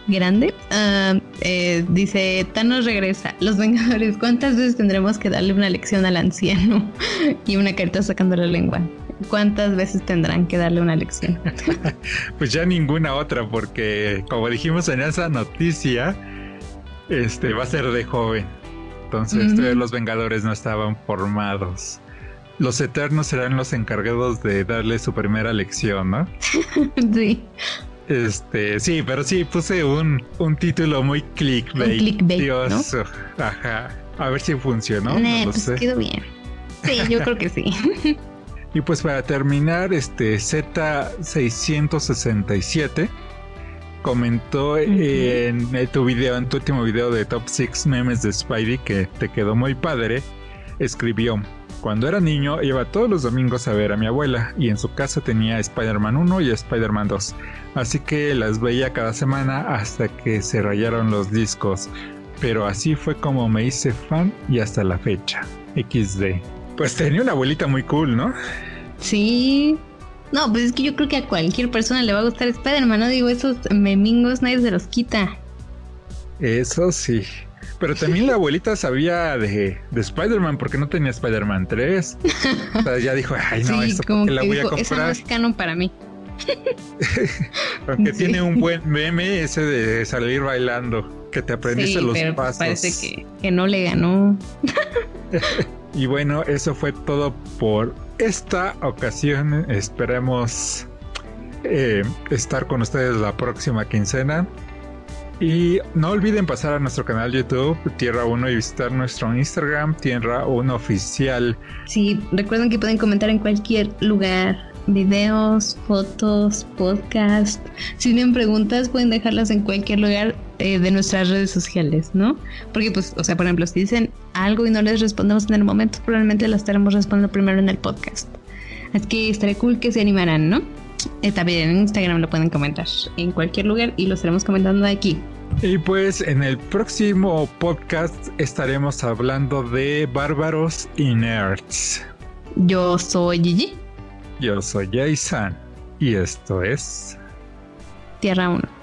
grande. Ah, eh, dice, Thanos regresa. Los Vengadores, ¿cuántas veces tendremos que darle una lección al anciano? y una carta sacando la lengua. ¿Cuántas veces tendrán que darle una lección? pues ya ninguna otra, porque como dijimos en esa noticia, este va a ser de joven. Entonces los Vengadores no estaban formados. Los Eternos serán los encargados de darle su primera lección, ¿no? sí. Este, sí, pero sí puse un, un título muy clickbait. clickbait Dios, ajá. A ver si funcionó. no pues quedó bien. Sí, yo creo que sí. Y pues para terminar, este Z667 comentó en tu video, en tu último video de Top 6 memes de Spidey que te quedó muy padre, escribió, cuando era niño iba todos los domingos a ver a mi abuela y en su casa tenía Spider-Man 1 y Spider-Man 2, así que las veía cada semana hasta que se rayaron los discos, pero así fue como me hice fan y hasta la fecha, XD. Pues tenía una abuelita muy cool, ¿no? Sí. No, pues es que yo creo que a cualquier persona le va a gustar Spider-Man, ¿no? Digo, esos memingos nadie se los quita. Eso sí. Pero también la abuelita sabía de, de Spider-Man porque no tenía Spider-Man 3. O sea, ya dijo, ay, no, esto que la voy a comprar. Eso no es canon para mí. Porque tiene un buen meme ese de salir bailando, que te aprendiste los pero pues pasos. Parece que, que no le ganó. Y bueno, eso fue todo por esta ocasión. Esperemos eh, estar con ustedes la próxima quincena. Y no olviden pasar a nuestro canal YouTube Tierra 1 y visitar nuestro Instagram Tierra 1 Oficial. Sí, recuerden que pueden comentar en cualquier lugar videos, fotos, podcast. Si tienen preguntas, pueden dejarlas en cualquier lugar eh, de nuestras redes sociales, ¿no? Porque, pues, o sea, por ejemplo, si dicen algo y no les respondemos en el momento, probablemente las estaremos respondiendo primero en el podcast. Así que estaría cool que se animaran, ¿no? Eh, también en Instagram lo pueden comentar en cualquier lugar y lo estaremos comentando aquí. Y pues en el próximo podcast estaremos hablando de bárbaros y nerds. Yo soy Gigi. Yo soy Jason y esto es Tierra 1.